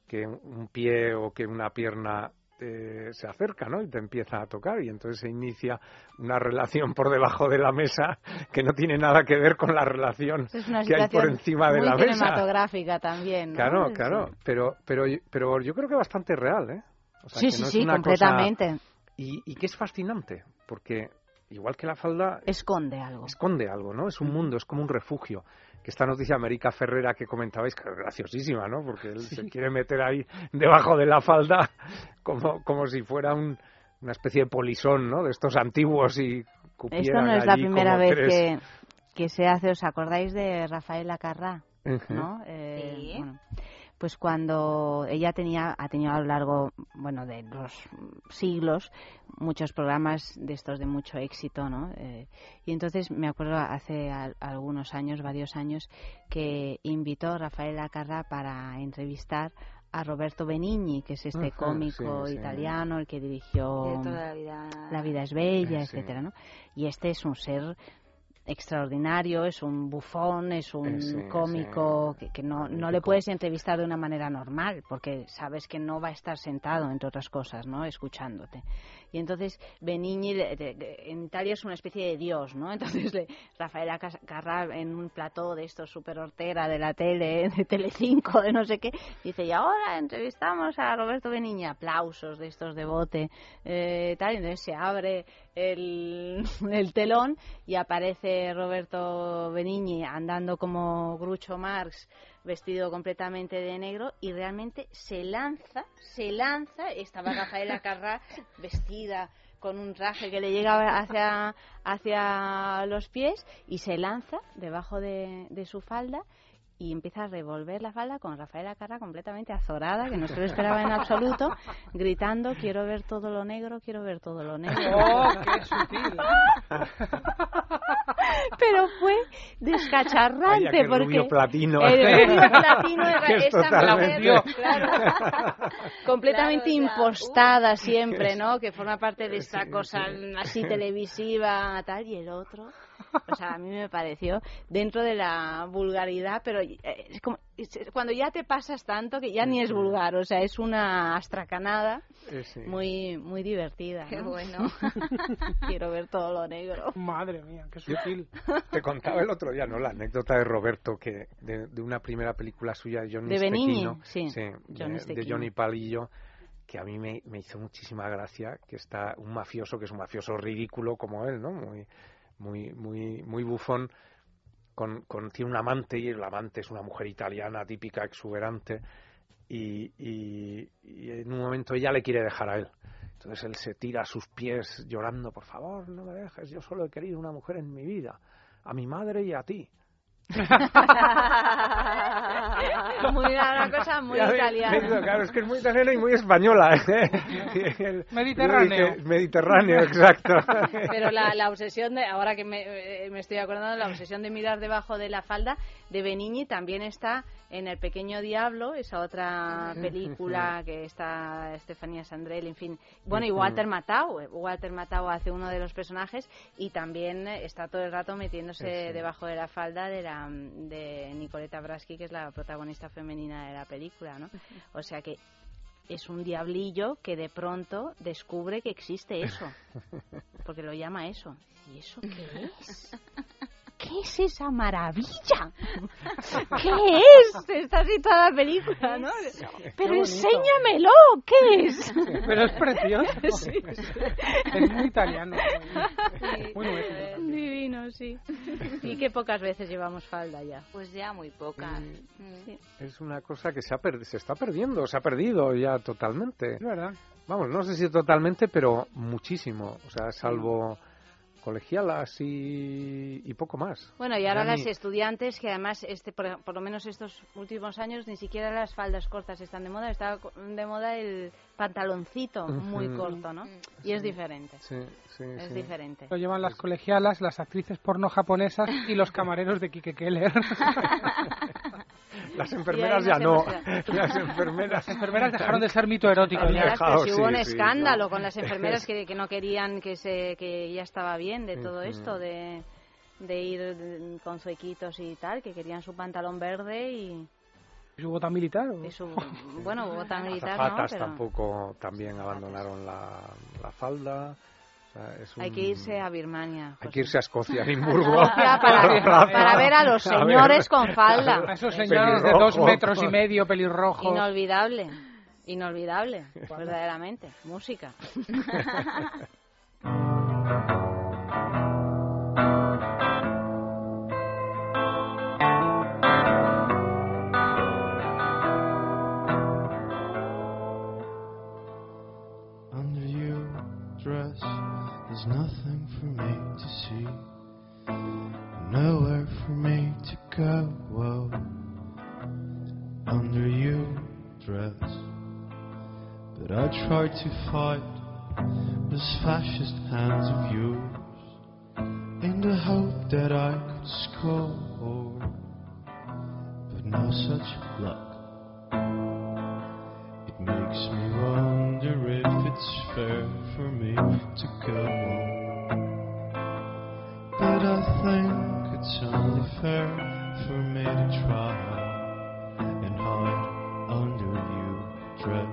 que un pie o que una pierna eh, se acerca, ¿no? Y te empieza a tocar y entonces se inicia una relación por debajo de la mesa que no tiene nada que ver con la relación Es una que hay por encima de muy la mesa. cinematográfica también, ¿no? Claro, claro, pero, pero, pero yo creo que bastante real, ¿eh? O sea, Sí, que sí, no es sí, cosa- completamente. Y, y que es fascinante, porque igual que la falda... Esconde algo. Esconde algo, ¿no? Es un mundo, es como un refugio. Que esta noticia América Ferrera que comentabais, que es graciosísima, ¿no? Porque él se quiere meter ahí debajo de la falda como, como si fuera un- una especie de polisón, ¿no? De estos antiguos y Esto cupieran no es la primera vez tres- que, que se hace, ¿os acordáis de Rafael Acarrá? Ujú. ¿no? Eh, bueno, pues cuando ella tenía, ha tenido a lo largo, bueno, de los siglos, muchos programas de estos de mucho éxito, ¿no? Eh, y entonces me acuerdo hace al- algunos años, varios años, que invitó Rafael Acarrá para entrevistar a Roberto Benigni, que es este cómico sí, sí. italiano, el que dirigió De toda la vida. La vida es bella, Eh, sí. etcétera, ¿no? Y este es un ser extraordinario, es un bufón, es un Eh, sí, cómico que, que no, no le puedes entrevistar de una manera normal porque sabes que no va a estar sentado, entre otras cosas, ¿no? Escuchándote. Y entonces Benigni en Italia es una especie de dios, ¿no? Entonces le, Rafael Carrà en un plató de estos super hortera de la tele, de Telecinco, de no sé qué, dice, y ahora entrevistamos a Roberto Benigni, aplausos de estos de eh, tal, y entonces se abre el, el telón y aparece Roberto Benigni andando como Grucho Marx, vestido completamente de negro y realmente se lanza, se lanza, estaba Rafaela Carrá vestida con un traje que le llegaba hacia, hacia los pies y se lanza debajo de, de su falda y empieza a revolver la falda con Rafaela Carrá completamente azorada, que no se lo esperaba en absoluto, gritando, quiero ver todo lo negro, quiero ver todo lo negro. ¡Oh, qué sutil! Pero fue descacharrante Vaya, porque rubio platino. el rubio platino era Que es esa totalmente- mujer, claro, completamente impostada siempre, ¿no? Que forma parte de esta cosa así televisiva tal y el otro, o sea, a mí me pareció dentro de la vulgaridad, pero eh, es como es- cuando ya te pasas tanto que ya ni es vulgar, o sea, es una astracanada Eh, sí. muy muy divertida. Qué ¿no? bueno. Quiero ver todo lo negro. Madre mía, qué sutil. Te contaba el otro día, ¿no? La anécdota de Roberto, que de, de una primera película suya de Johnny De Benigni, sí, de- Johnny de. Johnny Palillo, que a mí me, me hizo muchísima gracia, que está un mafioso, que es un mafioso ridículo como él, ¿no? Muy, muy, muy, muy bufón, con, con, tiene un amante y el amante es una mujer italiana típica, exuberante, y, y, y en un momento ella le quiere dejar a él. Entonces él se tira a sus pies llorando, por favor, no me dejes, yo solo he querido una mujer en mi vida, a mi madre y a ti. muy, una cosa muy Ya italiana. Claro, es que es muy italiana y muy española. ¿eh? El- Mediterráneo. Mediterráneo, exacto. Pero la, la obsesión de, ahora que me, eh, me estoy acordando, la obsesión de mirar debajo de la falda de Benigni también está en El Pequeño Diablo, esa otra película que está Estefanía Sandrell, en fin. Bueno, y. Walter Matthau. eh, Walter Matthau hace uno de los personajes y también está todo el rato metiéndose Sí, sí. debajo de la falda de, la, de Nicoleta Braschi, que es la protagonista femenina de la película, ¿no? O sea que es un diablillo que de pronto descubre que existe eso porque lo llama eso. ¿Y eso qué es? ¿Qué es esa maravilla? ¿Qué es? Está así toda la película, ¿no? Pero enséñamelo, ¿qué es? Pero es precioso. Sí, sí. Es muy italiano. Muy nuestro. Divino, sí. Y qué pocas veces llevamos falda ya. Pues ya muy pocas. Sí. Es una cosa que se, ha per- se está perdiendo, se ha perdido ya totalmente. Es verdad. Vamos, no sé si totalmente, pero muchísimo. O sea, salvo colegialas y, y poco más. Bueno, y ahora las estudiantes, que además, este, por, por lo menos estos últimos años, ni siquiera las faldas cortas están de moda. Está de moda el pantaloncito muy corto, ¿no? Y es diferente. Sí, sí, Es sí. diferente. Lo llevan las colegialas, las actrices porno japonesas y los camareros de Kike Keller. Las enfermeras ya no. Las enfermeras, Las enfermeras dejaron de ser mito erótico ya. dejado, si hubo un sí, escándalo no. con las enfermeras que, que no querían que se que ya estaba bien de todo esto de, de ir con zuequitos y tal, que querían su pantalón verde y, ¿Su bota militar? o? y su bueno bota Las militar no, azafatas pero tampoco también abandonaron la, la falda. O sea, es hay que irse a Birmania. Hay que irse a Escocia, a Edimburgo. Para, para ver a los A ver. señores con falda. A esos señores de dos Pelirrojo. metros y medio, pelirrojos. Inolvidable, inolvidable, verdaderamente. Música. there's nothing for me to see, nowhere for me to go. Whoa. Under your dress, but I tried to fight those fascist hands of yours in the hope that I could score, but no such luck. It makes me wonder if it's fair for me to go on. But I think it's only fair for me to try and hide under your dress.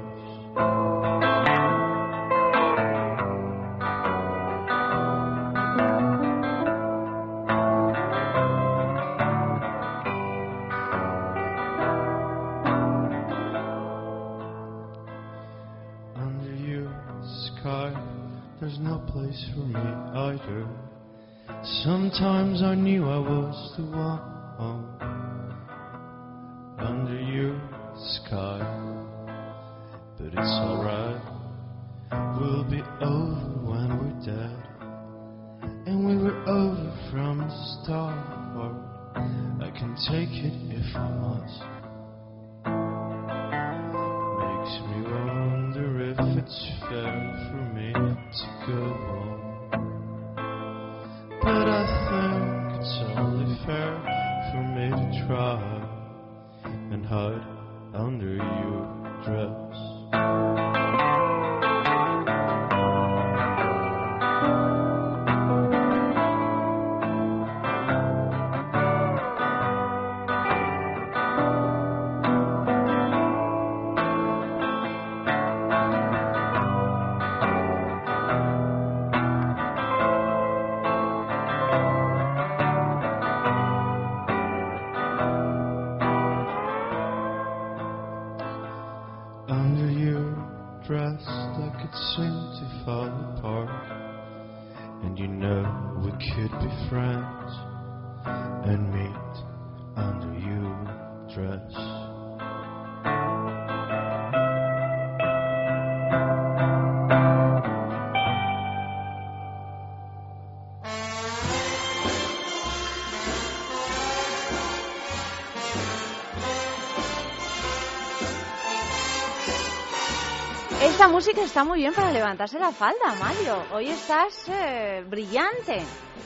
Esta música está muy bien para levantarse la falda, Mario. Hoy estás eh, brillante.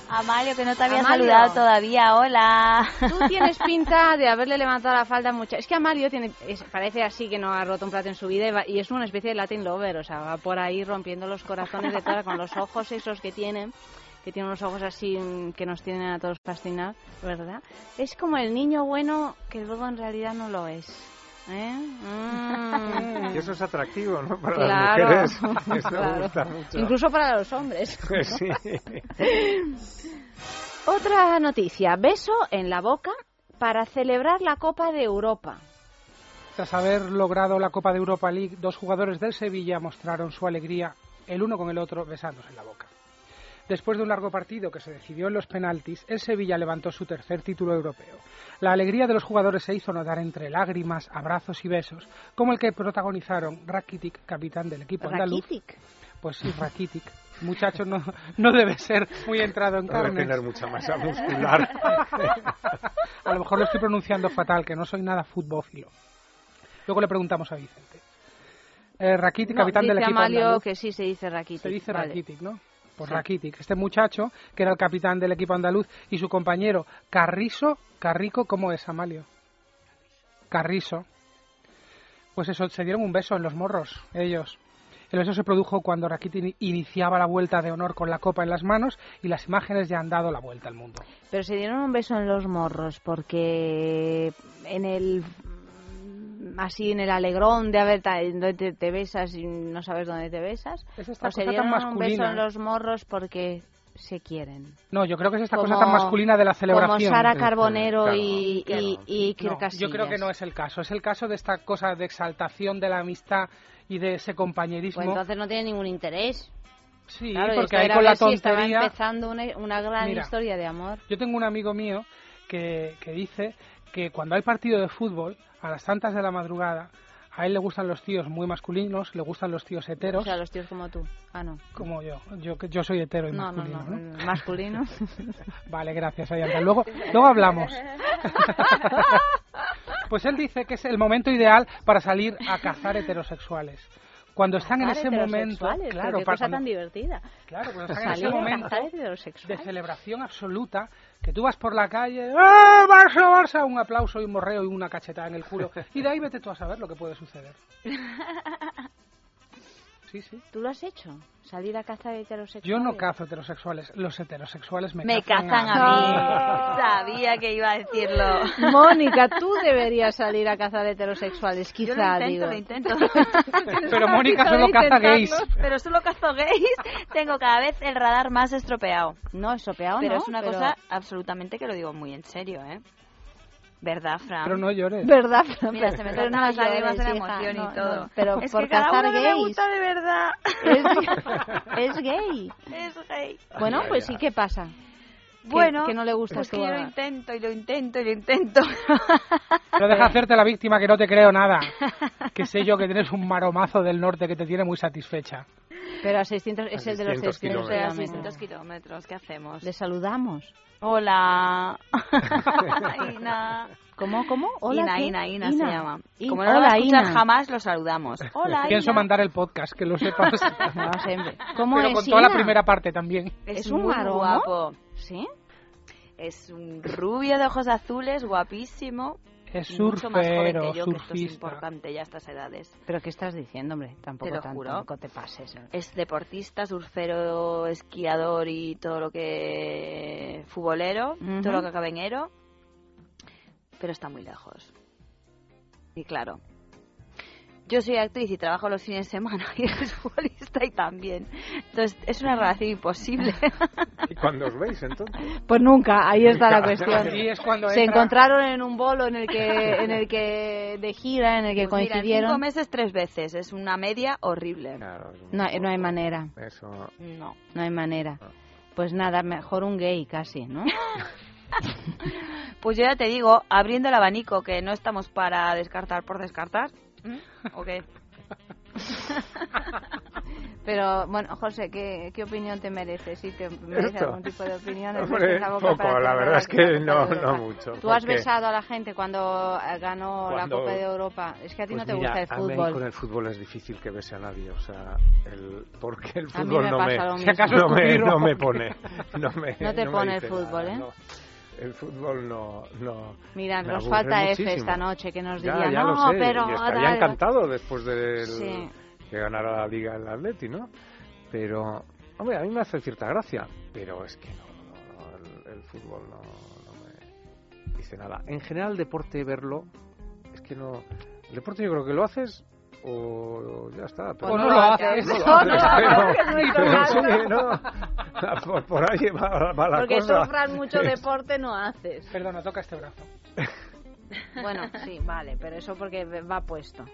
Amalio, que no te había Amalio. saludado todavía. Hola. Tú tienes pinta de haberle levantado la falda mucho. Es que Amalio tiene, es- parece así que no ha roto un plato en su vida y, va- y es una especie de Latin lover, o sea, va por ahí rompiendo los corazones de todas con los ojos esos que tiene, que tiene unos ojos así mm, que nos tienen a todos fascinados, ¿verdad? Es como el niño bueno que luego en realidad no lo es. ¿Eh? Mm. Y eso es atractivo, ¿no? Para Claro, las mujeres. Eso claro. me gusta mucho. Incluso para los hombres. Sí. Otra noticia, beso en la boca para celebrar la Copa de Europa. Tras haber logrado la Copa de Europa League, dos jugadores del Sevilla mostraron su alegría el uno con el otro besándose en la boca. Después de un largo partido que se decidió en los penaltis, el Sevilla levantó su tercer título europeo. La alegría de los jugadores se hizo notar entre lágrimas, abrazos y besos, como el que protagonizaron Rakitic, capitán del equipo andaluz. Rakitic. Pues sí, Rakitic. Muchacho no, no debe ser muy entrado en Debe carne. tener mucha masa muscular. A lo mejor lo estoy pronunciando fatal, que no soy nada futbófilo. Luego le preguntamos a Vicente. Eh, Rakitic, No, capitán del dice equipo Amalio andaluz. que sí se dice Rakitic. Se dice vale. Rakitic, ¿no? Por. Rakitic. Este muchacho, que era el capitán del equipo andaluz, y su compañero Carrizo, Carrico, ¿cómo es, Amalio? Carrizo. Pues eso, se dieron un beso en los morros, ellos. El beso se produjo cuando Rakitic iniciaba la vuelta de honor con la copa en las manos y las imágenes ya han dado la vuelta al mundo. Pero se dieron un beso en los morros porque en el así en el alegrón de haber donde te, te besas y no sabes dónde te besas Es esta o se cosa tan dieron un masculina, beso en los morros porque se quieren No, yo creo que es esta Como- cosa tan masculina de la celebración. como Sara Carbonero Claro. y, y, y Iker No, yo creo que no es el caso. Es el caso de esta cosa de exaltación de la amistad y de ese compañerismo. Pues entonces no tiene ningún interés sí, claro, porque ahí con la si estaba tontería... empezando una, una gran Mira. historia de amor Yo tengo un amigo mío que, que dice que cuando hay partido de fútbol, a las tantas de la madrugada, a él le gustan los tíos muy masculinos, le gustan los tíos o heteros, sea los tíos como tú ah no como yo. Yo, yo soy hetero y no no masculino. no, ¿no? mm, masculino Vale, gracias, Ayanta. Luego, luego hablamos. pues él dice que es el momento ideal para salir a cazar heterosexuales. Cuando están en ese momento, claro, para tan divertida Claro, cuando están en ese momento de celebración absoluta, que tú vas por la calle, ¡eh, Barça, Barça! Un aplauso y un morreo y una cachetada en el culo. Y de ahí vete tú a saber lo que puede suceder. Sí, sí. ¿Tú lo has hecho? ¿Salir a cazar heterosexuales? Yo no cazo heterosexuales, los heterosexuales me, Me cazan, cazan a mí. Sabía que iba a decirlo. Mónica, tú deberías salir a cazar heterosexuales, Yo quizá, lo digo. intento, lo intento. Pero Mónica solo caza gays. Pero solo cazo gays. Tengo cada vez el radar más estropeado. No, estropeado Pero no, es una pero- cosa absolutamente que lo digo muy en serio, ¿eh? ¿Verdad, Fran? Pero no llores. ¿Verdad? Mira, se me Pero saltan no las lágrimas de la emoción no, y todo. no, pero es por que cada cazar uno que me gays. gusta de verdad. Es, es gay. Es gay. Bueno, Ay, pues ay, sí, ¿qué pasa? ¿Qué- Bueno, que no le gusta pues que yo lo a- intento y lo intento y lo intento. Pero deja hacerte la víctima que no te creo nada. Que sé yo que tienes un maromazo del norte que te tiene muy satisfecha. Pero a 600, es A el de los 600 600 O sea, kilómetros. 600 kilómetros, ¿qué hacemos? Le saludamos. Hola. Ina. ¿Cómo, cómo? Hola, Ina, ¿qué? Ina, Ina, se llama. In- Como no lo va Hola, a escuchar Ina. jamás, lo saludamos. Hola, Pienso Ina. mandar el podcast, que lo sepas. No sé, ¿Cómo Pero es con toda la Ina? primera parte también. Es, ¿Es un muy guapo. ¿Sí? Es un rubio de ojos azules, guapísimo. Es y mucho más joven surfero, que yo, que esto es importante ya a estas edades. ¿Pero qué estás diciendo, hombre? Tampoco, Te lo tan- juro. tampoco te pases. ¿eh? Es deportista, surfero, esquiador y todo lo que... futbolero, todo lo que acabe en ero. Pero está muy lejos. Y claro, yo soy actriz y trabajo los fines de semana y eres futbolista y también. Entonces es una relación imposible. ¿Y cuando os veis entonces? Pues nunca, ahí está la cuestión. Ahí es cuando Se entra- encontraron en un bolo en el que, en el que de gira, en el que Pues mira, en coincidieron. cinco meses tres veces. Es una media horrible. Claro, No, hay- no hay manera, Eso. No. no hay manera. Pues nada, mejor un gay casi, ¿no? Pues yo ya te digo, abriendo el abanico, que no estamos para descartar por descartar. ¿Mm? ¿O qué? Pero, bueno, José, ¿qué, qué opinión te merece? Si te merece Esto. algún tipo de opinión. ¿Es Hombre, poco, la verdad es que no, no mucho. ¿Tú has besado a la gente cuando eh, ganó Cuando- la Copa de Europa? Es que a ti Pues no te mira, gusta el a mí fútbol. con el fútbol es difícil que bese a nadie, o sea, el, porque el A mí fútbol me no, me. Si acaso no, me, no me pone. No, me, No te me pone el fútbol, nada, ¿eh? El fútbol no... no Mira, nos falta F muchísimo. esta noche que nos Ya, diría, ya no, lo sé, pero... y estaría tal". encantado después de Sí. que ganara la Liga el Atleti, ¿no? Pero, hombre, a mí me hace cierta gracia, pero es que no, no, no, el, el fútbol no, no me dice nada. En general, el deporte, verlo, es que no... El deporte yo creo que lo haces o ya está. O no haces. No lo O no lo haces, haces, pero normal. sí, no. Por, por ahí va, va la Porque cosa. sufras mucho deporte no haces. Perdona, toca este brazo. Bueno, sí, vale, pero eso porque va puesto.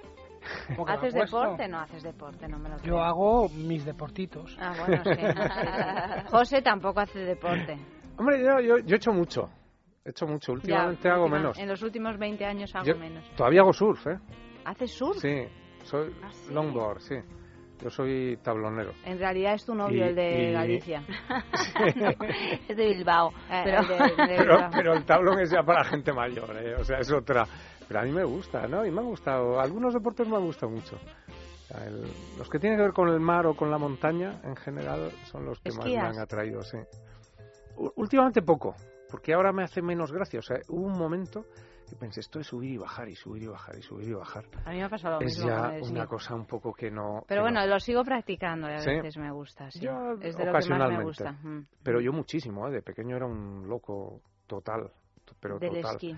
¿Cómo que va ¿Haces puesto? deporte? No haces deporte, no me lo creo. Yo hago mis deportitos. Ah, bueno, sí. sí. José tampoco hace deporte. Hombre, yo, yo, yo he hecho mucho. He hecho mucho. Últimamente Ya, hago última- menos. En los últimos 20 años hago Yo menos. Todavía hago surf, ¿eh? ¿Haces surf? Sí, soy ¿Ah, longboard, sí. Yo soy tablonero. En realidad es tu novio, Y- el de y- Galicia. es de Bilbao. Eh, pero... el de- el de Pero, Bilbao. pero el tablón es ya para gente mayor, ¿eh? O sea, es otra. Pero a mí me gusta, ¿no? Y me han gustado. Algunos deportes me han gustado mucho. El- los que tienen que ver con el mar o con la montaña, en general, son los que más me han atraído, sí. U- Últimamente poco, porque ahora me hace menos gracia. O sea, hubo un momento que pensé, esto es subir y bajar y subir y bajar y subir y bajar. A mí me ha pasado lo Es mismo ya una cosa un poco que no... Pero que bueno, no. lo sigo practicando y a Sí. veces me gusta, sí. Es de lo que más me gusta. mm. Pero yo muchísimo, ¿eh? De pequeño era un loco total, pero Del total. esquí.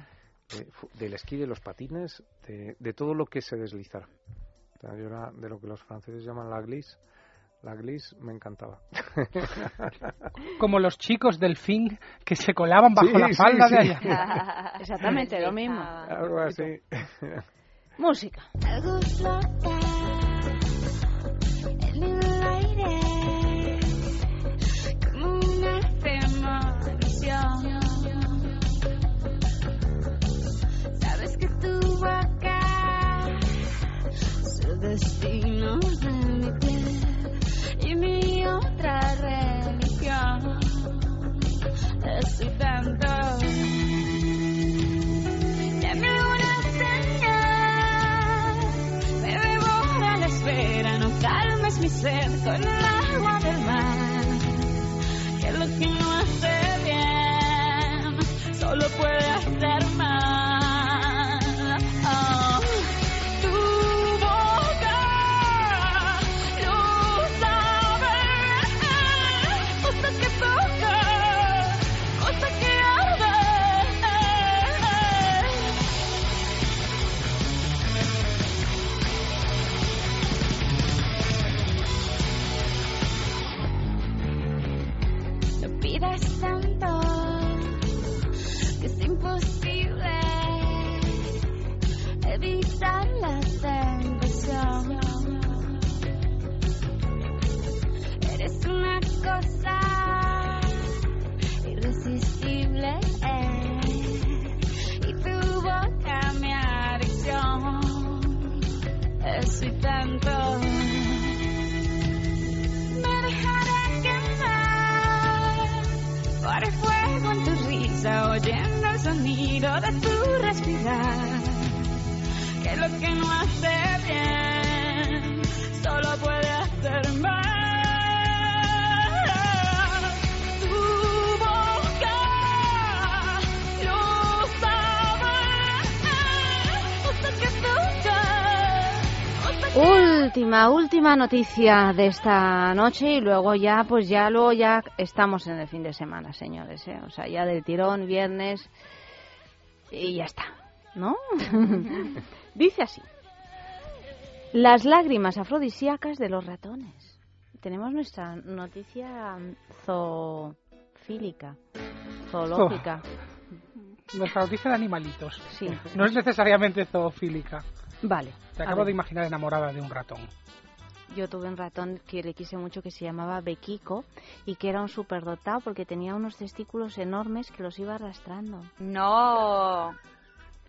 Eh, del esquí, de los patines, de, de todo lo que se. O sea, yo era de lo que los franceses llaman la glisse. La glisse me encantaba. Como los chicos del fin que se colaban bajo Sí, la falda sí. de allá. Exactamente, lo mismo. Algo así. Música. Algo flota en el aire como una premonición. Sabes que tu boca es el destino otra religión. Tanto. Dame una señal. Me devora la esfera, no calmes mi sed con el agua del mar. Que lo que no hace bien, solo puede de tu respirar. Que lo que no hace bien, solo puede hacer mal. Última, última noticia de esta noche y luego ya, pues ya, luego ya estamos en el fin de semana, señores, ¿eh? O sea, ya del tirón, viernes y ya está, ¿no? Dice así. Las lágrimas afrodisíacas de los ratones. Tenemos nuestra noticia zoofílica, zoológica. Nuestra noticia de animalitos. Sí. No es necesariamente zoofílica. Vale. Te acabo de imaginar enamorada de un ratón. Yo tuve un ratón que le quise mucho que se llamaba Bequico y que era un superdotado porque tenía unos testículos enormes que los iba arrastrando. No.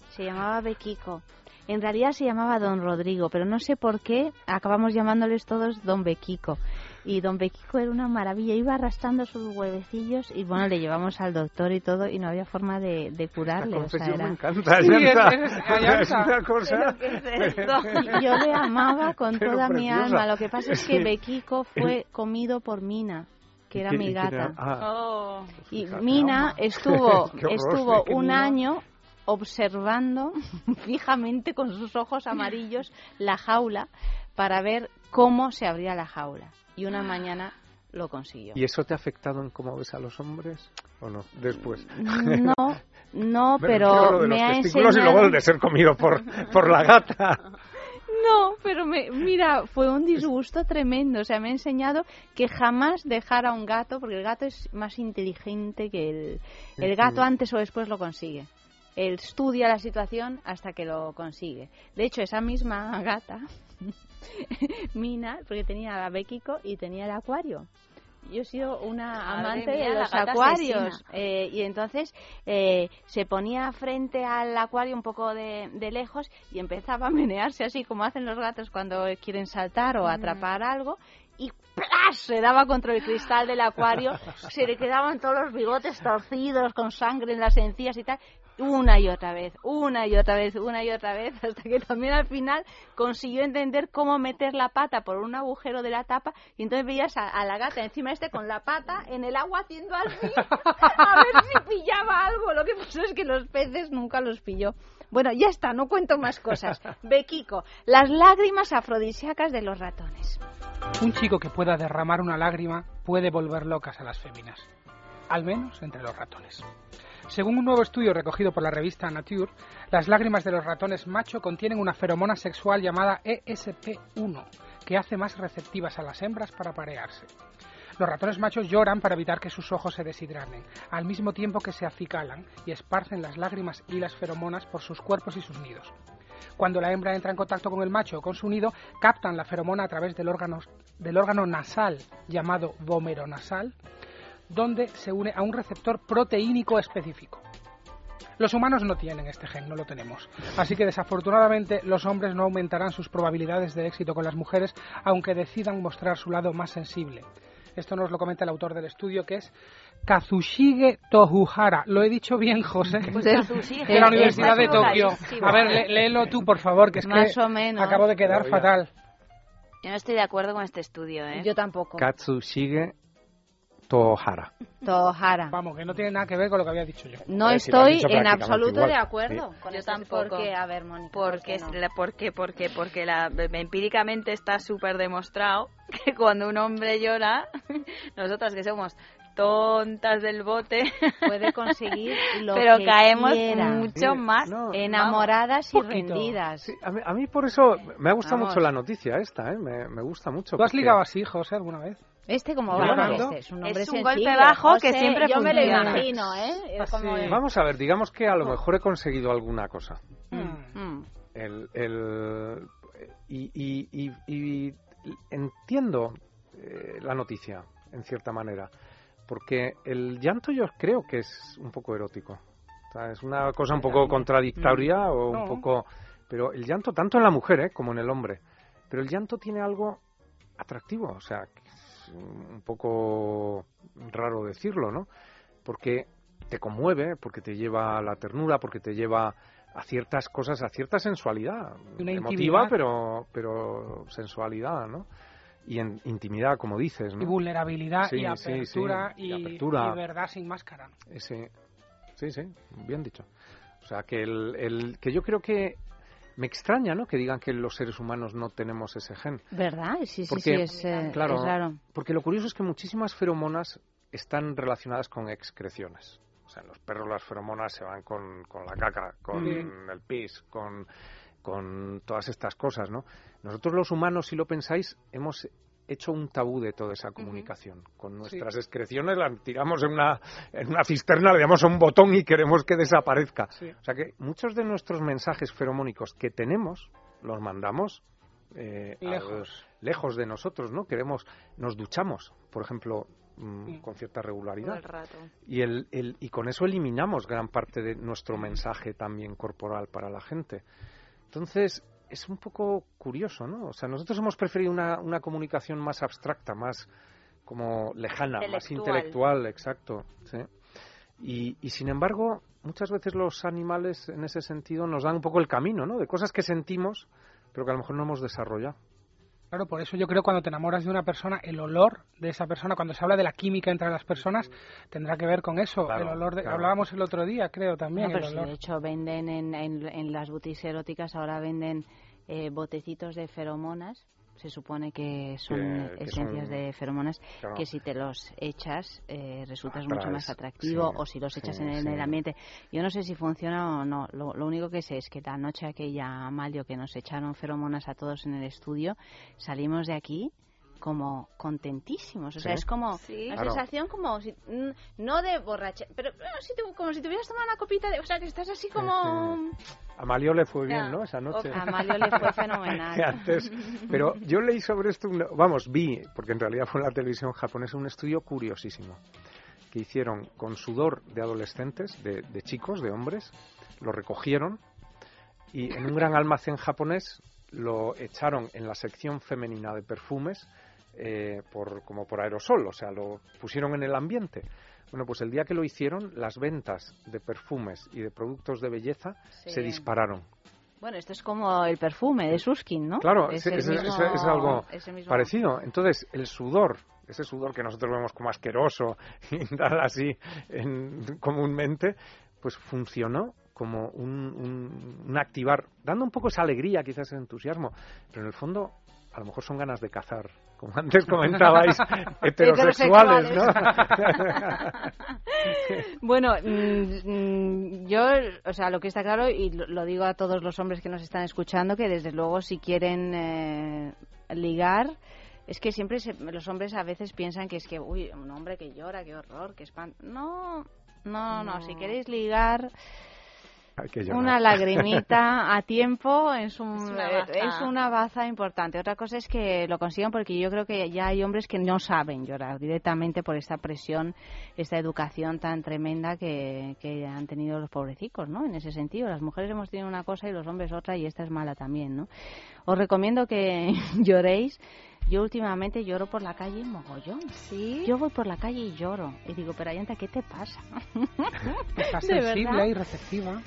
Se llamaba Bequico. En realidad se llamaba Don Rodrigo, pero no sé por qué acabamos llamándoles todos Don Bequico. Y Don Bequico era una maravilla, iba arrastrando sus huevecillos y bueno, le llevamos al doctor y todo y no había forma de, de curarle. o sea, confesión era- me encanta. Sí, es- es- una cosa... Y Yo le amaba con Pero toda mi alma. Lo que pasa es que Sí. Bequico fue comido por Mina, que era ¿Y mi era? gata. Ah. Y fíjate, Mina estuvo, estuvo. Qué un año observando fijamente con sus ojos amarillos la jaula para ver cómo se abría la jaula. Y una mañana lo consiguió. ¿Y eso te ha afectado en cómo ves a los hombres? ¿O no? Después. No, no, pero me los ha enseñado... y luego el de ser comido por, por la gata. No, pero me, mira, fue un disgusto tremendo. O sea, me ha enseñado que jamás dejar a un gato, porque el gato es más inteligente que el... El gato antes o después lo consigue. Él estudia la situación hasta que lo consigue. De hecho, esa misma gata, Mina, porque tenía a Béquico y tenía el acuario. Yo he sido una amante mía, de los acuarios. eh, y entonces eh, se ponía frente al acuario un poco de, de lejos y empezaba a menearse así como hacen los gatos cuando quieren saltar o atrapar algo. Y ¡plas! se daba contra el cristal del acuario, se le quedaban todos los bigotes torcidos, con sangre en las encías y tal. Una y otra vez, una y otra vez, una y otra vez, hasta que también al final consiguió entender cómo meter la pata por un agujero de la tapa y entonces veías a, a la gata encima este con la pata en el agua haciendo así a ver si pillaba algo. Lo que pasó es que los peces nunca los pilló. Bueno, ya está, no cuento más cosas. Bequico, las lágrimas afrodisíacas de los ratones. Un chico que pueda derramar una lágrima puede volver locas a las féminas, al menos entre los ratones. Según un nuevo estudio recogido por la revista Nature, las lágrimas de los ratones macho contienen una feromona sexual llamada ESP1, que hace más receptivas a las hembras para parearse. Los ratones machos lloran para evitar que sus ojos se deshidraten, al mismo tiempo que se acicalan y esparcen las lágrimas y las feromonas por sus cuerpos y sus nidos. Cuando la hembra entra en contacto con el macho o con su nido, captan la feromona a través del órgano, del órgano nasal llamado vomeronasal, donde se une a un receptor proteínico específico. Los humanos no tienen este gen, no lo tenemos. Así que desafortunadamente los hombres no aumentarán sus probabilidades de éxito con las mujeres, aunque decidan mostrar su lado más sensible. Esto nos lo comenta el autor del estudio, que es Kazushige Tohuhara. Lo he dicho bien, José. Pues de la Universidad de Tokio. A ver, lé- léelo tú, por favor, que es Más que o menos. acabo de quedar fatal. Yo no estoy de acuerdo con este estudio, ¿eh? Yo tampoco. Katsushige Tohara. Tohara. Vamos, que no tiene nada que ver con lo que había dicho yo. No Eh, estoy en absoluto igual. de acuerdo Sí. con Yo este- tampoco. ¿Por qué? A ver, Mónica. Porque, ¿por qué no? la- ¿por qué? Porque, porque la, empíricamente está súper demostrado que cuando un hombre llora, nosotras que somos tontas del bote, puede conseguir lo pero que caemos quiera. mucho Sí, más no, enamoradas y Poquito. rendidas. Sí, a, mí, a mí por eso me ha gustado Vamos. mucho la noticia esta, ¿eh? me, me gusta mucho. ¿Tú has porque- ligado así, José, alguna vez? Este como Claro. bueno, este es un hombre Es un golpe bajo que siempre yo me lo funciona. imagino, ¿eh? Es como- Vamos a ver, digamos que a lo mejor he conseguido alguna cosa. Mm, mm. El, el- y, y- y- y entiendo eh, la noticia, en cierta manera, porque el llanto yo creo que es un poco erótico. O sea, es una cosa un poco contradictoria o un No. poco... Pero el llanto, tanto en la mujer ¿eh? como en el hombre, pero el llanto tiene algo atractivo, o sea, un poco raro decirlo, ¿no? Porque te conmueve, porque te lleva a la ternura, porque te lleva a ciertas cosas, a cierta sensualidad. Una Emotiva, intimidad. pero, pero sensualidad, ¿no? Y en intimidad, como dices, ¿no? Y vulnerabilidad Sí, y sí, apertura, sí, y, y apertura. y verdad sin máscara. Sí, sí, sí, bien dicho. O sea, que, el, el- que yo creo que me extraña, ¿no? Que digan que los seres humanos no tenemos ese gen. ¿Verdad? Sí, sí, Porque, sí, es, eh, claro, es raro. Porque lo curioso es que muchísimas feromonas están relacionadas con excreciones. O sea, en los perros las feromonas se van con, con la caca, con el pis, con, con todas estas cosas, ¿no? Nosotros los humanos, si lo pensáis, hemos hecho un tabú de toda esa comunicación. Con nuestras excreciones las tiramos en una, en una cisterna, le damos a un botón y queremos que desaparezca. Sí. O sea que muchos de nuestros mensajes feromónicos que tenemos los mandamos eh, Lejos. lejos de nosotros, ¿no? Queremos, nos duchamos, por ejemplo, mm, con cierta regularidad. Todo el rato. Y, el, el- y con eso eliminamos gran parte de nuestro mensaje también corporal para la gente. Entonces, es un poco curioso, ¿no? O sea, nosotros hemos preferido una, una comunicación más abstracta, más como lejana, más Intelectual. intelectual, exacto. ¿sí? Y, y sin embargo, muchas veces los animales en ese sentido nos dan un poco el camino, ¿no? De cosas que sentimos, pero que a lo mejor no hemos desarrollado. Claro, por eso yo creo que cuando te enamoras de una persona, el olor de esa persona, cuando se habla de la química entre las personas, tendrá que ver con eso. Claro, el olor de, claro. Hablábamos el otro día, creo, también. No, pero el si olor. de hecho venden en, en, en las boutiques eróticas, ahora venden eh, botecitos de feromonas. Se supone que son Que- que esencias son- de feromonas claro. que si te los echas eh, resultas mucho más atractivo sí, o si los echas sí, en, el- en sí. el ambiente. Yo no sé si funciona o no. Lo, lo único que sé es que la noche aquella, Amalio, que nos echaron feromonas a todos en el estudio, salimos de aquí como contentísimos. O sea, Sí. es como Sí. la Claro. sensación como si, no de borracha, pero bueno, si te- como si te hubieras tomado una copita de, o sea, que estás así como A Malio le fue Ya. bien, ¿no? Esa noche. A Malio le fue fenomenal. Antes, pero yo leí sobre esto, un- vamos, vi, porque en realidad fue en la televisión japonesa, un estudio curiosísimo que hicieron con sudor de adolescentes, de, de chicos, de hombres, lo recogieron y en un gran almacén japonés lo echaron en la sección femenina de perfumes eh, por, como por aerosol, o sea, lo pusieron en el ambiente. Bueno, pues el día que lo hicieron, las ventas de perfumes y de productos de belleza Sí. se dispararon. Bueno, esto es como el perfume de Suskin, ¿no? Claro, es, es, el es- mismo- es- es algo parecido. Entonces, el sudor, ese sudor que nosotros vemos como asqueroso y tal así en- comúnmente, pues funcionó como un, un- un activar, dando un poco esa alegría, quizás ese entusiasmo, pero en el fondo a lo mejor son ganas de cazar, como antes comentabais, heterosexuales, ¿no? Bueno, mm, mm, yo, o sea, lo que está claro, y lo, digo a todos los hombres que nos están escuchando, que desde luego si quieren eh, ligar, es que siempre se- los hombres a veces piensan que es que, uy, un hombre que llora, qué horror, qué espanto. No, no, no, si queréis ligar. una lagrimita a tiempo es, un, Es una baza. es una baza importante. Otra cosa es que lo consigan porque yo creo que ya hay hombres que no saben llorar directamente por esta presión, esta educación tan tremenda que, que han tenido los pobrecicos, ¿no? En ese sentido, las mujeres hemos tenido una cosa y los hombres otra y esta es mala también, ¿no? Os recomiendo que lloréis. Yo últimamente lloro por la calle mogollón. Sí. Yo voy por la calle y lloro. Y digo, pero Ayanta, ¿qué te pasa? Estás ¿De sensible verdad? y receptiva.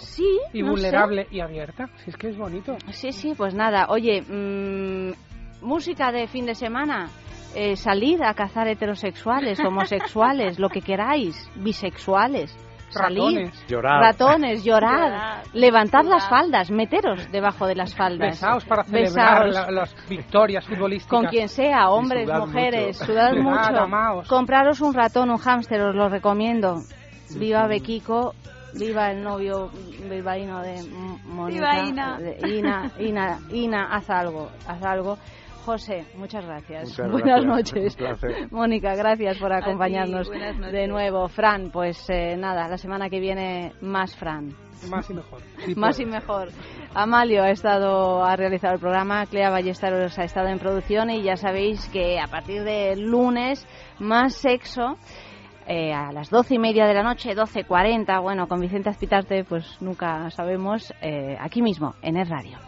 Sí. Y no sé. vulnerable y abierta. Si es que es bonito. Sí, sí, pues nada. Oye, mm, música de fin de semana. Eh, salid a cazar heterosexuales, homosexuales, lo que queráis, bisexuales. Salid. Ratones. Llorar. Ratones, llorad. Llorad. Levantad las faldas, meteros debajo de las faldas. Besaos para celebrar Besaos. la- las victorias futbolísticas. Con quien sea, hombres, sudad mujeres, mucho. sudad Sudad, mucho. amaos. Compraros un ratón, un hámster, os lo recomiendo. Viva Bequico, viva el novio bilbaíno de Mónica. Viva Ina. de Ina, Ina, Ina, haz algo, haz algo. José, muchas gracias. Muchas buenas gracias, noches. Mónica, gracias por acompañarnos de nuevo. Fran, pues eh, nada, la semana que viene más Fran. Más y mejor. Sí, Más y mejor. Amalio ha estado ha realizado el programa, Clea Ballesteros ha estado en producción y ya sabéis que a partir de lunes más sexo eh, a las doce y media de la noche, 12.40, bueno, con Vicente Azpitarte, pues nunca sabemos, eh, aquí mismo, en el radio.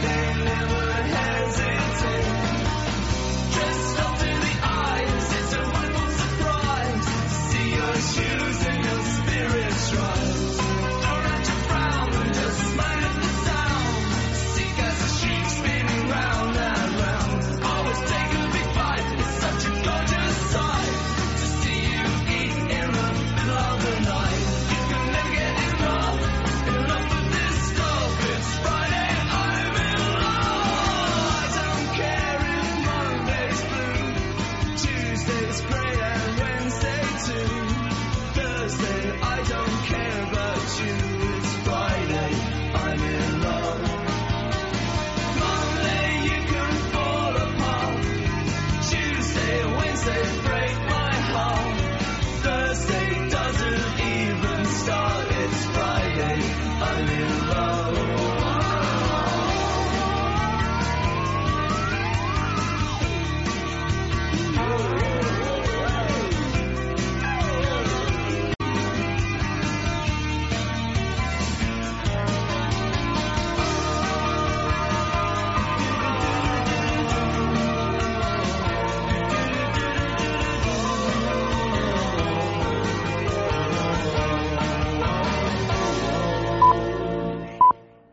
Friday.